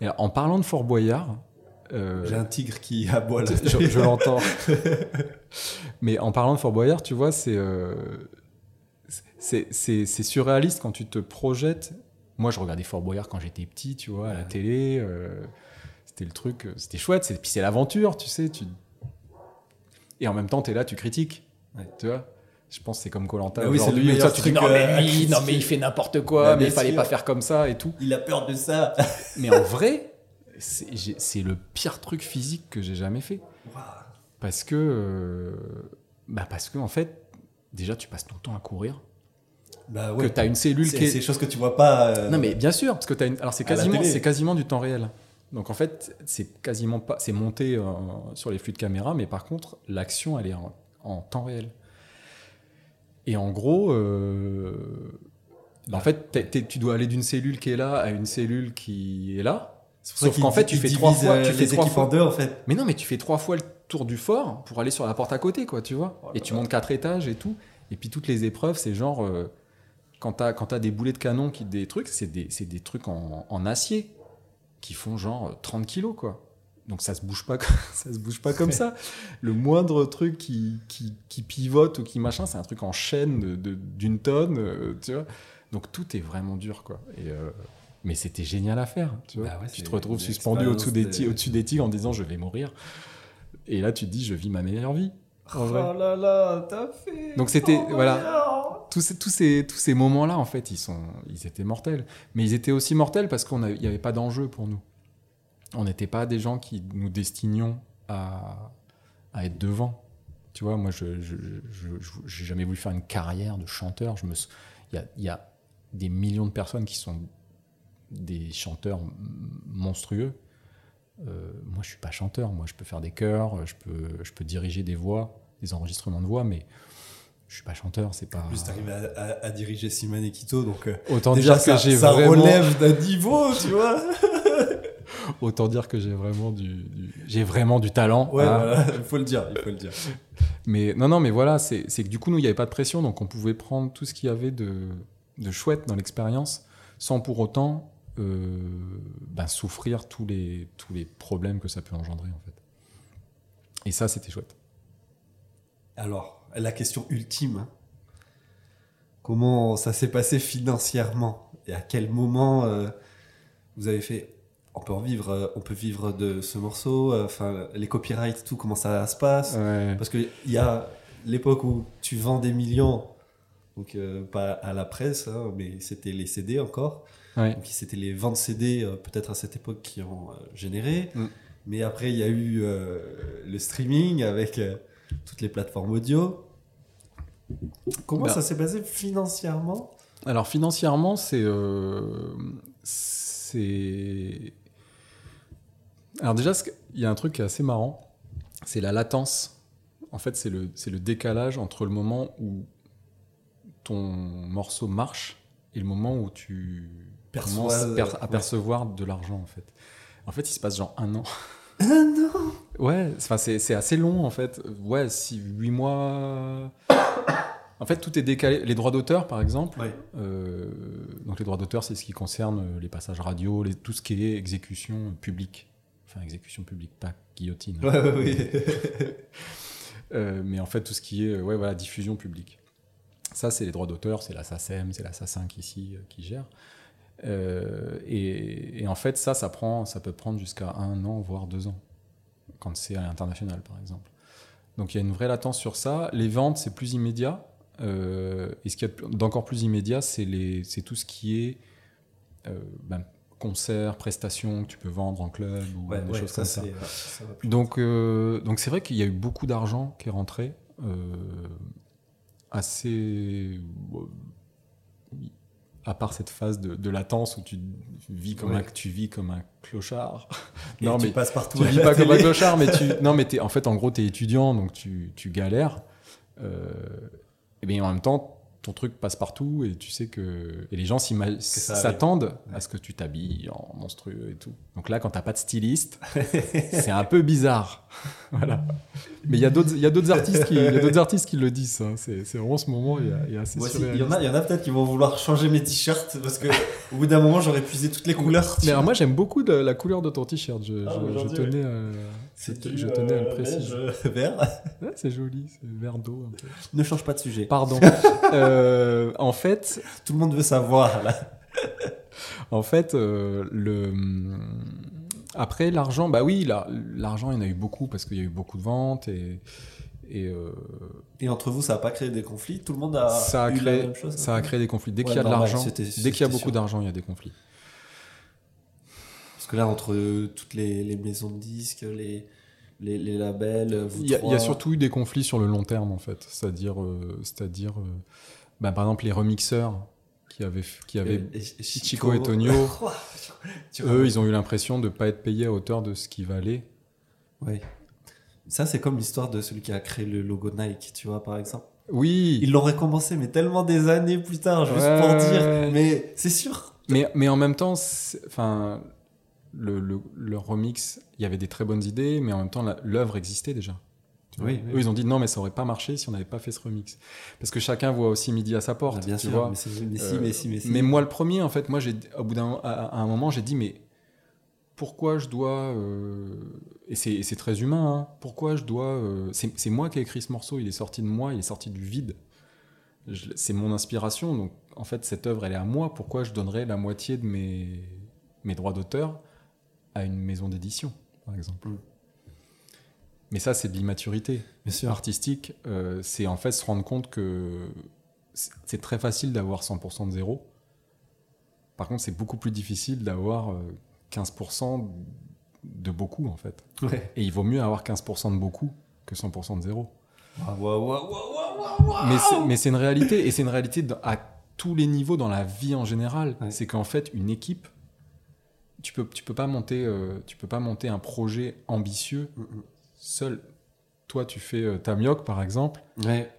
Et en parlant de Fort Boyard, J'ai un tigre qui aboie là. je, je l'entends. mais en parlant de Fort Boyard, tu vois, c'est, euh, c'est, surréaliste quand tu te projettes. Moi, je regardais Fort Boyard quand j'étais petit, tu vois, à la télé. euh, c'était le truc, euh, c'était chouette. Puis c'est l'aventure, tu sais. Tu... Et en même temps, tu es là, tu critiques. Ouais. Tu vois Je pense que c'est comme Colanta Ah oui, c'est le meilleur truc, non, mais lui, non, mais il fait n'importe quoi, mais il fallait pas faire comme ça et tout. Il a peur de ça. Mais en vrai, c'est le pire truc physique que j'ai jamais fait. Waouh. Parce que, euh, bah parce que en fait, déjà, tu passes ton temps à courir. Bah Que tu as une cellule qui est. c'est des choses que tu vois pas. euh, Non, mais bien sûr, parce que tu as une. Alors, c'est quasiment, c'est quasiment du temps réel. Donc, en fait, c'est quasiment pas. C'est monté euh, sur les flux de caméra, mais par contre, l'action, elle est en, en temps réel. Et en gros, bah, en fait, tu dois aller d'une cellule qui est là à une cellule qui est là. Sauf qu'en fait, tu fais trois fois, tu fais trois fois- en fait. Mais non, mais tu fais trois fois le tour du fort pour aller sur la porte à côté, quoi, tu vois. Oh et tu montes quatre étages et tout. Et puis toutes les épreuves, c'est genre. euh, quand t'as quand des boulets de canon qui des trucs, c'est des, des trucs en, en acier qui font genre euh, 30 kilos, quoi. Donc ça se bouge pas, ça se bouge pas comme ça. Le moindre truc qui, qui, qui pivote ou qui machin, c'est un truc en chaîne d'une tonne, euh, tu vois. Donc tout est vraiment dur, quoi. Et, euh, mais c'était génial à faire, tu vois. Bah ouais, tu te retrouves suspendu au-dessous des, expérience ti- de- au-dessus des tigres en disant je vais mourir. Et là, tu te dis je vis ma meilleure vie. en Oh là là, t'as fait. Donc c'était- Oh, voilà. Tous ces, tous ces, tous ces moments-là, en fait, ils, sont, ils étaient mortels. Mais ils étaient aussi mortels parce qu'il n'y avait pas d'enjeu pour nous. On n'était pas des gens qui nous destinions à, à être devant. Tu vois, moi, je n'ai je, je, je- j'ai jamais voulu faire une carrière de chanteur. Me Il y a, il y a des millions de personnes qui sont des chanteurs monstrueux. Euh, moi, je suis pas chanteur. Moi, je peux faire des chœurs, je peux, je peux diriger des voix, des enregistrements de voix, mais je suis pas chanteur. C'est pas. En plus, t'arrives à, à- à diriger Simone et Kito, donc euh, Autant déjà, dire ça, que j'ai ça vraiment. relève d'un niveau, tu vois. Autant dire que j'ai vraiment du, du- j'ai vraiment du talent. Ouais, hein. voilà, il faut le dire, il faut le dire. Mais non, non, mais voilà, c'est que du coup, nous, il n'y avait pas de pression, donc on pouvait prendre tout ce qu'il y avait de, de chouette dans l'expérience, sans pour autant ben, souffrir tous les, tous les problèmes que ça peut engendrer, en fait. Et ça, c'était chouette. Alors, la question ultime. hein. Comment ça s'est passé financièrement? Et à quel moment euh, vous avez fait on peut en vivre, euh, on peut vivre de ce morceau, euh, enfin les copyrights, tout, comment ça se passe? Ouais. Parce qu'il y a l'époque où tu vends des millions, donc euh, pas à la presse, hein, mais c'était les CD encore. Ouais. Donc c'était les ventes CD euh, peut-être à cette époque qui ont euh, généré. Mm. Mais après il y a eu euh, le streaming avec toutes les plateformes audio. Comment Ben- ça s'est passé financièrement? Alors financièrement, c'est euh, c'est alors déjà il y a un truc qui est assez marrant, c'est la latence. En fait, c'est le c'est le décalage entre le moment où ton morceau marche et le moment où tu Ouais. à percevoir de l'argent en fait. En fait, il se passe genre un an. Ah non Ouais, c'est assez long en fait. Ouais, si huit mois. En fait, tout est décalé. Les droits d'auteur, par exemple. Ouais. euh, donc les droits d'auteur, c'est ce qui concerne euh, les passages radio, les- tout ce qui est exécution publique. Enfin, exécution publique, pas guillotine. Ouais, ouais, oui. Euh, mais en fait, tout ce qui est ouais, voilà, diffusion publique. Ça, c'est les droits d'auteur, c'est la SACEM, c'est la SA5 ici euh, qui gère. Euh, et, et en fait, ça, ça, prend, ça peut prendre jusqu'à un an, voire deux ans, quand c'est à l'international, par exemple. Donc il y a une vraie latence sur ça. Les ventes, c'est plus immédiat. Euh, et ce qu'il y a d'encore plus immédiat, c'est tout ce qui est euh, ben, concerts, prestations que tu peux vendre en club ou Ouais, des ouais, choses ça, comme ça. ouais, ça Donc, euh, donc c'est vrai qu'il y a eu beaucoup d'argent qui est rentré, euh, assez. À part cette phase de, de latence où tu vis comme Ouais. un, tu vis comme un clochard. Et non tu mais passes partout. tu vis pas comme un clochard, mais tu non mais t'es- en fait en gros t'es étudiant donc tu, tu galères. Euh, et bien en même temps ton truc passe partout et tu sais que et les gens s'attendent à ce que tu t'habilles en monstrueux et tout. Donc là quand t'as pas de styliste, c'est un peu bizarre. voilà. Mais il y a d'autres il y a d'autres artistes qui il y a d'autres artistes qui le disent. hein. C'est vraiment ce moment il y a, assez il y en a, il y en a peut-être qui vont vouloir changer mes t-shirts parce que au bout d'un moment j'aurais épuisé toutes les couleurs. Mais alors moi j'aime beaucoup de- la couleur de ton t-shirt. Je, Ah, je- je aujourd'hui, tenais, à, je, tenais à le euh, préciser. beige, vert. Ouais, c'est joli, c'est vert d'eau un peu. Ne change pas de sujet. Pardon. Euh, en fait, Tout le monde veut savoir là. en fait, euh, le après l'argent, bah oui, la- l'argent, il y en a eu beaucoup parce qu'il y a eu beaucoup de ventes et et euh, Et entre vous, ça a pas créé des conflits? Tout le monde a, ça a eu la créé même chose ça a créé des conflits. Dès Ouais, qu'il y a de l'argent, dès qu'il y a beaucoup d'argent, il y a des conflits. Que là, entre euh, toutes les, les maisons de disques, les, les, les labels, euh, vous Il y, a, il y a trois- surtout eu des conflits sur le long terme en fait, c'est-à-dire euh, c'est-à-dire bah, par exemple les remixeurs qui avaient qui avaient et- et Chico et Tonio. Eux, ils ont eu l'impression de pas être payés à hauteur de ce qui valait. Ouais. Ça, c'est comme l'histoire de celui qui a créé le logo Nike, tu vois, par exemple. Oui, Ils l'ont récompensé, mais tellement des années plus tard, juste Ouais, pour dire. Mais c'est sûr. Mais, mais en même temps, enfin, le, le, le remix, il y avait des très bonnes idées, mais en même temps, l'œuvre existait déjà. Oui, oui. Eux, ils ont dit non, mais ça aurait pas marché si on n'avait pas fait ce remix. Parce que chacun voit aussi midi à sa porte. Ah, bien tu sûr. vois. Mais, si, mais si, mais si. Mais moi, le premier, en fait, moi, j'ai, au bout d'un, à, à un moment, j'ai dit, mais pourquoi je dois, euh, et c'est, très humain, hein, pourquoi je dois, euh, c'est, moi qui ai écrit ce morceau, il est sorti de moi, il est sorti du vide. C'est mon inspiration, donc en fait, cette œuvre, elle est à moi. Pourquoi je donnerais la moitié de mes, mes droits d'auteur à une maison d'édition, par exemple Mm. Mais ça, c'est de l'immaturité artistique, euh, c'est en fait se rendre compte que c'est très facile d'avoir 100% de zéro. Par contre, c'est beaucoup plus difficile d'avoir euh, 15% de beaucoup, en fait. Ouais. Et il vaut mieux avoir 15% de beaucoup que 100% de zéro. Mais c'est- une réalité, et c'est une réalité à tous les niveaux dans la vie en général. Ouais. C'est qu'en fait, une équipe, tu peux, tu peux pas monter, euh, tu peux pas monter un projet ambitieux Mm, mm. seul. Toi, tu fais euh, par exemple, Ouais,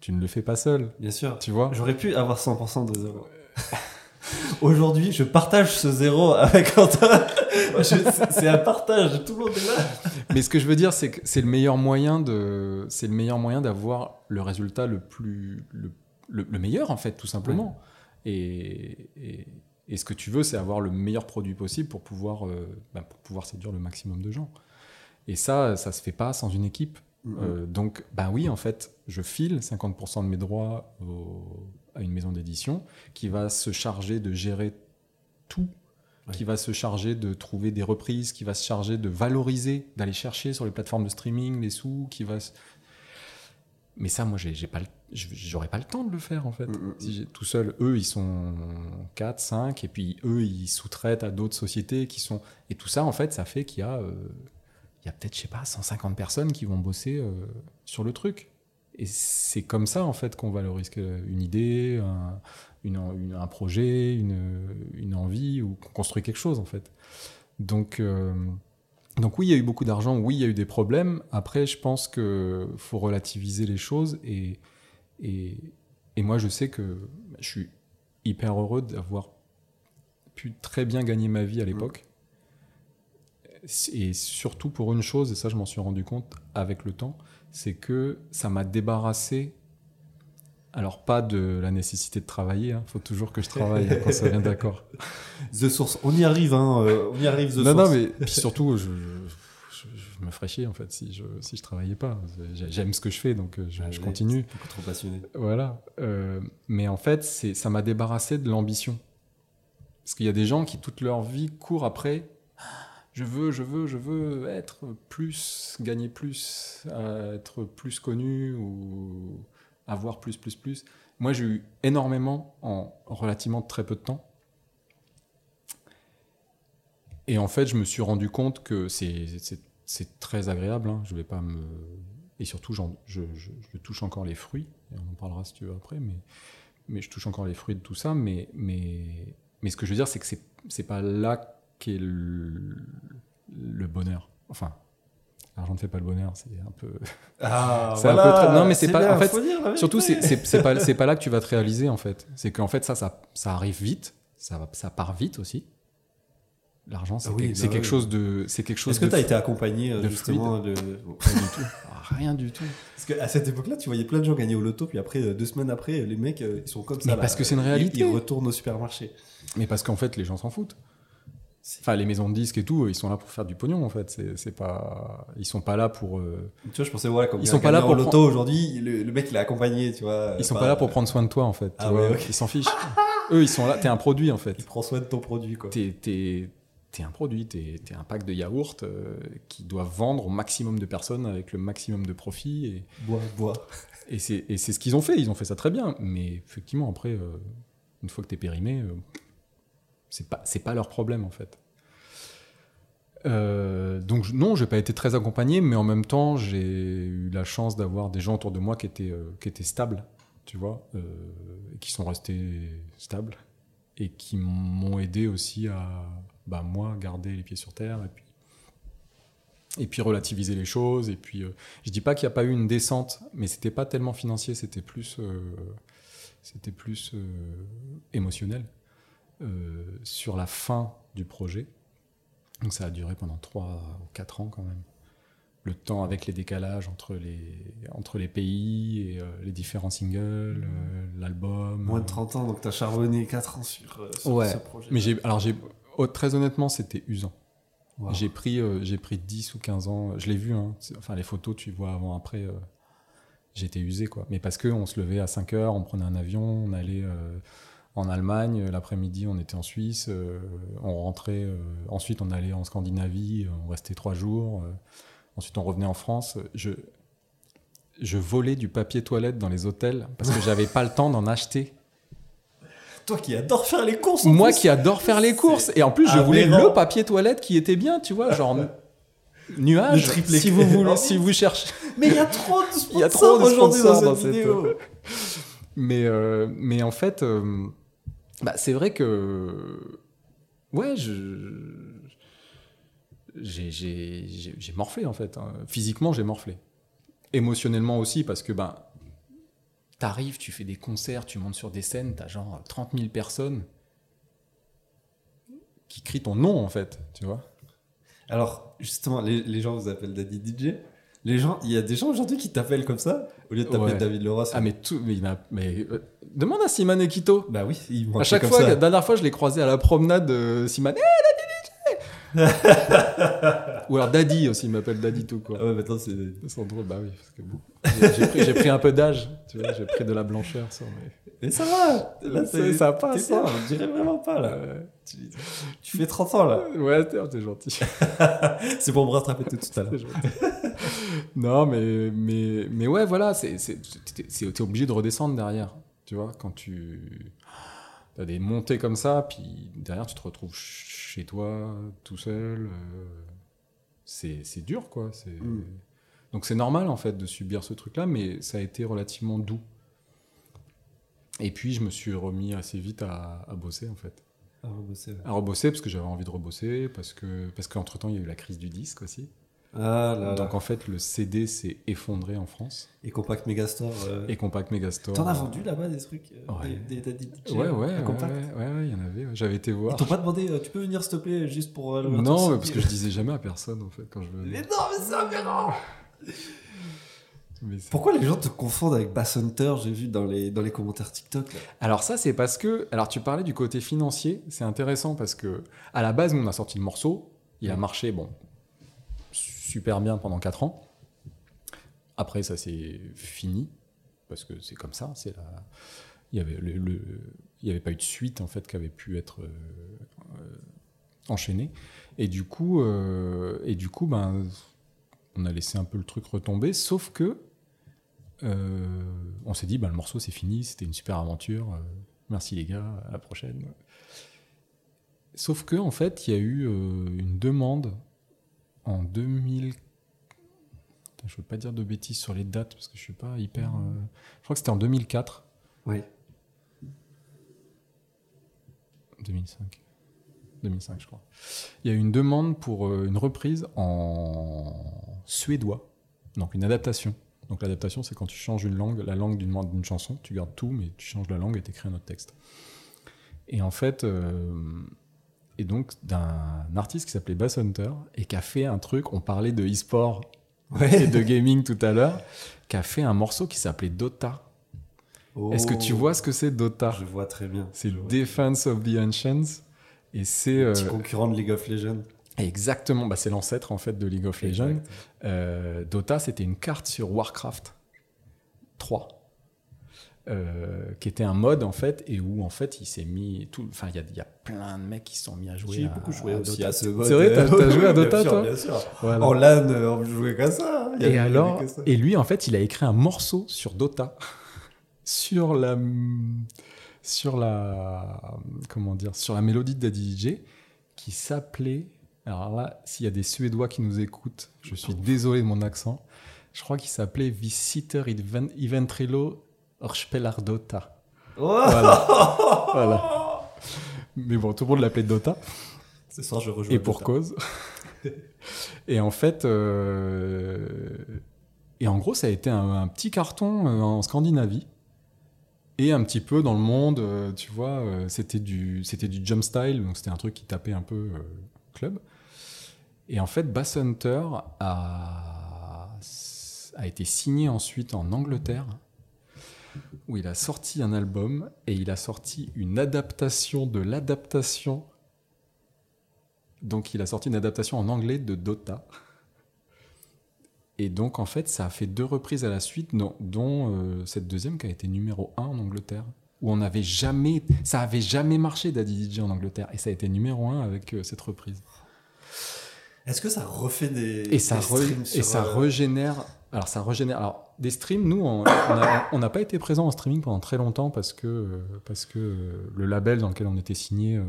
tu ne le fais pas seul, bien sûr. tu vois. J'aurais pu avoir 100% de zéro. Aujourd'hui, je partage ce zéro avec Quentin. Je- c'est- un partage, tout le monde est là. Mais ce que je veux dire, c'est que c'est le meilleur moyen de, c'est le meilleur moyen d'avoir le résultat le plus, le, le- le meilleur en fait, tout simplement. Et, et, et ce que tu veux, c'est avoir le meilleur produit possible pour pouvoir, euh, bah, pour pouvoir séduire le maximum de gens. Et ça, ça se fait pas sans une équipe. Euh, donc, bah oui, en fait, je file 50% de mes droits au- à une maison d'édition qui va se charger de gérer tout, Ouais. qui va se charger de trouver des reprises, qui va se charger de valoriser, d'aller chercher sur les plateformes de streaming les sous, qui va. Mais ça, moi, j'ai pas, le- j'aurais pas le temps de le faire en fait. Mm, mm, Si j'ai- tout seul, eux, ils sont 4, 5, et puis eux, ils sous-traitent à d'autres sociétés qui sont. Et tout ça, en fait, ça fait qu'il y a, euh, il y a peut-être, je sais pas, 150 personnes qui vont bosser euh, sur le truc. Et c'est comme ça, en fait, qu'on valorise une idée, un, une- un projet, une, une envie, ou qu'on construit quelque chose, en fait. Donc, euh, donc oui, il y a eu beaucoup d'argent, oui, il y a eu des problèmes. Après, je pense qu'il faut relativiser les choses. Et, et, et moi, je sais que je suis hyper heureux d'avoir pu très bien gagner ma vie à l'époque. Et surtout pour une chose, et ça je m'en suis rendu compte avec le temps, c'est que ça m'a débarrassé. Alors pas de la nécessité de travailler, il faut toujours que je travaille, hein, qu'on soit bien d'accord. The Source, on y arrive, hein. euh, On y arrive, The Non, Source. non, mais puis surtout, je, je, je me ferais chier en fait si je, si je travaillais pas. J'ai- J'aime ce que je fais, donc euh, je, Ah, je continue. Beaucoup trop passionné. Voilà. Euh, mais en fait, ça m'a débarrassé de l'ambition. Parce qu'il y a des gens qui, toute leur vie, courent après. Je veux, je veux, je veux être plus, gagner plus, être plus connu ou avoir plus, plus, plus. Moi, j'ai eu énormément en relativement très peu de temps. Et en fait, je me suis rendu compte que c'est, très agréable. hein. Je vais pas me. Et surtout, je, je- je touche encore les fruits. On en parlera si tu veux après. Mais, mais je touche encore les fruits de tout ça. Mais, mais, mais ce que je veux dire, c'est que c'est pas là qu'est le, le bonheur. Enfin, l'argent ne fait pas le bonheur. C'est un peu. Ah, C'est un peu très- non, mais c'est pas- bien, en fait, Surtout, c'est pas, pas là que tu vas te réaliser, en fait. C'est qu'en fait, ça, ça, ça arrive vite, ça, ça part vite aussi. L'argent, c'est Ah oui, bah quelque chose de. C'est quelque chose Est-ce que tu as été accompagné euh, de justement de... Pas du tout. Ah, Rien du tout. Parce qu'à cette époque-là, tu voyais plein de gens gagner au loto, puis après, euh, deux semaines après, les mecs, euh, ils sont comme ça. Mais là. parce que c'est une Ils- réalité. Ils, retournent au supermarché. Mais parce qu'en fait, les gens s'en foutent. Enfin, les maisons de disques et tout, ils sont là pour faire du pognon, en fait. C'est pas. Ils sont pas là pour. euh, Tu vois, je pensais, voilà, comme Ils sont pas là pour loto aujourd'hui, le, le mec, il est accompagné, tu vois. Ils sont Enfin, pas là pour prendre soin de toi, en fait. tu Ah vois. ouais, ok. Ils s'en fichent. Eux, ils sont là. T'es un produit, en fait. Il prend soin de ton produit, quoi. T'es t'es- un produit, t'es es un pack de yaourt euh, qui doit vendre au maximum de personnes avec le maximum de profit. Et, Bois, bois. et c'est et c'est ce qu'ils ont fait, ils ont fait ça très bien. Mais effectivement, après, euh, une fois que t'es périmé, euh, c'est pas, c'est pas leur problème en fait. Euh, donc non, j'ai pas été très accompagné, mais en même temps, j'ai eu la chance d'avoir des gens autour de moi qui étaient, euh, qui étaient stables, tu vois, euh, qui sont restés stables et qui m'ont aidé aussi à, bah, moi, garder les pieds sur terre et puis, et puis relativiser les choses. Et puis, euh, je dis pas qu'il n'y a pas eu une descente, mais c'était pas tellement financier, c'était plus, c'était plus émotionnel euh, sur la fin du projet. Donc ça a duré pendant 3 ou 4 ans quand même. Le temps avec les décalages entre les, entre les pays et euh, les différents singles, euh, l'album. Moins de euh, 30 ans, donc t'as charbonné 4 ans sur, sur Ouais. ce projet. Mais j'ai, alors j'ai, oh, très honnêtement, c'était usant. Wow. J'ai pris, euh, j'ai pris 10 ou 15 ans. Je l'ai vu, hein. Enfin les photos, tu vois avant, après. euh, j'étais usé, quoi. Mais parce qu'on se levait à 5 heures, on prenait un avion, on allait euh, en Allemagne, euh, l'après-midi, on était en Suisse, euh, on rentrait, euh, ensuite on allait en Scandinavie, on restait 3 jours, euh, ensuite on revenait en France. Je, je volais du papier toilette dans les hôtels parce que j'avais pas le temps d'en acheter. Toi qui adore faire les courses. Moi plus. qui adore faire les courses. Et en plus, je voulais le papier toilette qui était bien, tu vois, genre nuage. Si vous voulez, si vous cherchez. Mais il y a trop de sponsors, aujourd'hui dans dans cette cette- vidéo. Mais, euh, mais en fait, bah, c'est vrai que ouais, je. J'ai, j'ai, j'ai- j'ai morflé en fait. hein. Physiquement, j'ai morflé. Émotionnellement aussi, parce que ben, t'arrives, tu fais des concerts, tu montes sur des scènes, t'as genre 30 000 personnes qui crient ton nom en fait, tu vois. Alors, justement, les, les gens vous appellent Daddy DJ. Les gens, il y a des gens aujourd'hui qui t'appellent comme ça, au lieu de t'appeler Ouais. David Leroy. Ah, mais tout. Mais, il m'a- mais, euh, demande à Simone et Quito. Bah oui, ils m'ont À chaque comme fois, ça. la dernière fois, je l'ai croisé à la promenade, euh, Daddy DJ Ou alors Daddy aussi, il m'appelle Daddy tout quoi. Ah ouais, maintenant c'est. Ils sont drôles, bah oui, parce que bon. J'ai pris, j'ai pris un peu d'âge, tu vois, j'ai pris de la blancheur mes. Mais ça va Là, Ça- c'est- ça passe, t'es bien, hein. On dirait vraiment pas, là. Euh, Tu, tu fais 30 ans, là. ouais, t'es t'es gentil. C'est pour me rattraper tout, tout à l'heure. C'est non, mais, mais, mais ouais, voilà, c'est c'est- t'es c'est- t'es obligé de redescendre derrière, tu vois, quand tu as des montées comme ça, puis derrière tu te retrouves ch- chez toi, tout seul. euh, c'est dur, quoi. Mm. Donc c'est normal, en fait, de subir ce truc-là, mais ça a été relativement doux. Et puis je me suis remis assez vite à, à bosser, en fait. C'est vrai. À rebosser, parce que j'avais envie de rebosser, parce que parce qu'entre-temps, il y a eu la crise du disque aussi. Ah là là. Donc en fait, le CD s'est effondré en France. Et Compact Megastore. euh, Et Compact Megastore. T'en as vendu là-bas des trucs euh, Ouais. Des, des DJ Ouais, ouais, ouais, ouais, il y en avait. J'avais été Ils voir. t'ont pas demandé, euh, tu peux venir s'il te plaît, juste pour. euh, Non, mais parce que je disais jamais à personne en fait quand je venais. Mais non, mais c'est aberrant Pourquoi les gens te confondent avec Bass Hunter J'ai vu dans les, dans les commentaires TikTok. Là. Alors ça, c'est parce que, alors tu parlais du côté financier, c'est intéressant parce que à la base, nous on a sorti le morceau, il a marché, bon, super bien pendant 4 ans. Après, ça c'est fini parce que c'est comme ça, il y avait pas eu de suite en fait qui avait pu être euh, enchaînée et du coup, euh, ben, on a laissé un peu le truc retomber, sauf que euh, on s'est dit, bah, le morceau c'est fini, c'était une super aventure. merci les gars, à la prochaine. Sauf que en fait, il y a eu une demande en 2000. Putain, Je veux pas dire de bêtises sur les dates parce que je suis pas hyper. euh, Je crois que c'était en 2004, Oui. 2005. 2005, je crois. Il y a eu une demande pour euh, une reprise en suédois, donc une adaptation. Donc l'adaptation, c'est quand tu changes une langue, la langue d'une d'une chanson, tu gardes tout, mais tu changes la langue et tu écris un autre texte. Et en fait, euh, et donc d'un artiste qui s'appelait Bass Hunter et qui a fait un truc, on parlait de e-sport et de gaming tout à l'heure, qui a fait un morceau qui s'appelait Dota. Est-ce que tu Oh, vois ce que c'est Dota? Je vois très bien. C'est. Defense of the Ancients. Et c'est Petit euh, concurrent de League of Legends. exactement, bah, c'est l'ancêtre en fait de League of Legends. Euh, Dota, c'était une carte sur Warcraft 3, euh, qui était un mode en fait, et où en fait il s'est mis tout. Enfin, il y a, il y a plein de mecs qui se sont mis à jouer. J'ai beaucoup joué à aussi Dota. à ce mode. C'est vrai, t'as t'as joué à Dota bien sûr, toi Bien sûr. Voilà. En LAN, euh, on jouait comme ça. hein. Y Et alors, ça. et lui en fait, il a écrit un morceau sur Dota, sur la, sur la, comment dire, sur la mélodie de Daddy DJ, qui s'appelait. Alors là, s'il y a des Suédois qui nous écoutent, je suis désolé de mon accent. Je crois qu'il s'appelait Visiter Eventrilo Orspellar Dota. Oh Voilà. voilà. Mais bon, tout le monde l'appelait Dota. Ce soir, je rejoue. Et pour Dota. cause. et en fait, euh, et en gros, ça a été un, un petit carton euh, en Scandinavie et un petit peu dans le monde. euh, tu vois, c'était du, c'était du jump style, donc c'était un truc qui tapait un peu euh, club. Et en fait, Bass Hunter a, a été signé ensuite en Angleterre où il a sorti un album et il a sorti une adaptation de l'adaptation donc il a sorti une adaptation en anglais de Dota. Et donc en fait ça a fait deux reprises à la suite, dont, dont, euh, cette deuxième qui a été numéro 1 en Angleterre. Où on n'avait jamais, ça avait jamais marché Daddy DJ en Angleterre. Et ça a été numéro 1 avec euh, cette reprise. Est-ce que ça refait des. Et ça, des re- streams et ça euh, régénère. Alors ça régénère. Alors des streams, nous on n'a pas été présent en streaming pendant très longtemps parce que parce que le label dans lequel on était signé euh,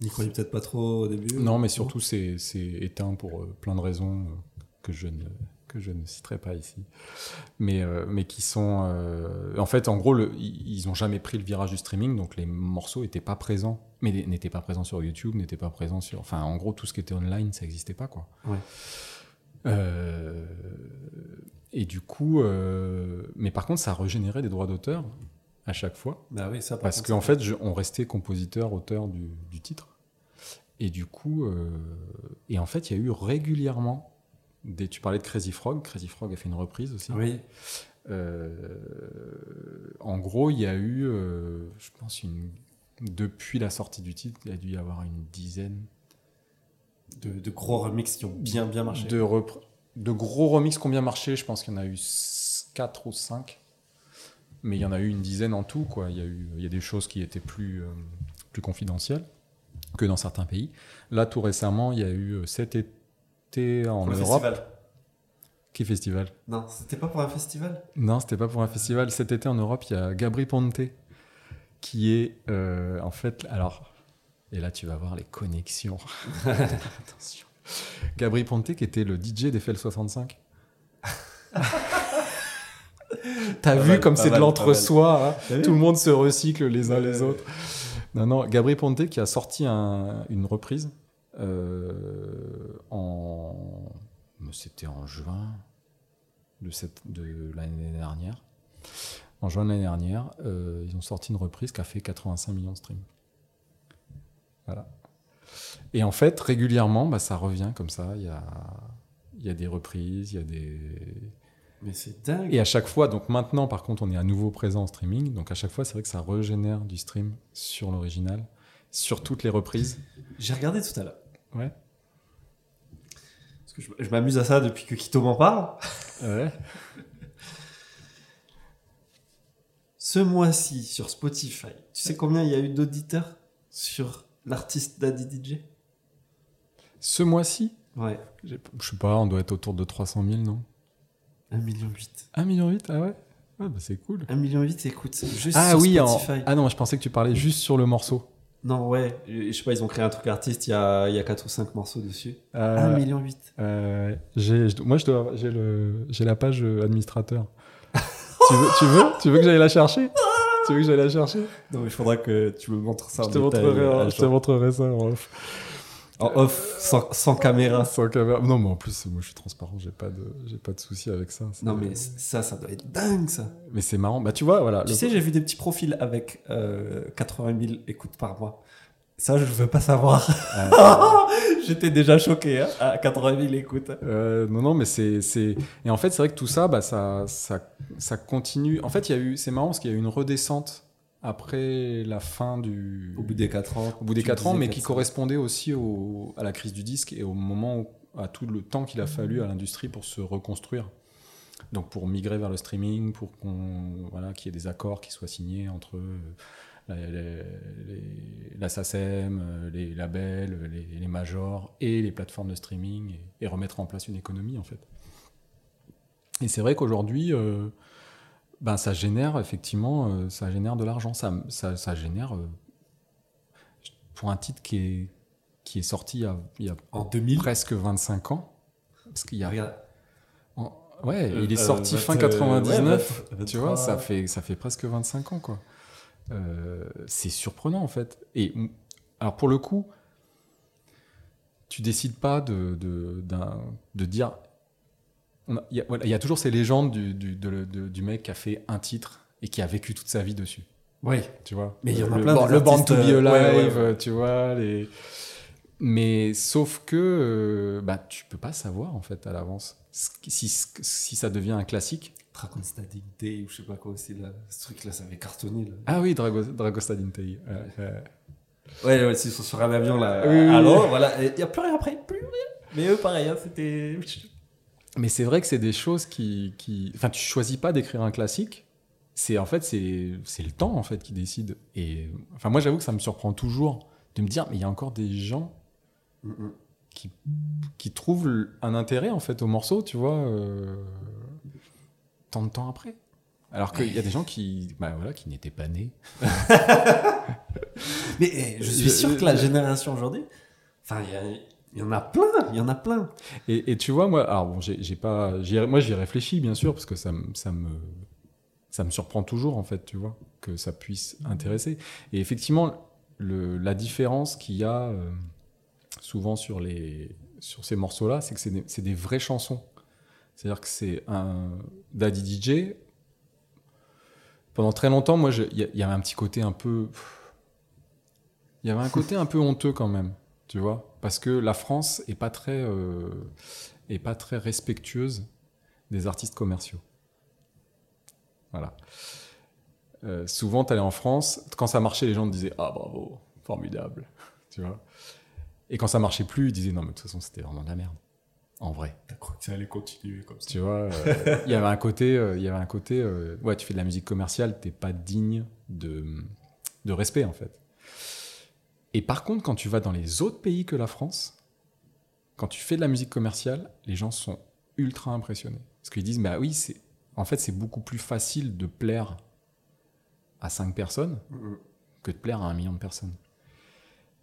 N'y croyez peut-être pas trop au début Non, mais surtout, c'est c'est éteint pour euh, plein de raisons euh, que je ne que je ne citerai pas ici, mais, euh, mais qui sont... euh, en fait, en gros, le- ils n'ont jamais pris le virage du streaming, donc les morceaux n'étaient pas présents, mais n'étaient pas présents sur YouTube, n'étaient pas présents sur... Enfin, en gros, tout ce qui était online, ça n'existait pas, quoi. Ouais. Euh, et du coup... euh, mais par contre, ça régénérait des droits d'auteur à chaque fois. Bah oui, ça par Parce qu'en fait, je- on restait compositeur, auteur du, du titre. Et du coup, euh, et en fait, il y a eu régulièrement des. Tu parlais de Crazy Frog. Crazy Frog a fait une reprise aussi. Oui. Euh, en gros, il y a eu, je pense, une, depuis la sortie du titre, il y a dû y avoir une dizaine De, de gros remix qui ont bien bien marché. de, repr- de gros remix qui ont bien marché. Je pense qu'il y en a eu 4 ou 5. Mais il y en a eu une dizaine en tout. Quoi. Il, y a eu, il y a des choses qui étaient plus, euh, plus confidentielles que dans certains pays. Là, tout récemment, il y a eu euh, cet été en Pour Europe. festival. Qui festival? Non, c'était pas pour un festival? Non, c'était pas pour un festival. Cet été en Europe, il y a Gabri Ponte qui est euh, en fait. Alors, et là, tu vas voir les connexions. Attention. Gabri Ponte qui était le DJ d'Eiffel 65. T'as Pas vu mal, comme c'est de l'entre-soi, hein T'as tout le monde se recycle les uns les autres. Non, non, Gabri Ponte qui a sorti un- une reprise euh, en. C'était en juin de, cette, de l'année dernière. En juin de l'année dernière, euh, ils ont sorti une reprise qui a fait 85 millions de streams. Voilà. Et en fait, régulièrement, bah, ça revient comme ça. Il y a, il y a des reprises, il y a des. Mais c'est dingue. Et à chaque fois, donc maintenant par contre, on est à nouveau présent en streaming. Donc à chaque fois, c'est vrai que ça régénère du stream sur l'original, sur toutes les reprises. J'ai regardé tout à l'heure. Ouais. Parce que je, je m'amuse à ça depuis que Kito m'en parle. Ouais. Ce mois-ci, sur Spotify, tu sais combien il y a eu d'auditeurs sur l'artiste Daddy DJ Ce mois-ci, Ouais, je sais pas, on doit être autour de 300 000, non 1,8 million. 1 million 8 Ah ouais Ouais, bah c'est cool. 1,8 million, écoute, juste Ah sur oui, en- Spotify. ah non, je pensais que tu parlais juste sur le morceau. Non, ouais, je sais pas, ils ont créé un truc artiste, il y a, il y a 4 ou 5 morceaux dessus. Euh, 1,8 million. euh, j'ai- je- moi, j'ai le, la page euh, administrateur. tu veux, tu veux, tu veux que j'aille la chercher? Tu veux que j'aille la chercher? Non, mais il faudra que tu me montres ça Je en te détail, montrerai, euh, hein, je te montrerai ça en off. En off, sans, sans caméra. Sans caméra. Non, mais en plus, moi, je suis transparent, j'ai pas de, j'ai pas de souci avec ça. Non, mais ça, ça doit être dingue, ça. mais c'est marrant. Bah, tu vois, voilà. Tu le- sais, j'ai vu des petits profils avec euh, 80 000 écoutes par mois. Ça, je veux pas savoir. J'étais déjà choqué hein, à 80 000 écoutes. Euh, non, non, mais c'est, c'est. Et en fait, c'est vrai que tout ça, bah, ça, ça, ça continue. En fait, il y a eu. C'est marrant parce qu'il y a eu une redescente après la fin du. Au bout des 4 ans. au bout des tu 4 ans, mais qui 400. correspondait aussi au, à la crise du disque et au moment où, à tout le temps qu'il a fallu à l'industrie pour se reconstruire. Donc pour migrer vers le streaming, pour qu'on voilà qu'il y ait des accords qui soient signés entre euh, la, les- la SACEM, euh, les labels, les, les majors et les plateformes de streaming et, et remettre en place une économie en fait. Et c'est vrai qu'aujourd'hui, euh, ben ça génère effectivement, euh, ça génère de l'argent, ça, ça, ça génère euh, pour un titre qui est, qui est sorti il y a, il y a En 2000. presque 25 ans. Parce qu'il y a, Regarde. en- ouais, Euh, il est euh, sorti vingt- fin euh, 99. ouais, vingt- tu vois, 23. ça fait, ça fait presque 25 ans, quoi. Euh, c'est surprenant, en fait. Et alors, pour le coup, tu décides pas de, de, de dire. Il y, a- voilà, il y a toujours ces légendes du, du, de- de- du mec qui a fait un titre et qui a vécu toute sa vie dessus. Oui. Tu vois? Mais il y en a le, plein le Born to be Alive, euh, ouais, ouais, ouais. euh, tu vois. Les... Mais sauf que euh, bah, tu peux pas savoir, en fait, à l'avance. Si, si ça devient un classique. Dragon's Day ou je sais pas quoi aussi, là. Ce truc-là, ça avait cartonné. Là. Ah oui, Drago, Dragostad Intei. Ouais, ouais. Ouais, ouais, sont sur un avion, là. Oui, oui, oui. Alors, voilà. Il y a plus rien après, plus rien. Mais eux, pareil, hein, c'était. Mais c'est vrai que c'est des choses qui, qui... Enfin, tu choisis pas d'écrire un classique. C'est en fait, c'est le temps en fait qui décide. Et enfin, moi, j'avoue que ça me surprend toujours de me dire, mais il y a encore des gens Mm, qui, qui trouvent un intérêt en fait au morceau, tu vois, euh, tant de temps après. Alors qu'il y a des gens qui, bah, voilà, qui n'étaient pas nés. Mais eh, je suis sûr que la génération aujourd'hui, enfin, il y a- Il y en a plein, il y en a plein. Et, tu vois, moi, alors bon, j'ai pas, moi j'y réfléchis bien sûr parce que ça, ça me, ça me surprend toujours en fait, tu vois, que ça puisse intéresser. Et effectivement, la différence qu'il y a euh, souvent sur les, sur ces morceaux-là, c'est que c'est des, des vraies chansons. C'est-à-dire que c'est un Daddy DJ. Pendant très longtemps, moi, il y, y avait un petit côté un peu, il y avait un côté un peu honteux quand même, tu vois, parce que la France est pas très, euh, est pas très respectueuse des artistes commerciaux. Voilà. Euh, souvent, tu allais en France, quand ça marchait, les gens te disaient Ah bravo, formidable, tu vois. Et quand ça marchait plus, ils disaient Non, mais de toute façon, c'était vraiment de la merde, en vrai. T'as cru que ça allait continuer comme ça Tu vois, euh, il y avait un côté, euh, il y avait un côté, euh, ouais, tu fais de la musique commerciale, t'es pas digne de, de respect en fait. Et par contre, quand tu vas dans les autres pays que la France, quand tu fais de la musique commerciale, les gens sont ultra impressionnés. Parce qu'ils disent, bah oui, c'est, en fait, c'est beaucoup plus facile de plaire à 5 personnes Mhm. que de plaire à un million de personnes.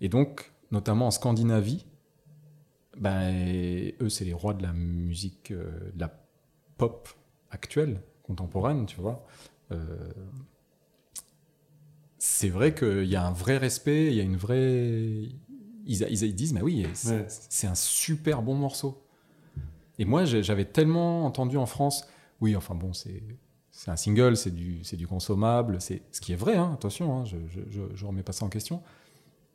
Et donc, notamment en Scandinavie, ben, eux, c'est les rois de la musique, euh, de la pop actuelle, contemporaine, tu vois. Euh, c'est vrai qu'il y a un vrai respect, il y a une vraie. Ils, ils- ils disent, mais oui, c'est Ouais. un super bon morceau. Et moi, j'avais tellement entendu en France, oui, enfin bon, c'est. C'est un single, c'est du, c'est du consommable, c'est ce qui est vrai, hein, attention, hein, je ne remets pas ça en question.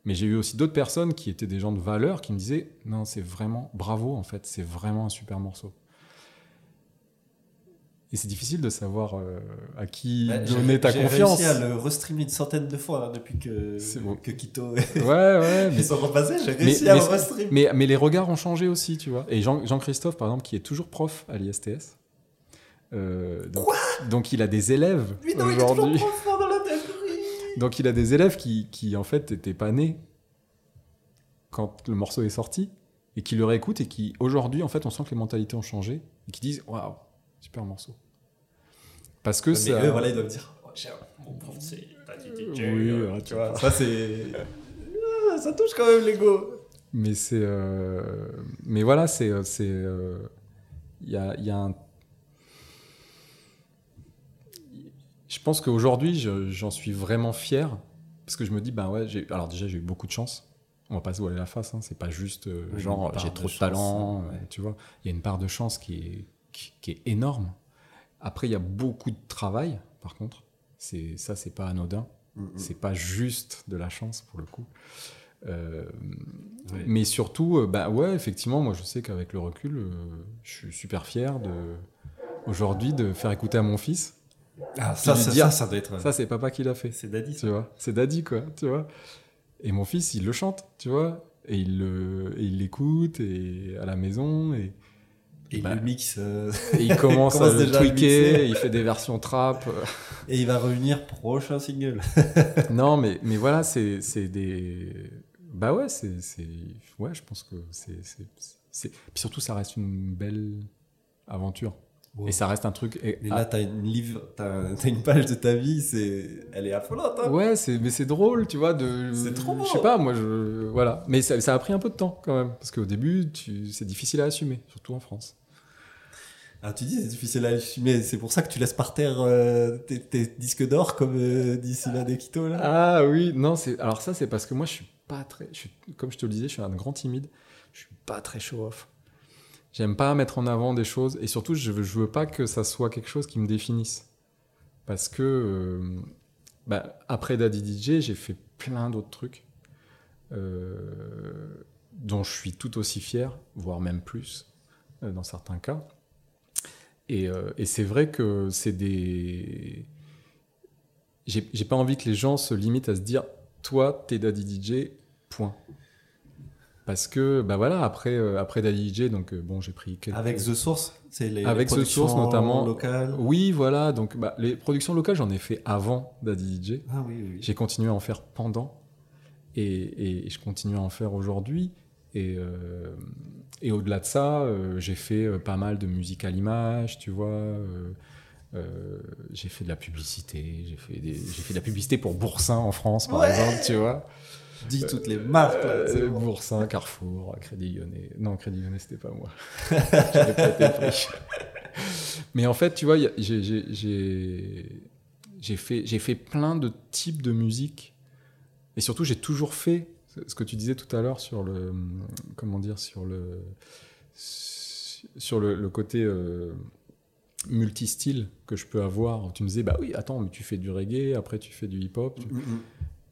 Mais j'ai eu aussi d'autres personnes qui étaient des gens de valeur qui me disaient non, c'est vraiment bravo en fait, c'est vraiment un super morceau. Et c'est difficile de savoir euh, à qui Bah, j'ai- donner ta j'ai confiance. réussi à le restreamer une centaine de fois hein, depuis que, bon. que Kito Ouais, ouais, mais, sont repassés. J'ai Mais- réussi à mais le c'est- restream. mais, mais les regards ont changé aussi, tu vois. Et Jean- Jean-Christophe, par exemple, qui est toujours prof à l'ISTS. euh, donc, donc il a des élèves est aujourd'hui. Donc il a des élèves qui, qui en fait n'étaient pas nés quand le morceau est sorti et qui le réécoutent et qui aujourd'hui en fait on sent que les mentalités ont changé et qui disent waouh super morceau. Parce que Mais ça. eux, voilà, ils doivent dire oh, mon prof, c'est Oui, euh, ouais, tu vois. Ça, c'est. Ah, ça touche quand même l'ego. Mais c'est. euh, Mais voilà, c'est. euh, c'est, euh, Il y, a, il y a un. Je pense qu'aujourd'hui, je- j'en suis vraiment fier. Parce que je me dis, ben ouais, alors déjà, j'ai eu beaucoup de chance. On va pas se voiler la face, hein, c'est pas juste euh, Oui, genre j'ai trop de chance, talent, ouais. euh, tu vois. Il y a une part de chance qui est, qui, qui est énorme. Après, il y a beaucoup de travail, par contre. C'est, ça, c'est pas anodin. Mm, C'est pas juste de la chance pour le coup. Euh, Ouais. Mais surtout, euh, bah ouais, effectivement, moi je sais qu'avec le recul, euh, je suis super fier de aujourd'hui de faire écouter à mon fils. Ah, ça, ça, dire- ça, ça doit être. Ça, c'est papa qui l'a fait. c'est Daddy. Tu vois, c'est Daddy quoi, tu vois. Et mon fils, il le chante, tu vois, et il le, et il l'écoute et à la maison et, Et Bah. le mix. euh, et il commence, commence à le à tweaker, il fait des versions trap. Et il va revenir prochain single. non, mais mais voilà, c'est c'est des bah ouais, c'est c'est ouais, je pense que c'est c'est c'est puis surtout ça reste une belle aventure et ça reste un truc et- ah, là, t'as une livre, t'as t'as une page de ta vie, c'est, elle est affolante. Hein Ouais, c'est mais c'est drôle, tu vois. De, C'est trop beau. Je sais pas, moi, je voilà. Mais ça, ça a pris un peu de temps quand même, parce qu'au début, tu, c'est difficile à assumer, surtout en France. Ah, tu dis c'est difficile à assumer, c'est pour ça que tu laisses par terre euh, tes, tes disques d'or comme euh, dit Sylvain Dekito là. Ah oui, non, c'est alors ça, c'est parce que moi, je suis pas très, je suis, comme je te le disais, je suis un grand timide. Je suis pas très show off. J'aime pas mettre en avant des choses, et surtout, je veux, veux pas que ça soit quelque chose qui me définisse, parce que euh, bah, après Daddy DJ, j'ai fait plein d'autres trucs euh, dont je suis tout aussi fier, voire même plus euh, dans certains cas. Et, et c'est vrai que c'est des. J'ai pas envie que les gens se limitent à se dire toi, t'es Daddy DJ, point. Parce que, bah voilà, après, euh, après Daddy DJ, donc euh, bon, j'ai pris quelques. Avec The Source, c'est les Avec The productions Source, notamment. locales. Oui, voilà, donc bah, les productions locales, j'en ai fait avant Daddy DJ. Ah oui, oui. oui. J'ai continué à en faire pendant et, et je continue à en faire aujourd'hui. Et, euh, et au-delà de ça, j'ai fait pas mal de musique à l'image, tu vois. euh, j'ai fait de la publicité, j'ai fait, des- j'ai fait de la publicité pour Boursin en France, par exemple, tu vois. Dis toutes les marques. là, Euh, bon. Boursin, Carrefour, Crédit Lyonnais. Non, Crédit Lyonnais, c'était pas moi. J'avais pas été pris. Mais en fait, tu vois, j'ai- fait, fait plein de types de musique. Et surtout, j'ai toujours fait ce que tu disais tout à l'heure sur le. Comment dire Sur le. Sur le, le côté. euh, multistyle que je peux avoir. Tu me disais, bah oui, attends, mais tu fais du reggae, après tu fais du hip-hop, tu- Mm, mm.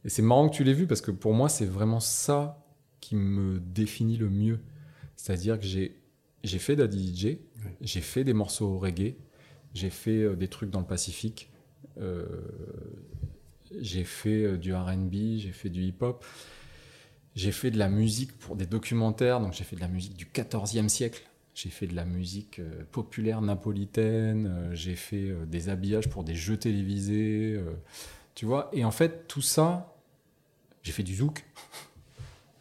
Et c'est marrant que tu l'aies vu parce que pour moi, c'est vraiment ça qui me définit le mieux. C'est-à-dire que j'ai, j'ai fait Daddy DJ, j'ai fait des morceaux reggae, j'ai fait euh, des trucs dans le Pacifique, euh, j'ai fait euh, du RB, j'ai fait du hip-hop, j'ai fait de la musique pour des documentaires, donc j'ai fait de la musique du 14e siècle. J'ai fait de la musique euh, populaire napolitaine, euh, j'ai fait des habillages pour des jeux télévisés, tu vois. Et en fait, tout ça, j'ai fait du zouk.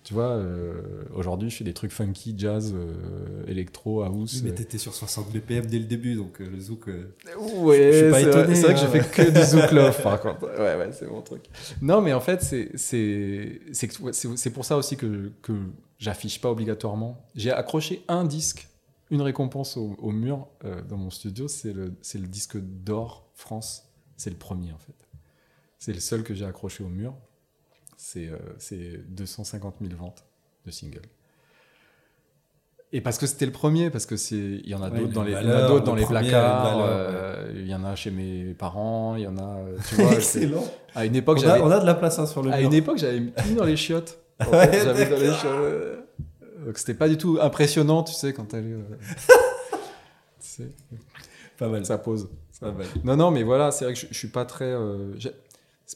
tu vois, euh, aujourd'hui, je fais des trucs funky, jazz, euh, électro, house. Mais t'étais sur 60 BPM dès le début, donc euh, le zouk. Ouais, Je suis pas c'est vrai, étonné, c'est vrai que hein. j'ai fait que du zouk love, par contre. Ouais, ouais, c'est mon truc. Non, mais en fait, c'est pour ça aussi que que j'affiche pas obligatoirement. J'ai accroché un disque, une récompense au, au mur euh, dans mon studio, c'est le c'est le disque d'or France. C'est le premier en fait. C'est le seul que j'ai accroché au mur. C'est euh, c'est 250 000 ventes de singles. Et parce que c'était le premier, parce que c'est, il y en a Ouais, d'autres dans les valeurs, dans le les premier, placards, euh, il y en a chez mes parents, il y en a, euh, tu vois. c'est- Excellent. à une époque, On a, j'avais, on a de la place hein, sur le à mur. une époque, j'avais mis dans les chiottes. En Ouais, fait, j'avais dans les d'accord. chiottes. Donc c'était pas du tout impressionnant, tu sais, quand elle est, euh, tu sais, Pas mal. ça pose. Pas mal. Non, non, mais voilà, c'est vrai que je, je suis pas très. euh, c'est-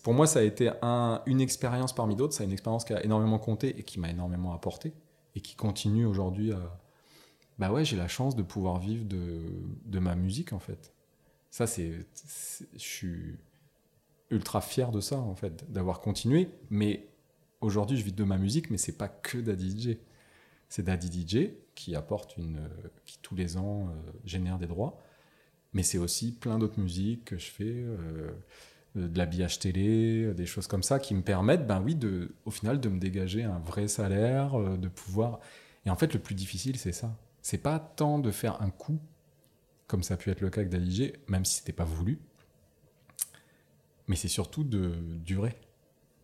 pour moi, ça a été un- une expérience parmi d'autres. C'est une expérience qui a énormément compté et qui m'a énormément apporté et qui continue aujourd'hui à. Bah ouais, j'ai la chance de pouvoir vivre de, ma musique en fait. Ça, c'est. Je suis ultra fier de ça en fait, d'avoir continué. Mais aujourd'hui, je vis de ma musique, mais c'est pas que Daddy DJ. C'est Daddy DJ qui apporte une. qui tous les ans euh, génère des droits mais c'est aussi plein d'autres musiques que je fais, euh, de l'habillage télé, euh, des choses comme ça qui me permettent, ben oui, au final, de me dégager un vrai salaire, euh, de pouvoir. Et en fait, le plus difficile, c'est ça. C'est pas tant de faire un coup, comme ça a pu être le cas avec Daligé, même si c'était pas voulu, mais c'est surtout de durer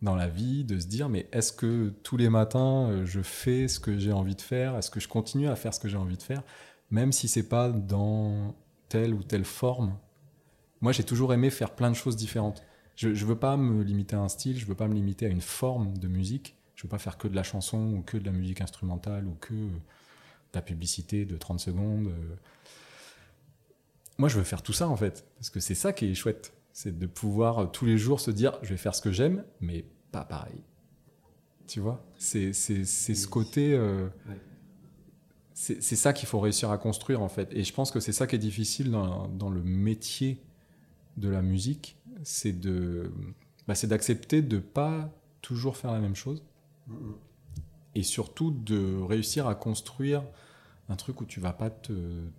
dans la vie, de se dire, mais est-ce que tous les matins, euh, je fais ce que j'ai envie de faire? Est-ce que je continue à faire ce que j'ai envie de faire? Même si c'est pas dans telle ou telle forme. Moi, j'ai toujours aimé faire plein de choses différentes. Je ne veux pas me limiter à un style, je veux pas me limiter à une forme de musique. Je veux pas faire que de la chanson ou que de la musique instrumentale ou que euh, de la publicité de 30 secondes. euh. Moi, je veux faire tout ça en fait, parce que c'est ça qui est chouette. C'est de pouvoir euh, tous les jours se dire, je vais faire ce que j'aime, mais pas pareil. Tu vois? C'est ce côté... euh, Ouais. c'est ça qu'il faut réussir à construire en fait. Et je pense que c'est ça qui est difficile dans, dans le métier de la musique, c'est de bah, c'est d'accepter de pas toujours faire la même chose et surtout de réussir à construire un truc où tu vas pas te,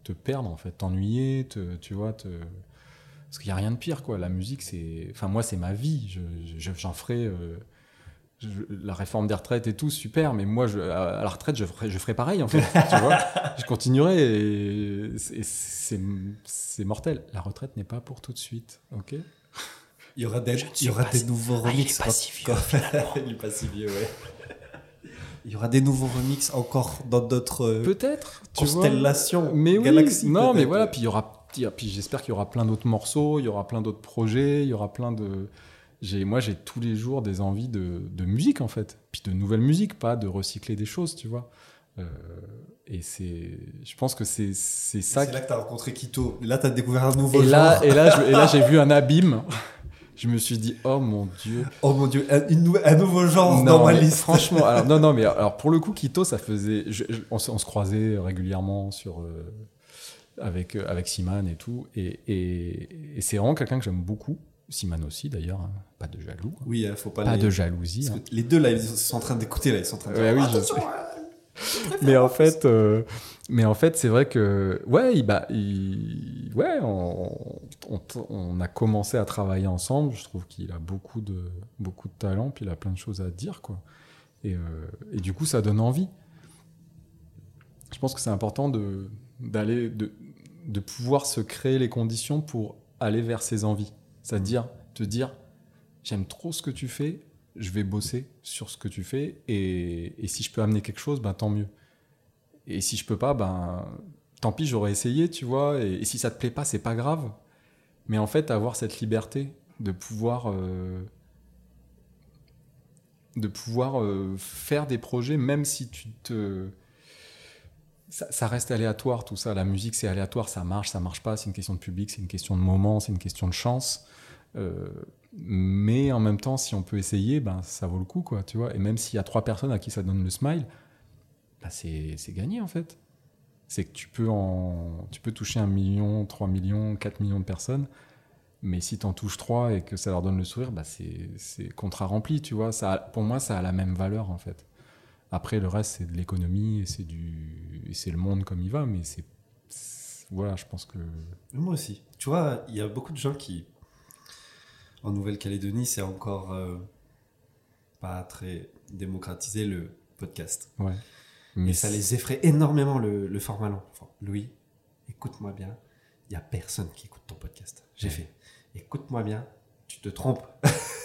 te perdre en fait, t'ennuyer, te, tu vois, te... parce qu'il y a rien de pire quoi. La musique c'est, enfin moi c'est ma vie, je, je- j'en ferai. euh, je- la réforme des retraites et tout, super, mais moi, je, à à la retraite, je ferai, je ferai pareil, en fait, tu vois. Je continuerai et, c'est- et c'est c'est mortel. La retraite n'est pas pour tout de suite, ok? Il y aura des, il y aura des si- nouveaux Ah, il remixes. est pas si vieux, quand- il est pas si vieux, ouais. Il y aura des nouveaux remixes encore dans d'autres euh, Peut-être, tu vois. constellations, Mais oui, galaxies. non, mais voilà, puis il y aura, il puis j'espère qu'il y aura plein d'autres morceaux, il y aura plein d'autres projets, il y aura plein de. J'ai, moi, j'ai tous les jours des envies de, de musique en fait, puis de nouvelles musiques, pas de recycler des choses, tu vois. Euh, et c'est, je pense que c'est, c'est ça. C'est là que tu as rencontré Kito. Là, tu as découvert un nouveau Et là, genre. et là, je- et là, j'ai vu un abîme. Je me suis dit, oh mon dieu. Oh mon dieu, un, une un nouveau genre Non, dans ma liste. Franchement, alors, non, non, mais alors pour le coup, Kito, ça faisait. je- je- on, se- on se croisait régulièrement sur, euh, avec, euh, avec Siman et tout. Et, et, et c'est vraiment quelqu'un que j'aime beaucoup. Siman aussi, d'ailleurs. hein. Pas de jaloux. Oui, il faut pas, Pas les... de jalousie. parce hein. que les deux, là, ils sont en train d'écouter. Là, ils sont en train de Ouais, oui, je Attention, sais. hein. mais en fait, euh, mais en fait, c'est vrai que ouais, il, bah, il- ouais, on, on- on a commencé à travailler ensemble. Je trouve qu'il a beaucoup de beaucoup de talent, puis il a plein de choses à dire, quoi. Et, euh, et du coup, ça donne envie. Je pense que c'est important de d'aller de, de pouvoir se créer les conditions pour aller vers ses envies. C'est-à-dire te dire j'aime trop ce que tu fais, je vais bosser sur ce que tu fais et, et si je peux amener quelque chose, ben tant mieux. Et si je peux pas, ben tant pis, j'aurais essayé, tu vois. Et, si ça te plaît pas, c'est pas grave. Mais en fait, avoir cette liberté de pouvoir euh, de pouvoir euh, faire des projets, même si tu te ça, reste aléatoire tout ça. La musique c'est aléatoire, ça marche, ça marche pas. C'est une question de public, c'est une question de moment, c'est une question de chance. Euh, mais en même temps, si on peut essayer, ben ça vaut le coup, quoi, tu vois. Et même s'il y a trois personnes à qui ça donne le smile, ben, c'est gagné en fait. C'est que tu peux en, tu peux toucher un million, 3 millions, 4 millions de personnes. Mais si tu en touches trois et que ça leur donne le sourire, bah c'est contrat rempli, tu vois. Ça, pour moi, ça a la même valeur en fait. Après, le reste, c'est de l'économie et c'est du, et c'est le monde comme il va. Mais c'est, voilà, je pense que Moi aussi. Tu vois, il y a beaucoup de gens qui, en Nouvelle-Calédonie, c'est encore euh, pas très démocratisé le podcast. ouais. Mais ça les effraie énormément le, le format long. Enfin, Louis, écoute-moi bien. Il y a personne qui écoute ton podcast. J'ai Ouais. fait. Écoute-moi bien. Tu te trompes.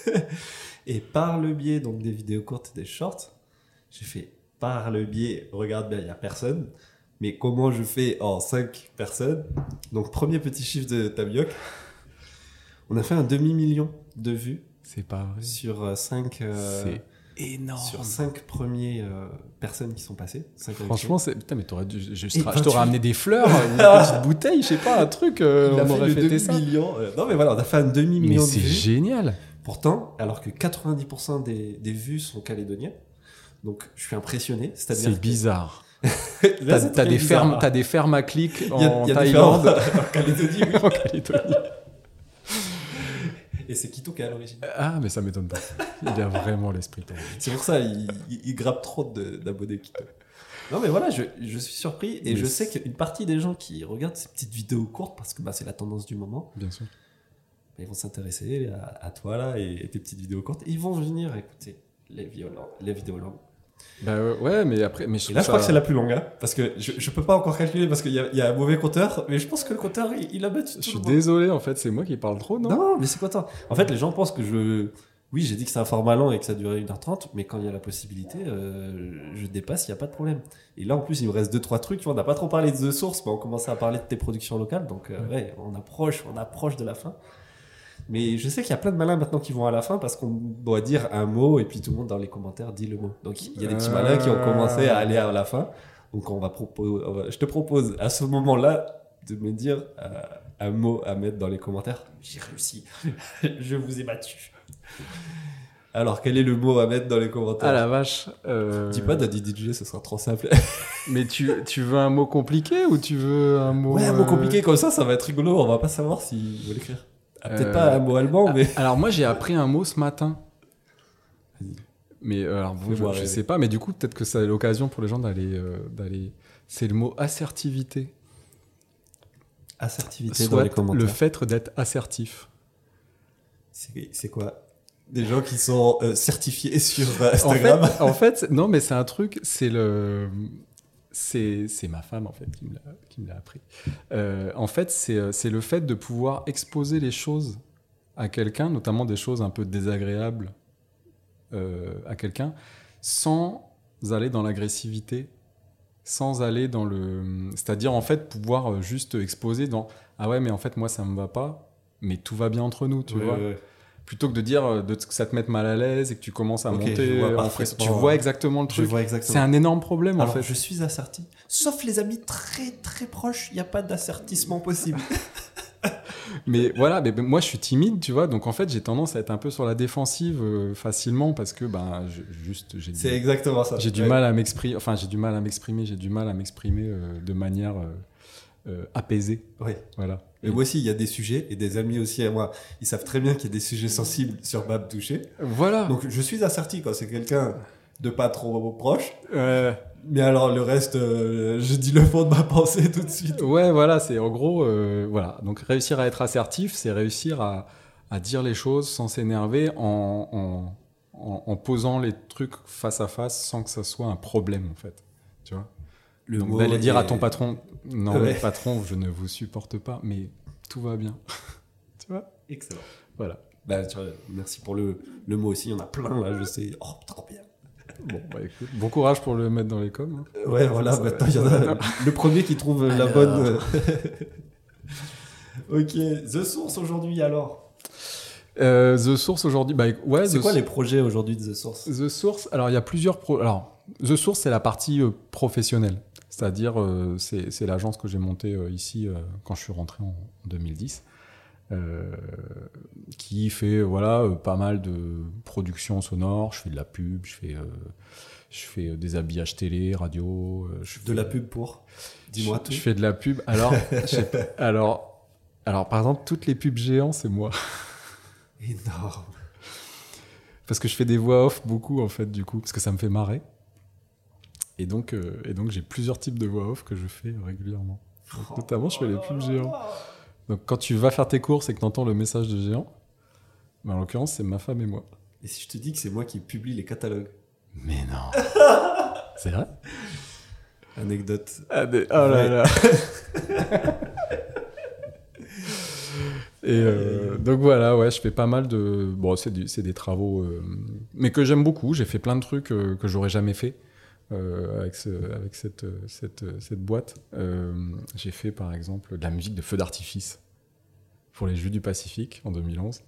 et par le biais donc des vidéos courtes et des shorts, j'ai fait. Par le biais, regarde bien, il y a personne. Mais comment je fais en 5 personnes? Donc premier petit chiffre de Tamioc. On a fait un demi-million de vues c'est pas vrai. sur 5 c'est énorme. sur cinq premiers euh, personnes qui sont passées. Franchement, c'est putain, mais t'aurais dû, je, je, Et je 28. t'aurais amené des fleurs, une petite bouteille, je sais pas, un truc. euh, Il a on fait aurait le fêté ça. demi-million. Euh, non, mais voilà, on a fait un Mais demi-million de c'est vues. génial. Pourtant, alors que 90% des, des vues sont calédoniens. Donc, je suis impressionné. C'est bizarre. que- Là, T'as des bizarre. fermes, t'as des fermes à clics Il y a- en y a Thaïlande, en Calédonie, oui. en Calédonie. Et c'est Kito qui est à l'origine? Ah, mais ça m'étonne pas. Il a vraiment l'esprit. C'est pour ça, il, il, il grappe trop d'abonnés Kito. Non, mais voilà, je, je suis surpris. Et Mais je sais qu'une partie des gens qui regardent ces petites vidéos courtes, parce que bah, c'est la tendance du moment, Bien sûr. ils vont s'intéresser à, à toi là et, et tes petites vidéos courtes. Ils vont venir écouter les, les vidéos longues. Bah ouais, mais après, mais je là, je crois que c'est la plus longue, hein, parce que je, je peux pas encore calculer parce qu'il y, y a un mauvais compteur, mais je pense que le compteur il, il a battu tout Je suis désolé, en fait, c'est moi qui parle trop, non, Non, mais c'est quoi toi? En fait, les gens pensent que je. Oui, j'ai dit que c'est un format lent et que ça durait 1h30, mais quand il y a la possibilité, euh, je dépasse, il n'y a pas de problème. Et là, en plus, il me reste 2-3 trucs. On n'a pas trop parlé de The Source, mais on commençait à parler de tes productions locales, donc euh, ouais, on approche, on approche de la fin. Mais je sais qu'il y a plein de malins maintenant qui vont à la fin parce qu'on doit dire un mot et puis tout le monde dans les commentaires dit le mot. Donc il y a des petits malins qui ont commencé à aller à la fin. Donc on va proposer, je te propose à ce moment-là de me dire euh, un mot à mettre dans les commentaires. J'ai réussi. je vous ai battu. Alors quel est le mot à mettre dans les commentaires? Ah la vache. euh, Dis pas Daddy DJ, ce sera trop simple. Mais tu, tu veux un mot compliqué ou tu veux un mot. ouais, un mot euh, compliqué comme ça, ça va être rigolo. On va pas savoir s'il veut l'écrire. Ah, Peut-être Euh, pas un mot allemand, mais. Alors moi j'ai appris un mot ce matin. Mais euh, alors bon, je, sais pas, mais du coup peut-être que c'est l'occasion pour les gens d'aller euh, d'aller. C'est le mot assertivité. Assertivité dans Soit les commentaires. le fait d'être assertif. C'est quoi? Des gens qui sont euh, certifiés sur euh, En Instagram? fait, en fait, non, mais c'est un truc, c'est le. C'est ma femme, en fait, qui me l'a- appris. Euh, en fait, c'est euh, c'est le fait de pouvoir exposer les choses à quelqu'un, notamment des choses un peu désagréables euh, à quelqu'un, sans aller dans l'agressivité, sans aller dans le. C'est-à-dire, en fait, pouvoir juste exposer dans Ah ouais, mais en fait, moi, ça me va pas, mais tout va bien entre nous, tu Ouais, vois ouais. Plutôt que de dire euh, de, que ça te mette mal à l'aise et que tu commences à Ok, monter vois en frais- tu vois exactement le truc c'est un énorme problème Alors, en fait je suis asserti. Sauf les amis très très proches, il n'y a pas d'assertissement possible. mais voilà mais, moi je suis timide tu vois donc en fait j'ai tendance à être un peu sur la défensive euh, facilement parce que ben je- juste j'ai C'est du, exactement ça. j'ai du Ouais. mal à m'exprimer enfin j'ai du mal à m'exprimer j'ai du mal à m'exprimer euh, de manière euh, euh, apaisée Ouais. voilà Mais moi aussi, il y a des sujets, et des amis aussi à moi, ils savent très bien qu'il y a des sujets sensibles sur Bab Touché. voilà Donc je suis asserti quand c'est quelqu'un de pas trop proche. Mais alors le reste, euh, je dis le fond de ma pensée tout de suite. Ouais, voilà, c'est en gros, euh, voilà. Donc réussir à être assertif, c'est réussir à, à dire les choses sans s'énerver, en, en, en, en posant les trucs face à face sans que ça soit un problème, en fait. Tu vois? Le Donc d'aller dire à ton patron, non, Ouais. mais patron, je ne vous supporte pas, mais tout va bien. tu vois? Excellent. Voilà. Bah, tu vois, merci pour le, le mot aussi. Il y en a plein là, je sais. Oh, trop bien. Bon, bah écoute, bon courage pour le mettre dans les coms. hein. Euh, Ouais, voilà, Ça, maintenant il y en a le premier qui trouve la bonne. euh, ok, The Source aujourd'hui alors? Euh, The Source aujourd'hui, bah ouais, C'est The quoi Source- les projets aujourd'hui de The Source? The Source, alors il y a plusieurs. Pro... Alors, The Source, c'est la partie euh, professionnelle. C'est-à-dire, euh, c'est l'agence que j'ai montée euh, ici euh, quand je suis rentré en 2010, euh, qui fait voilà pas mal de production sonore. Je fais de la pub, je fais, je fais des habillages télé, radio. je De fais- la pub pour Dis-moi tout. je fais de la pub. Alors, alors, alors, par exemple, toutes les pubs géants, c'est moi. Énorme. Parce que je fais des voix off beaucoup, en fait, du coup, parce que ça me fait marrer. Et donc, euh, et donc j'ai plusieurs types de voix off que je fais régulièrement. Donc, notamment, je fais les pubs géants. Donc, quand tu vas faire tes courses et que tu entends le message de géant, bah, en l'occurrence, c'est ma femme et moi. Et si je te dis que c'est moi qui publie les catalogues? Mais non C'est vrai? Anecdote. ah, mais- Oh là là Et euh, donc voilà, ouais, je fais pas mal de. Bon, c'est des travaux, euh, mais que j'aime beaucoup. J'ai fait plein de trucs euh, que j'aurais jamais fait euh, avec, ce- avec cette, cette, cette boîte. Euh, J'ai fait par exemple de la musique de feu d'artifice pour les Jeux du Pacifique en 2011.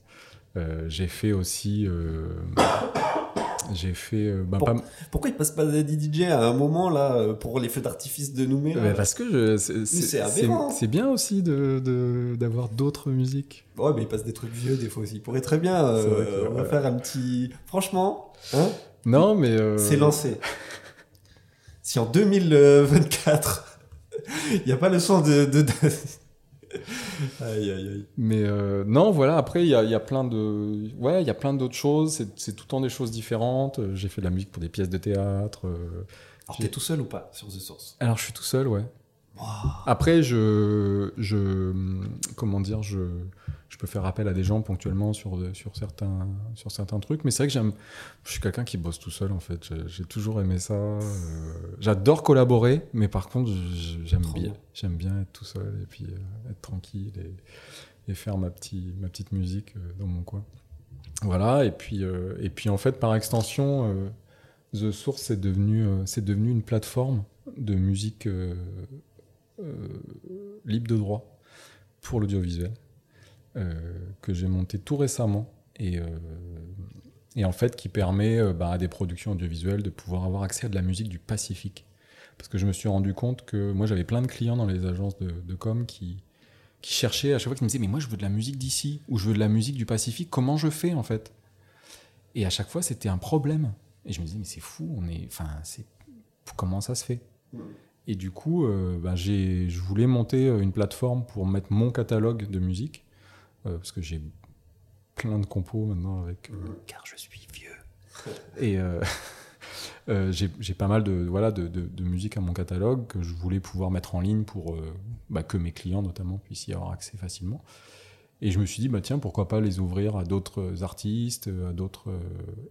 Euh, J'ai fait aussi. J'ai fait. bah, Pour- pas- Pourquoi il passe pas Daddy DJ à un moment là pour les feux d'artifice de Nouméa Bah, parce que c'est- bien aussi d'avoir de, d'avoir d'autres musiques. Ouais, mais il passe des trucs vieux des fois aussi. Il pourrait très bien. que, on va ouais. faire un petit. Franchement, hein, Non, mais. euh, c'est lancé. Si en 2024, il n'y a pas le son de. de... aïe, aïe, aïe. Mais euh, non, voilà, après, il y a, y a plein de. Ouais, il y a plein d'autres choses. C'est- C'est tout le temps des choses différentes. Euh, J'ai fait de la musique pour des pièces de théâtre. euh. Alors, t'es tout seul ou pas sur The Source? Alors, je suis tout seul, ouais. Wow. Après, je. je comment dire je, je peux faire appel à des gens ponctuellement sur, de- sur, certains, sur certains trucs. Mais c'est vrai que j'aime. Je suis quelqu'un qui bosse tout seul, en fait. J'ai- toujours aimé ça. euh, J'adore collaborer, mais par contre, j'aime bien, bien. j'aime bien être tout seul et puis euh, être tranquille et, et faire ma, petit, ma petite musique euh, dans mon coin. Voilà, et puis, euh, et puis en fait, par extension, euh, The Source, c'est devenu, euh, c'est devenu une plateforme de musique euh, euh, libre de droit pour l'audiovisuel euh, que j'ai monté tout récemment et, euh, et en fait qui permet euh, bah, à des productions audiovisuelles de pouvoir avoir accès à de la musique du Pacifique. Parce que je me suis rendu compte que moi j'avais plein de clients dans les agences de, com qui, qui cherchaient à chaque fois qui me disaient mais moi je veux de la musique d'ici ou je veux de la musique du Pacifique, comment je fais en fait? Et à chaque fois c'était un problème. Et je me disais mais c'est fou, on est, enfin c'est comment ça se fait? Et du coup, euh, bah, j'ai, je voulais monter euh, une plateforme pour mettre mon catalogue de musique euh, parce que j'ai plein de compos maintenant avec euh, car je suis vieux. Et euh, euh, j'ai, pas mal de voilà de, de, de musique à mon catalogue que je voulais pouvoir mettre en ligne pour euh, bah, que mes clients notamment puissent y avoir accès facilement. Et je me suis dit bah tiens pourquoi pas les ouvrir à d'autres artistes à d'autres euh,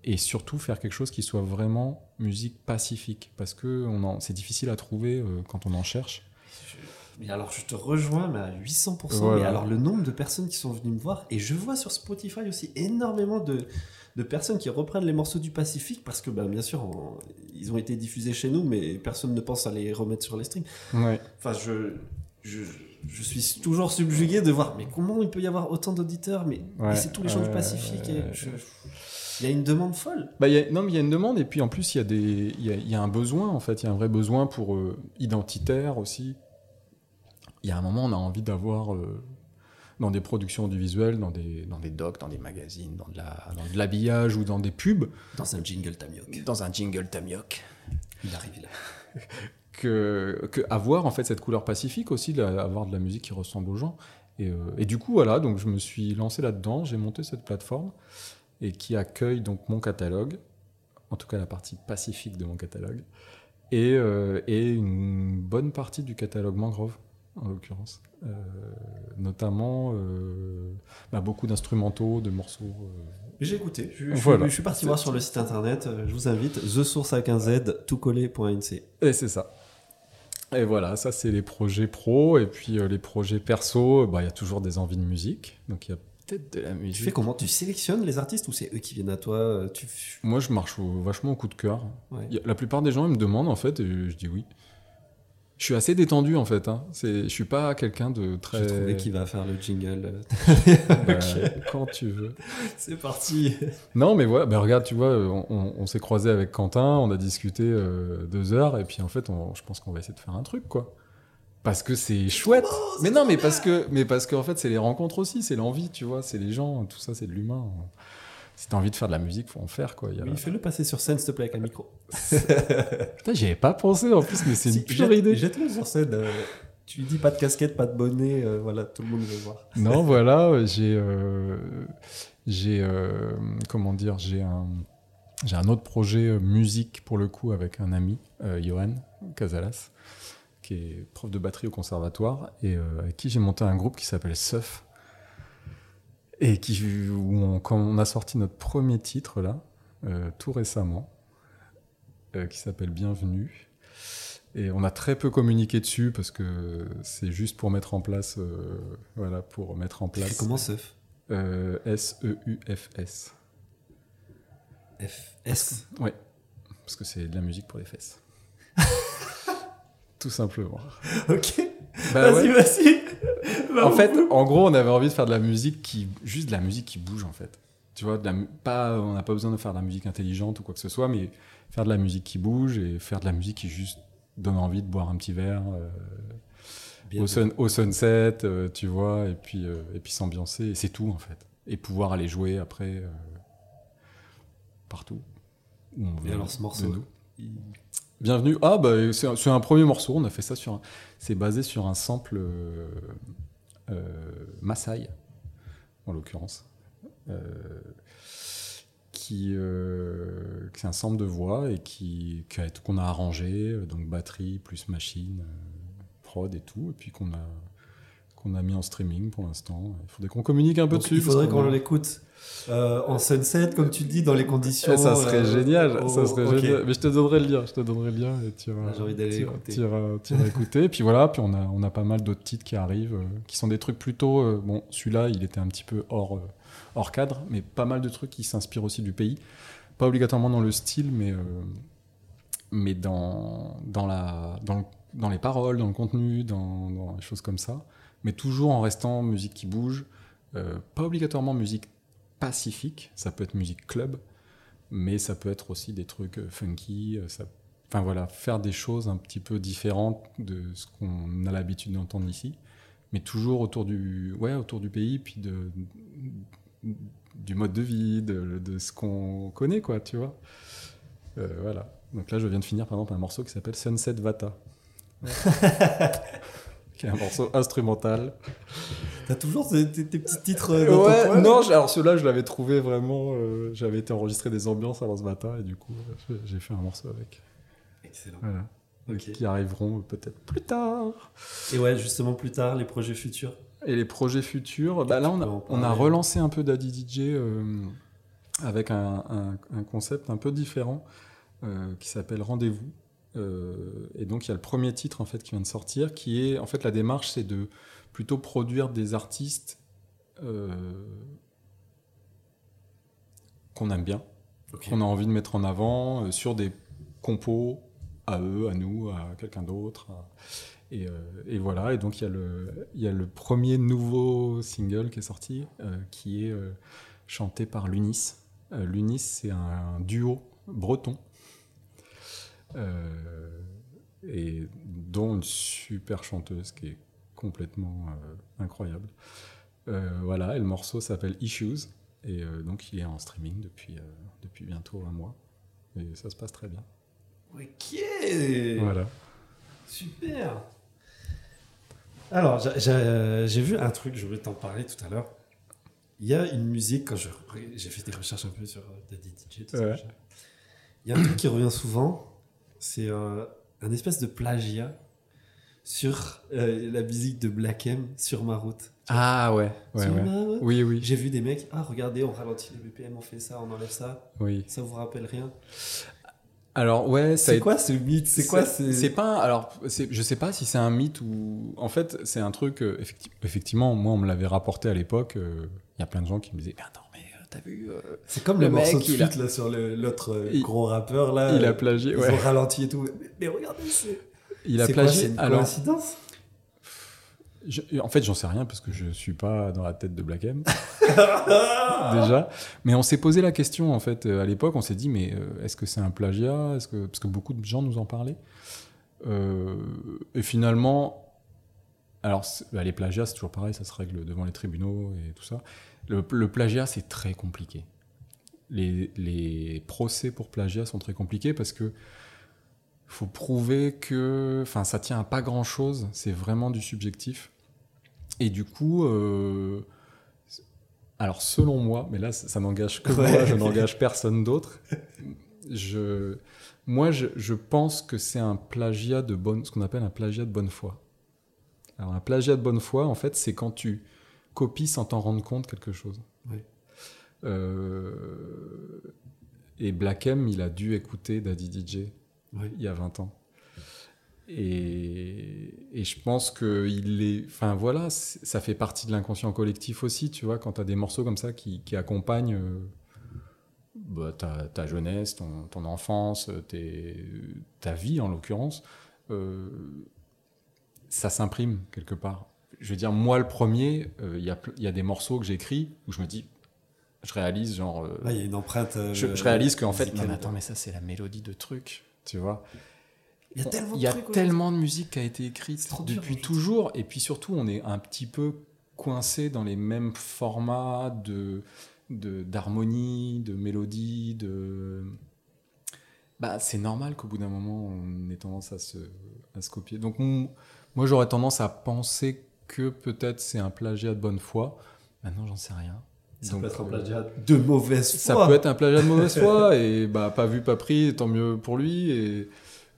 et surtout faire quelque chose qui soit vraiment musique pacifique. Parce que c'est difficile à trouver euh, quand on en cherche Mais alors, je te rejoins, mais à 800%. Voilà. Mais alors, le nombre de personnes qui sont venues me voir, et je vois sur Spotify aussi énormément de, de personnes qui reprennent les morceaux du Pacifique, parce que, bah, bien sûr, on- ils ont été diffusés chez nous, mais personne ne pense à les remettre sur les streams. ouais Enfin, je, je, je suis toujours subjugué de voir, mais comment il peut y avoir autant d'auditeurs Mais Ouais, c'est tous les gens du Pacifique. et ouais. je- Il y a une demande folle. Bah, il y a- non, mais il y a une demande, et puis en plus, il y, a des- y, a, y a un besoin, en fait. Il y a un vrai besoin pour euh, identitaire aussi. Il y a un moment, on a envie d'avoir, euh, dans des productions audiovisuelles, dans des, dans des docs, dans des magazines, dans de l'habillage ou dans des pubs, Dans un jingle Tamioc. dans un jingle Tamioc, Il arrive là. que, que avoir en fait cette couleur pacifique aussi, la- avoir de la musique qui ressemble aux gens. Et, euh, et du coup, voilà, donc je me suis lancé là-dedans, j'ai monté cette plateforme et qui accueille donc mon catalogue en tout cas la partie pacifique de mon catalogue, et, euh, et une bonne partie du catalogue mangrove, en l'occurrence. Euh, notamment euh, bah, beaucoup d'instrumentaux, de morceaux. euh, J'ai écouté. Je, je- Voilà. je suis parti voir sur le site internet. Je vous invite. The Source avec un Z, toutcollé.nc. Et c'est ça. Et voilà, ça c'est les projets pro. Et puis les projets perso, bah, il y a toujours des envies de musique. Donc il y a peut-être de la musique. Tu fais comment? Tu sélectionnes les artistes ou c'est eux qui viennent à toi? Tu... Moi je marche au- vachement au coup de cœur. Ouais. A- La plupart des gens ils me demandent en fait, et je dis oui. Je suis assez détendu en fait. Hein. C'est- Je suis pas quelqu'un de très. J'ai trouvé qui va faire le jingle. Bah. Quand tu veux. C'est parti. Non, mais voilà, bah regarde, tu vois, on, on- on s'est croisé avec Quentin, on a discuté euh, deux heures, et puis en fait, on- je pense qu'on va essayer de faire un truc, quoi. Parce que c'est chouette. mais non, mais parce que, mais parce qu'en fait, c'est les rencontres aussi, c'est l'envie, tu vois, c'est les gens, tout ça, c'est de l'humain. Si t'as envie de faire de la musique, faut en faire, quoi. Il a- Oui, fais-le passer sur scène, s'il te plaît, avec un micro. Putain, j'y avais pas pensé en plus, mais c'est Si, une pure idée. Jette-le sur scène. euh, tu lui dis pas de casquette, pas de bonnet. euh, voilà, tout le monde veut voir. Non, voilà, euh, j'ai, euh, j'ai, comment dire, j'ai un, j'ai un autre projet musique pour le coup avec un ami, Johan Casalas, qui est prof de batterie au conservatoire et avec qui j'ai monté un groupe qui s'appelle Suff et qui, où on, quand on a sorti notre premier titre là, euh, tout récemment, euh, qui s'appelle Bienvenue. Et on a très peu communiqué dessus parce que c'est juste pour mettre en place, euh, voilà, pour mettre en place comment, Seuf euh, S-E-U-F-S. F. S. Ouais, parce que c'est de la musique pour les fesses. Tout simplement. Ok. Bah vas-y, ouais. vas-y. Bah, En fait, en gros, on avait envie de faire de la musique qui, juste de la musique qui bouge en fait. Tu vois, de la mu- pas, on n'a pas besoin de faire de la musique intelligente ou quoi que ce soit, mais faire de la musique qui bouge et faire de la musique qui juste donne envie de boire un petit verre euh, au, vu. sun- au sunset, euh, tu vois, et puis euh, et puis s'ambiancer. Et c'est tout en fait. Et pouvoir aller jouer après euh, partout. où on Et veut alors, ce de morceau nous. Il- Bienvenue. Ah, bah, c'est un, premier morceau. On a fait ça sur un. C'est basé sur un sample euh, euh, Maasai, en l'occurrence. Euh, qui, euh, qui est un sample de voix et qui, qu'on a arrangé, donc batterie plus machine, prod et tout, et puis qu'on a, qu'on a mis en streaming pour l'instant. Il faudrait qu'on communique un peu Donc, dessus. il faudrait qu'on l'écoute euh, en sunset, comme tu dis, dans les conditions. Ça serait euh, génial, oh, ça serait ok. génial. Mais je te donnerai le lien, je te donnerai le lien et tu iras, Ah, j'ai envie d'aller tu écouter. tu écouter. Puis voilà, puis on a, on a pas mal d'autres titres qui arrivent, euh, qui sont des trucs plutôt. bon, celui-là, il était un petit peu hors, hors cadre, mais pas mal de trucs qui s'inspirent aussi du pays. Pas obligatoirement dans le style, mais, mais dans, dans, la, dans, le- dans les paroles, dans le contenu, dans, dans les choses comme ça. Mais toujours en restant musique qui bouge. euh, pas obligatoirement musique pacifique, ça peut être musique club, mais ça peut être aussi des trucs euh, funky. euh, Ça... Enfin voilà, faire des choses un petit peu différentes de ce qu'on a l'habitude d'entendre ici, mais toujours autour du, ouais, autour du pays, puis de, du mode de vie, de, de ce qu'on connaît, quoi, tu vois. Euh, voilà. Donc là, je viens de finir par exemple un morceau qui s'appelle Sunset Vata. qui est un morceau instrumental. T'as toujours tes, tes- tes petits titres euh, dans Ouais, non, alors celui-là, je l'avais trouvé vraiment. euh, J'avais été enregistrer des ambiances avant ce matin et du coup, euh, j'ai fait un morceau avec. Excellent. Voilà. Ok. Qui arriveront peut-être plus tard. Et ouais, justement, plus tard, les projets futurs. Et les projets futurs, bah là, on a, on relancé un peu Daddy DJ euh, avec un, un- un concept un peu différent euh, qui s'appelle Rendez-vous. Et donc, il y a le premier titre en fait qui vient de sortir, qui est en fait la démarche, c'est de plutôt produire des artistes euh, qu'on aime bien, qu'on a envie de mettre en avant euh, sur des compos à eux, à nous, à quelqu'un d'autre. à- Et, euh, et voilà, et donc il y, a le- il y a le premier nouveau single qui est sorti, qui est chanté par Lunis. Lunis, c'est un, duo breton, et dont une super chanteuse qui est complètement euh, incroyable. Euh, voilà, et le morceau s'appelle Issues, et euh, donc il est en streaming depuis, depuis bientôt un mois, et ça se passe très bien. Ok. Voilà. Super. Alors, j'ai- vu un truc, je voulais t'en parler tout à l'heure. Il y a une musique, quand je- j'ai fait des recherches un peu sur Daddy DJ, tout Ouais. Il y a un truc qui revient souvent, c'est euh, un espèce de plagiat sur euh, la musique de Black M sur ma route. Ah ouais, ouais, ouais. ma. Oui, oui, J'ai vu des mecs, ah regardez, on ralentit les BPM, on fait ça, on enlève ça, oui. ça vous rappelle rien? Alors ouais, C'est été- quoi ce mythe? C'est quoi c'est c'est pas alors je sais pas si c'est un mythe ou en fait c'est un truc euh, effecti- effectivement moi on me l'avait rapporté à l'époque euh, il y a plein de gens qui me disaient mais attends mais t'as vu euh, C'est comme Le le, morceau mec, de a- là sur l'autre gros rappeur là. il a plagié Ils ouais ont ralenti et tout. Mais, mais regardez, c'est. Il a plagié c'est une alors coïncidence? Je- en fait j'en sais rien parce que je suis pas dans la tête de Black M. Déjà. Mais on s'est posé la question en fait euh, à l'époque. On s'est dit mais euh, est-ce que c'est un plagiat? Est-ce que parce que beaucoup de gens nous en parlaient. Euh, et finalement alors bah, les plagiats c'est toujours pareil ça se règle devant les tribunaux et tout ça. Le, le plagiat c'est très compliqué. Les, les procès pour plagiat sont très compliqués parce que faut prouver que enfin ça tient à pas grand chose c'est vraiment du subjectif et du coup euh, alors selon moi mais là ça, ça n'engage que Ouais. moi je n'engage personne d'autre je moi je, je pense que c'est un plagiat de bonne ce qu'on appelle un plagiat de bonne foi alors un plagiat de bonne foi en fait c'est quand tu copies sans t'en rendre compte quelque chose Oui. Euh, et Black M il a dû écouter Daddy DJ Oui. il y a 20 ans. Et, et je pense que il est, enfin voilà, ça fait partie de l'inconscient collectif aussi, tu vois, quand tu as des morceaux comme ça qui, qui accompagnent euh, bah, ta, ta jeunesse, ton, ton enfance, tes- ta vie en l'occurrence, euh, ça s'imprime quelque part. Je veux dire, moi le premier, euh, il y, a, y des morceaux que j'écris où je me dis, je réalise genre, Ouais, il y a une empreinte. euh, je, je réalise qu'en fait, mais attends, mais ça c'est la mélodie de truc, tu vois. Il y a tellement de y a trucs, ouais. tellement de musique qui a été écrite dur, depuis toujours, et puis surtout, on est un petit peu coincé dans les mêmes formats de de- d'harmonie, de, mélodie, de. Bah, c'est normal qu'au bout d'un moment, on ait tendance à se, à se copier. Donc, moi, j'aurais tendance à penser que peut-être c'est un plagiat de bonne foi. Maintenant, j'en sais rien. Ça Donc, peut être un euh, plagiat de mauvaise foi. ça peut être un plagiat de mauvaise foi et bah pas vu pas pris tant mieux pour lui et,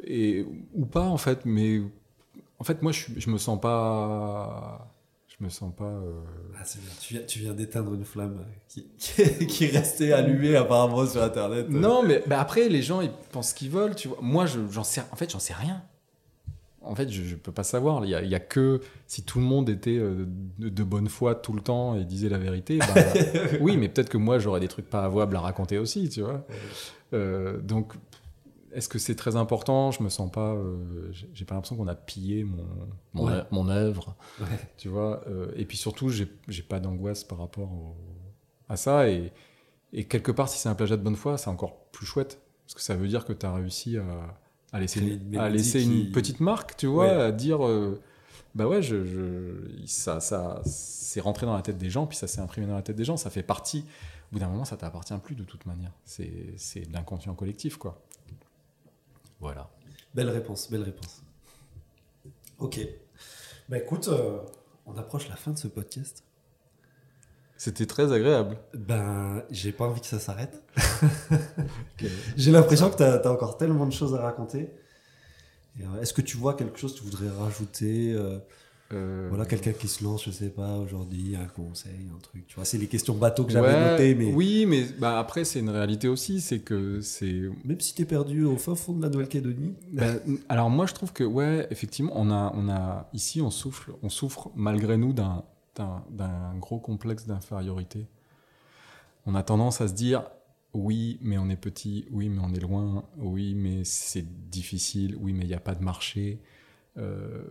et ou pas en fait mais en fait moi je, je me sens pas je me sens pas euh, Ah, c'est bien. Tu viens, tu viens d'éteindre une flamme qui, qui, qui restait allumée apparemment sur Internet. non mais bah, après les gens ils pensent ce qu'ils veulent tu vois moi je- j'en sais en fait j'en sais rien en fait je, je peux pas savoir il y, a, il y a que si tout le monde était euh, de, de bonne foi tout le temps et disait la vérité bah, oui mais peut-être que moi j'aurais des trucs pas avouables à raconter aussi tu vois Euh, donc, est-ce que c'est très important? Je me sens pas. euh, j'ai pas l'impression qu'on a pillé mon mon, Ouais. œ- mon œuvre, Ouais. tu vois. euh, et puis surtout, j'ai j'ai pas d'angoisse par rapport au- à ça. Et, et quelque part, si c'est un plagiat de bonne foi, c'est encore plus chouette parce que ça veut dire que tu as réussi à, à laisser une, une à mélodie laisser qui- une petite marque, tu vois, Ouais. à dire. euh, bah ouais, je, je- ça, ça, c'est rentré dans la tête des gens, puis ça s'est imprimé dans la tête des gens. Ça fait partie. Au bout d'un moment, ça t'appartient plus de toute manière. C'est, c'est de l'inconscient collectif, quoi. Voilà. Belle réponse, belle réponse. Ok. Bah écoute, euh, on approche la fin de ce podcast. C'était très agréable. Ben, j'ai pas envie que ça s'arrête. J'ai l'impression que tu as, encore tellement de choses à raconter. Euh, Est-ce que tu vois quelque chose que tu voudrais rajouter euh, Euh, Voilà, quelqu'un qui se lance, je sais pas, aujourd'hui, un conseil, un truc. Tu vois, c'est les questions bateau que j'avais ouais, notées, mais Oui, mais bah, après, c'est une réalité aussi. C'est que c'est même si t'es perdu au fin fond de la Nouvelle-Calédonie, Ben, alors moi je trouve que ouais effectivement on a on a ici on souffle on souffre malgré nous d'un d'un gros complexe d'infériorité. On a tendance à se dire oui mais on est petit, oui mais on est loin, oui mais c'est difficile, oui mais il n'y a pas de marché. Euh,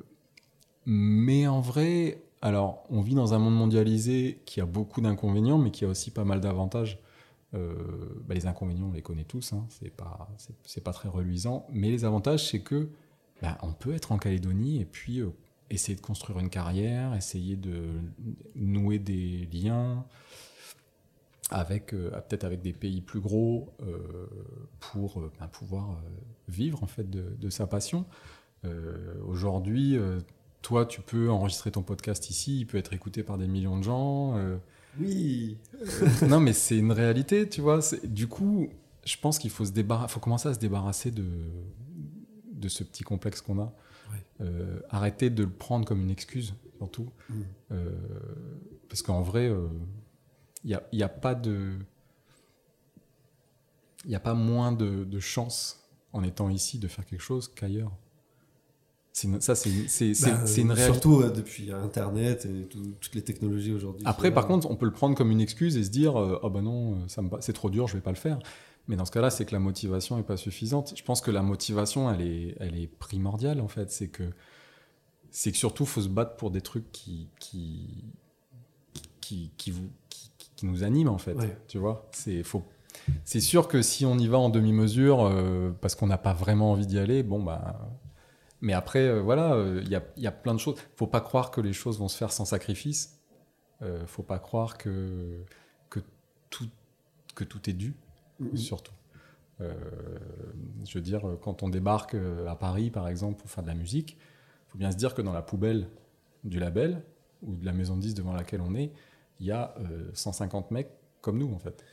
mais en vrai, alors on vit dans un monde mondialisé qui a beaucoup d'inconvénients mais qui a aussi pas mal d'avantages. Euh, bah, les inconvénients, on les connaît tous, hein, c'est pas, c'est pas très reluisant. Mais les avantages, c'est que bah, on peut être en Calédonie et puis euh, essayer de construire une carrière, essayer de nouer des liens avec euh, peut-être avec des pays plus gros euh, pour euh, bah, pouvoir vivre en fait de, de sa passion. Aujourd'hui, toi, tu peux enregistrer ton podcast ici, il peut être écouté par des millions de gens. oui, non, mais c'est une réalité, tu vois. Du coup, je pense qu'il faut se débarrasser, faut commencer à se débarrasser de, de ce petit complexe qu'on a. Euh, arrêter de le prendre comme une excuse, surtout. Mm. Euh, parce qu'en vrai, il n'y a, y a pas de. Il n'y a pas moins de, de chance en étant ici de faire quelque chose qu'ailleurs. Une- ça, c'est c'est- Bah, une réalité. Surtout euh, depuis Internet et tout- toutes les technologies aujourd'hui. Après, par contre, on peut le prendre comme une excuse et se dire euh, Ah bah non, euh, c'est trop dur, je vais pas le faire. Mais dans ce cas-là, c'est que la motivation est pas suffisante. Je pense que la motivation, elle est, elle est primordiale en fait. C'est que, c'est que surtout, faut se battre pour des trucs qui, qui, qui, qui vous, qui, qui nous animent en fait. Ouais. Tu vois, c'est faut. C'est sûr que si on y va en demi-mesure euh, parce qu'on n'a pas vraiment envie d'y aller, bon bah. Mais après, euh, voilà, euh, il y, a, il y a plein de choses. Faut pas croire que les choses vont se faire sans sacrifice. Euh, faut pas croire que, que, tout, que tout est dû, Mhm. surtout. Euh, je veux dire, quand on débarque euh, à Paris, par exemple, pour faire de la musique, faut bien se dire que dans la poubelle du label ou de la maison de 10 devant laquelle on est, il y a euh, 150 mecs comme nous, en fait.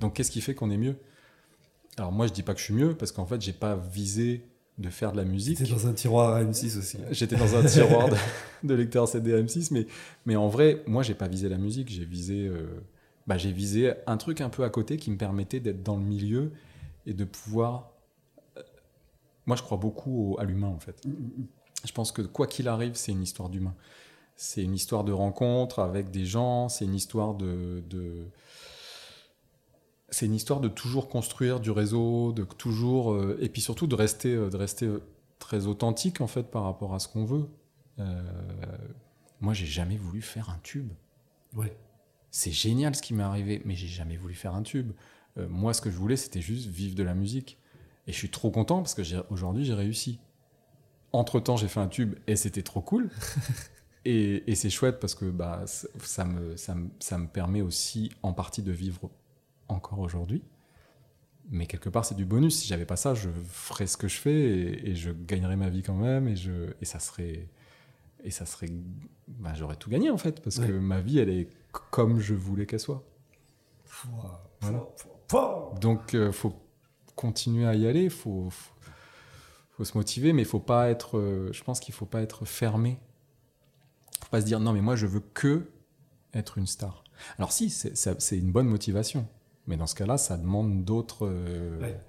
Donc, qu'est-ce qui fait qu'on est mieux? Alors, moi, je dis pas que je suis mieux, parce qu'en fait, j'ai pas visé de faire de la musique. C'était dans un tiroir à M6 aussi. J'étais dans un tiroir de, de lecteur CD M6, mais, mais en vrai, moi, j'ai pas visé la musique, j'ai visé, euh, bah, j'ai visé un truc un peu à côté qui me permettait d'être dans le milieu et de pouvoir. euh, Moi, je crois beaucoup au- à l'humain, en fait. Je pense que quoi qu'il arrive, c'est une histoire d'humain. C'est une histoire de rencontre avec des gens, c'est une histoire de. de- c'est une histoire de toujours construire du réseau, de toujours. euh, et puis surtout de rester, euh, de rester euh, très authentique, en fait, par rapport à ce qu'on veut. Moi, j'ai jamais voulu faire un tube. Ouais. C'est génial ce qui m'est arrivé, mais j'ai jamais voulu faire un tube. Euh, moi, ce que je voulais, c'était juste vivre de la musique. Et je suis trop content parce que j'ai- aujourd'hui, j'ai réussi. Entre temps, j'ai fait un tube et c'était trop cool. et et c'est chouette parce que bah, ça, ça me, ça, me, ça me permet aussi en partie de vivre encore aujourd'hui. Mais quelque part, c'est du bonus. Si j'avais pas ça, je ferais ce que je fais et, et je gagnerais ma vie quand même. Et, je, et ça serait. Et ça serait. bah, J'aurais tout gagné en fait, parce Ouais. que ma vie, elle est comme je voulais qu'elle soit. Voilà. Donc, euh, faut continuer à y aller, faut, faut, faut se motiver, mais faut pas être. euh, je pense qu'il faut pas être fermé. Faut pas se dire non, mais moi, je veux que être une star. Alors si, c'est une bonne motivation, mais dans ce cas-là, ça demande d'autres, euh, Ouais.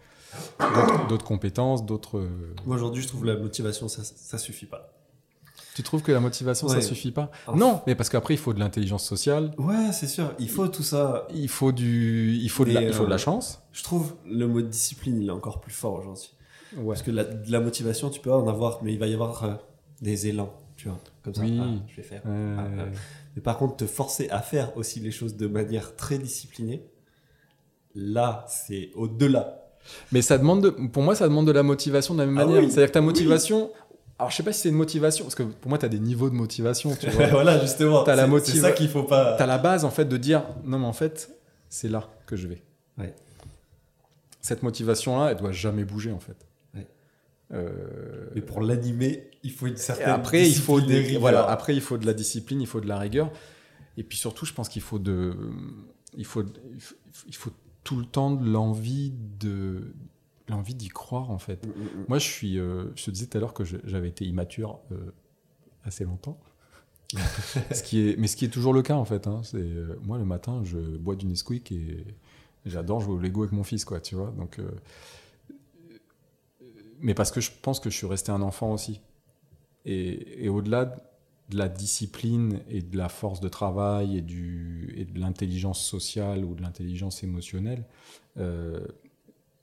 d'autres, d'autres compétences, d'autres. euh, Moi aujourd'hui, je trouve la motivation, ça, ça suffit pas. Tu trouves que la motivation, ça Ouais. suffit pas Non, mais parce qu'après, il faut de l'intelligence sociale. Ouais, c'est sûr. Il faut tout ça. Il faut du, il faut de, la, il faut de la euh, chance. Je trouve le mot discipline, il est encore plus fort aujourd'hui. Ouais. Parce que la, de la motivation, tu peux en avoir, mais il va y avoir euh, des élans, tu vois. Comme ça, Oui. ah, je vais faire. Euh, Ah, ah. Mais par contre, te forcer à faire aussi les choses de manière très disciplinée, là, c'est au-delà. Mais ça demande, de- pour moi, ça demande de la motivation de la même Ah manière. oui, C'est-à-dire que ta oui. Alors, je sais pas si c'est une motivation, parce que pour moi, tu as des niveaux de motivation. Tu vois. voilà, justement. T'as la c'est- ça qu'il faut pas. tu as la base, en fait, de dire non, mais en fait, c'est là que je vais. Ouais. Cette motivation-là, elle doit jamais bouger, en fait. Ouais. Euh, Mais pour l'animer, il faut une Et certaine. après, il faut des, voilà, après, il faut de la discipline, il faut de la rigueur. Et puis surtout, je pense qu'il faut de, il faut, il faut tout le temps de l'envie de, l'envie d'y croire en fait. Mm, mm, mm. Moi, je suis, euh, je te disais tout à l'heure que j'avais été immature euh, assez longtemps. ce qui est, mais ce qui est toujours le cas en fait. hein. C'est euh, moi le matin, je bois du Nesquik et j'adore jouer au Lego avec mon fils, quoi. Tu vois. Donc, mais parce que je pense que je suis resté un enfant aussi. Et, et au-delà de la discipline et de la force de travail et, du, et de l'intelligence sociale ou de l'intelligence émotionnelle,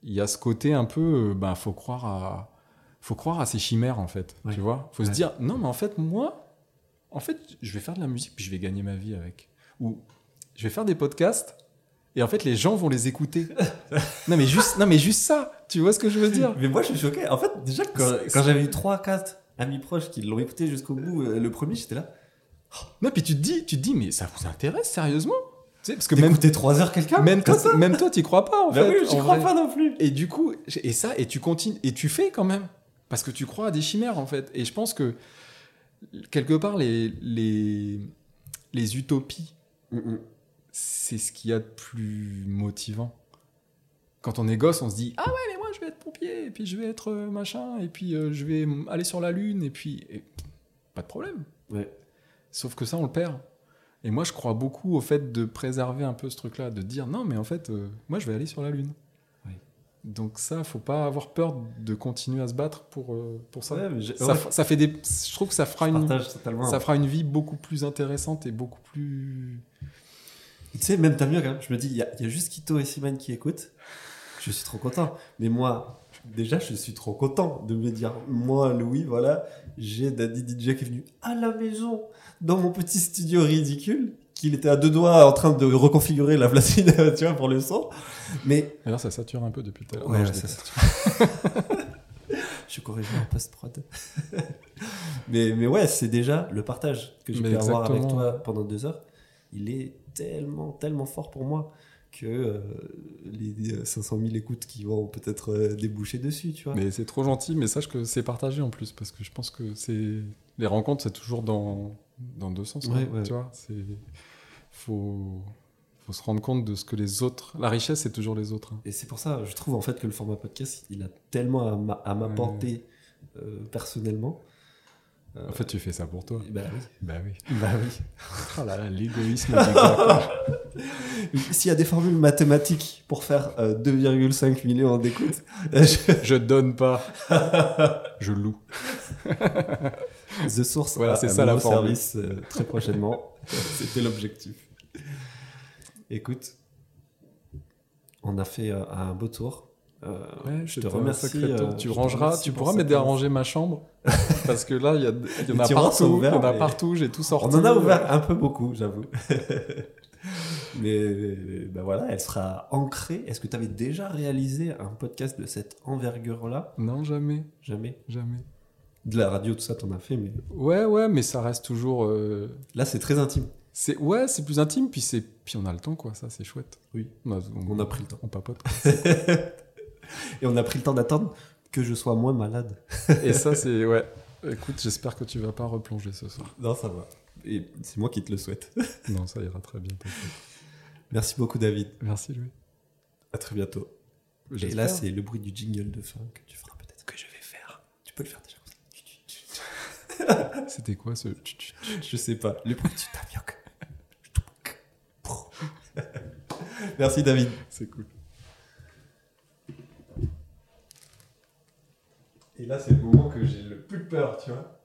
il y a ce côté un peu, ben, faut croire à, faut croire à ces chimères en fait. Ouais. Tu vois, faut se dire non, mais en fait moi, en fait, je vais faire de la musique puis je vais gagner ma vie avec. Ou je vais faire des podcasts et en fait les gens vont les écouter. non mais juste, non mais juste ça. Tu vois ce que je veux dire? Mais moi, je suis choqué. En fait, déjà, quand, j'avais eu 3-4 amis proches qui l'ont écouté jusqu'au bout, euh, le premier, j'étais là. Non, puis tu te dis, tu te dis, mais ça vous intéresse sérieusement? Sais, parce que même, D'écouter 3 heures quelqu'un même toi, même toi, t'y crois pas en Bah fait. oui, j'y en crois vrai. pas non plus. Et du coup, et ça, et tu continues, et tu fais quand même, parce que tu crois à des chimères en fait. Et je pense que quelque part les les les utopies, Mm, mm. c'est ce qu'il y a de plus motivant. quand on est gosse, on se dit ah ouais mais moi je vais être pompier et puis je vais être euh, machin et puis euh, je vais aller sur la lune et puis et- pas de problème. Ouais. Sauf que ça on le perd. Et moi je crois beaucoup au fait de préserver un peu ce truc-là, de dire non mais en fait euh, moi je vais aller sur la lune. Oui. Donc ça faut pas avoir peur de continuer à se battre pour euh, pour ça. Ouais, mais j'ai- Ça, ouais, f- ça fait des, je trouve que ça fera je une, ça fera une vie beaucoup plus intéressante et beaucoup plus. Tu sais, même Damien, quand même, je me dis, il y, y a juste Kito et Simone qui écoutent. Je suis trop content. Mais moi, déjà, je suis trop content de me dire, moi, Louis, voilà, j'ai Daddy DJ qui est venu à la maison, dans mon petit studio ridicule, qu'il était à deux doigts en train de reconfigurer la platine, tu vois, pour le son. Mais D'ailleurs ça sature un peu depuis tout à l'heure. Ouais, Non, je ouais, ça, déconne. je suis corrigé en post-prod. mais, mais ouais, c'est déjà le partage que je Mais peux avoir avec exactement. toi pendant deux heures. Il est tellement, tellement fort pour moi que euh, les 500 000 écoutes qui vont peut-être euh, déboucher dessus, tu vois. Mais c'est trop gentil, mais sache que c'est partagé en plus, parce que je pense que c'est les rencontres, c'est toujours dans, dans deux sens. quoi, Ouais, ouais. Tu vois, c'est faut faut se rendre compte de ce que les autres. La richesse, c'est toujours les autres. hein. Et c'est pour ça, je trouve en fait que le format podcast, il a tellement à m'a- à m'apporter euh, personnellement. Euh, En fait, tu fais ça pour toi. bah oui. Bah oui. Bah oui. Oh là là, l'égoïsme. S'il y a des formules mathématiques pour faire euh, 2,5 millions d'écoutes, euh, je- Je donne pas. Je loue. The Source Voilà, c'est ça, la formule. service euh, très prochainement. C'était l'objectif. Écoute, on a fait euh, un beau tour. Euh, Ouais, je te un remercie. euh, tu rangeras, tu pour pourras m'aider à ranger ma chambre. parce que là, il y, a- y en a partout. ouverts, il y en a partout, j'ai tout sorti. On en a ouvert un peu beaucoup, j'avoue. Mais euh, ben voilà, elle sera ancrée. Est-ce que tu avais déjà réalisé un podcast de cette envergure-là? Non, jamais. Jamais. Jamais. De la radio, tout ça, t'en as fait, mais Ouais, ouais, mais ça reste toujours. euh, là, c'est très intime. C'est ouais, c'est plus intime, puis c'est puis on a le temps quoi, ça c'est chouette. Oui. On a, On a pris le temps. On papote. Et on a pris le temps d'attendre que je sois moins malade. Et ça c'est ouais. Écoute, j'espère que tu vas pas replonger ce soir. Non, ça va. Et c'est moi qui te le souhaite. Non, ça ira très bien. Merci beaucoup, David. Merci Louis. À très bientôt. Et là, c'est le bruit du jingle de fin que tu feras peut-être, que je vais faire. Tu peux le faire déjà. C'était quoi ce Je sais pas. Le bruit du tamioc. Merci, David. C'est cool. Et là, c'est le moment que j'ai le plus peur, tu vois.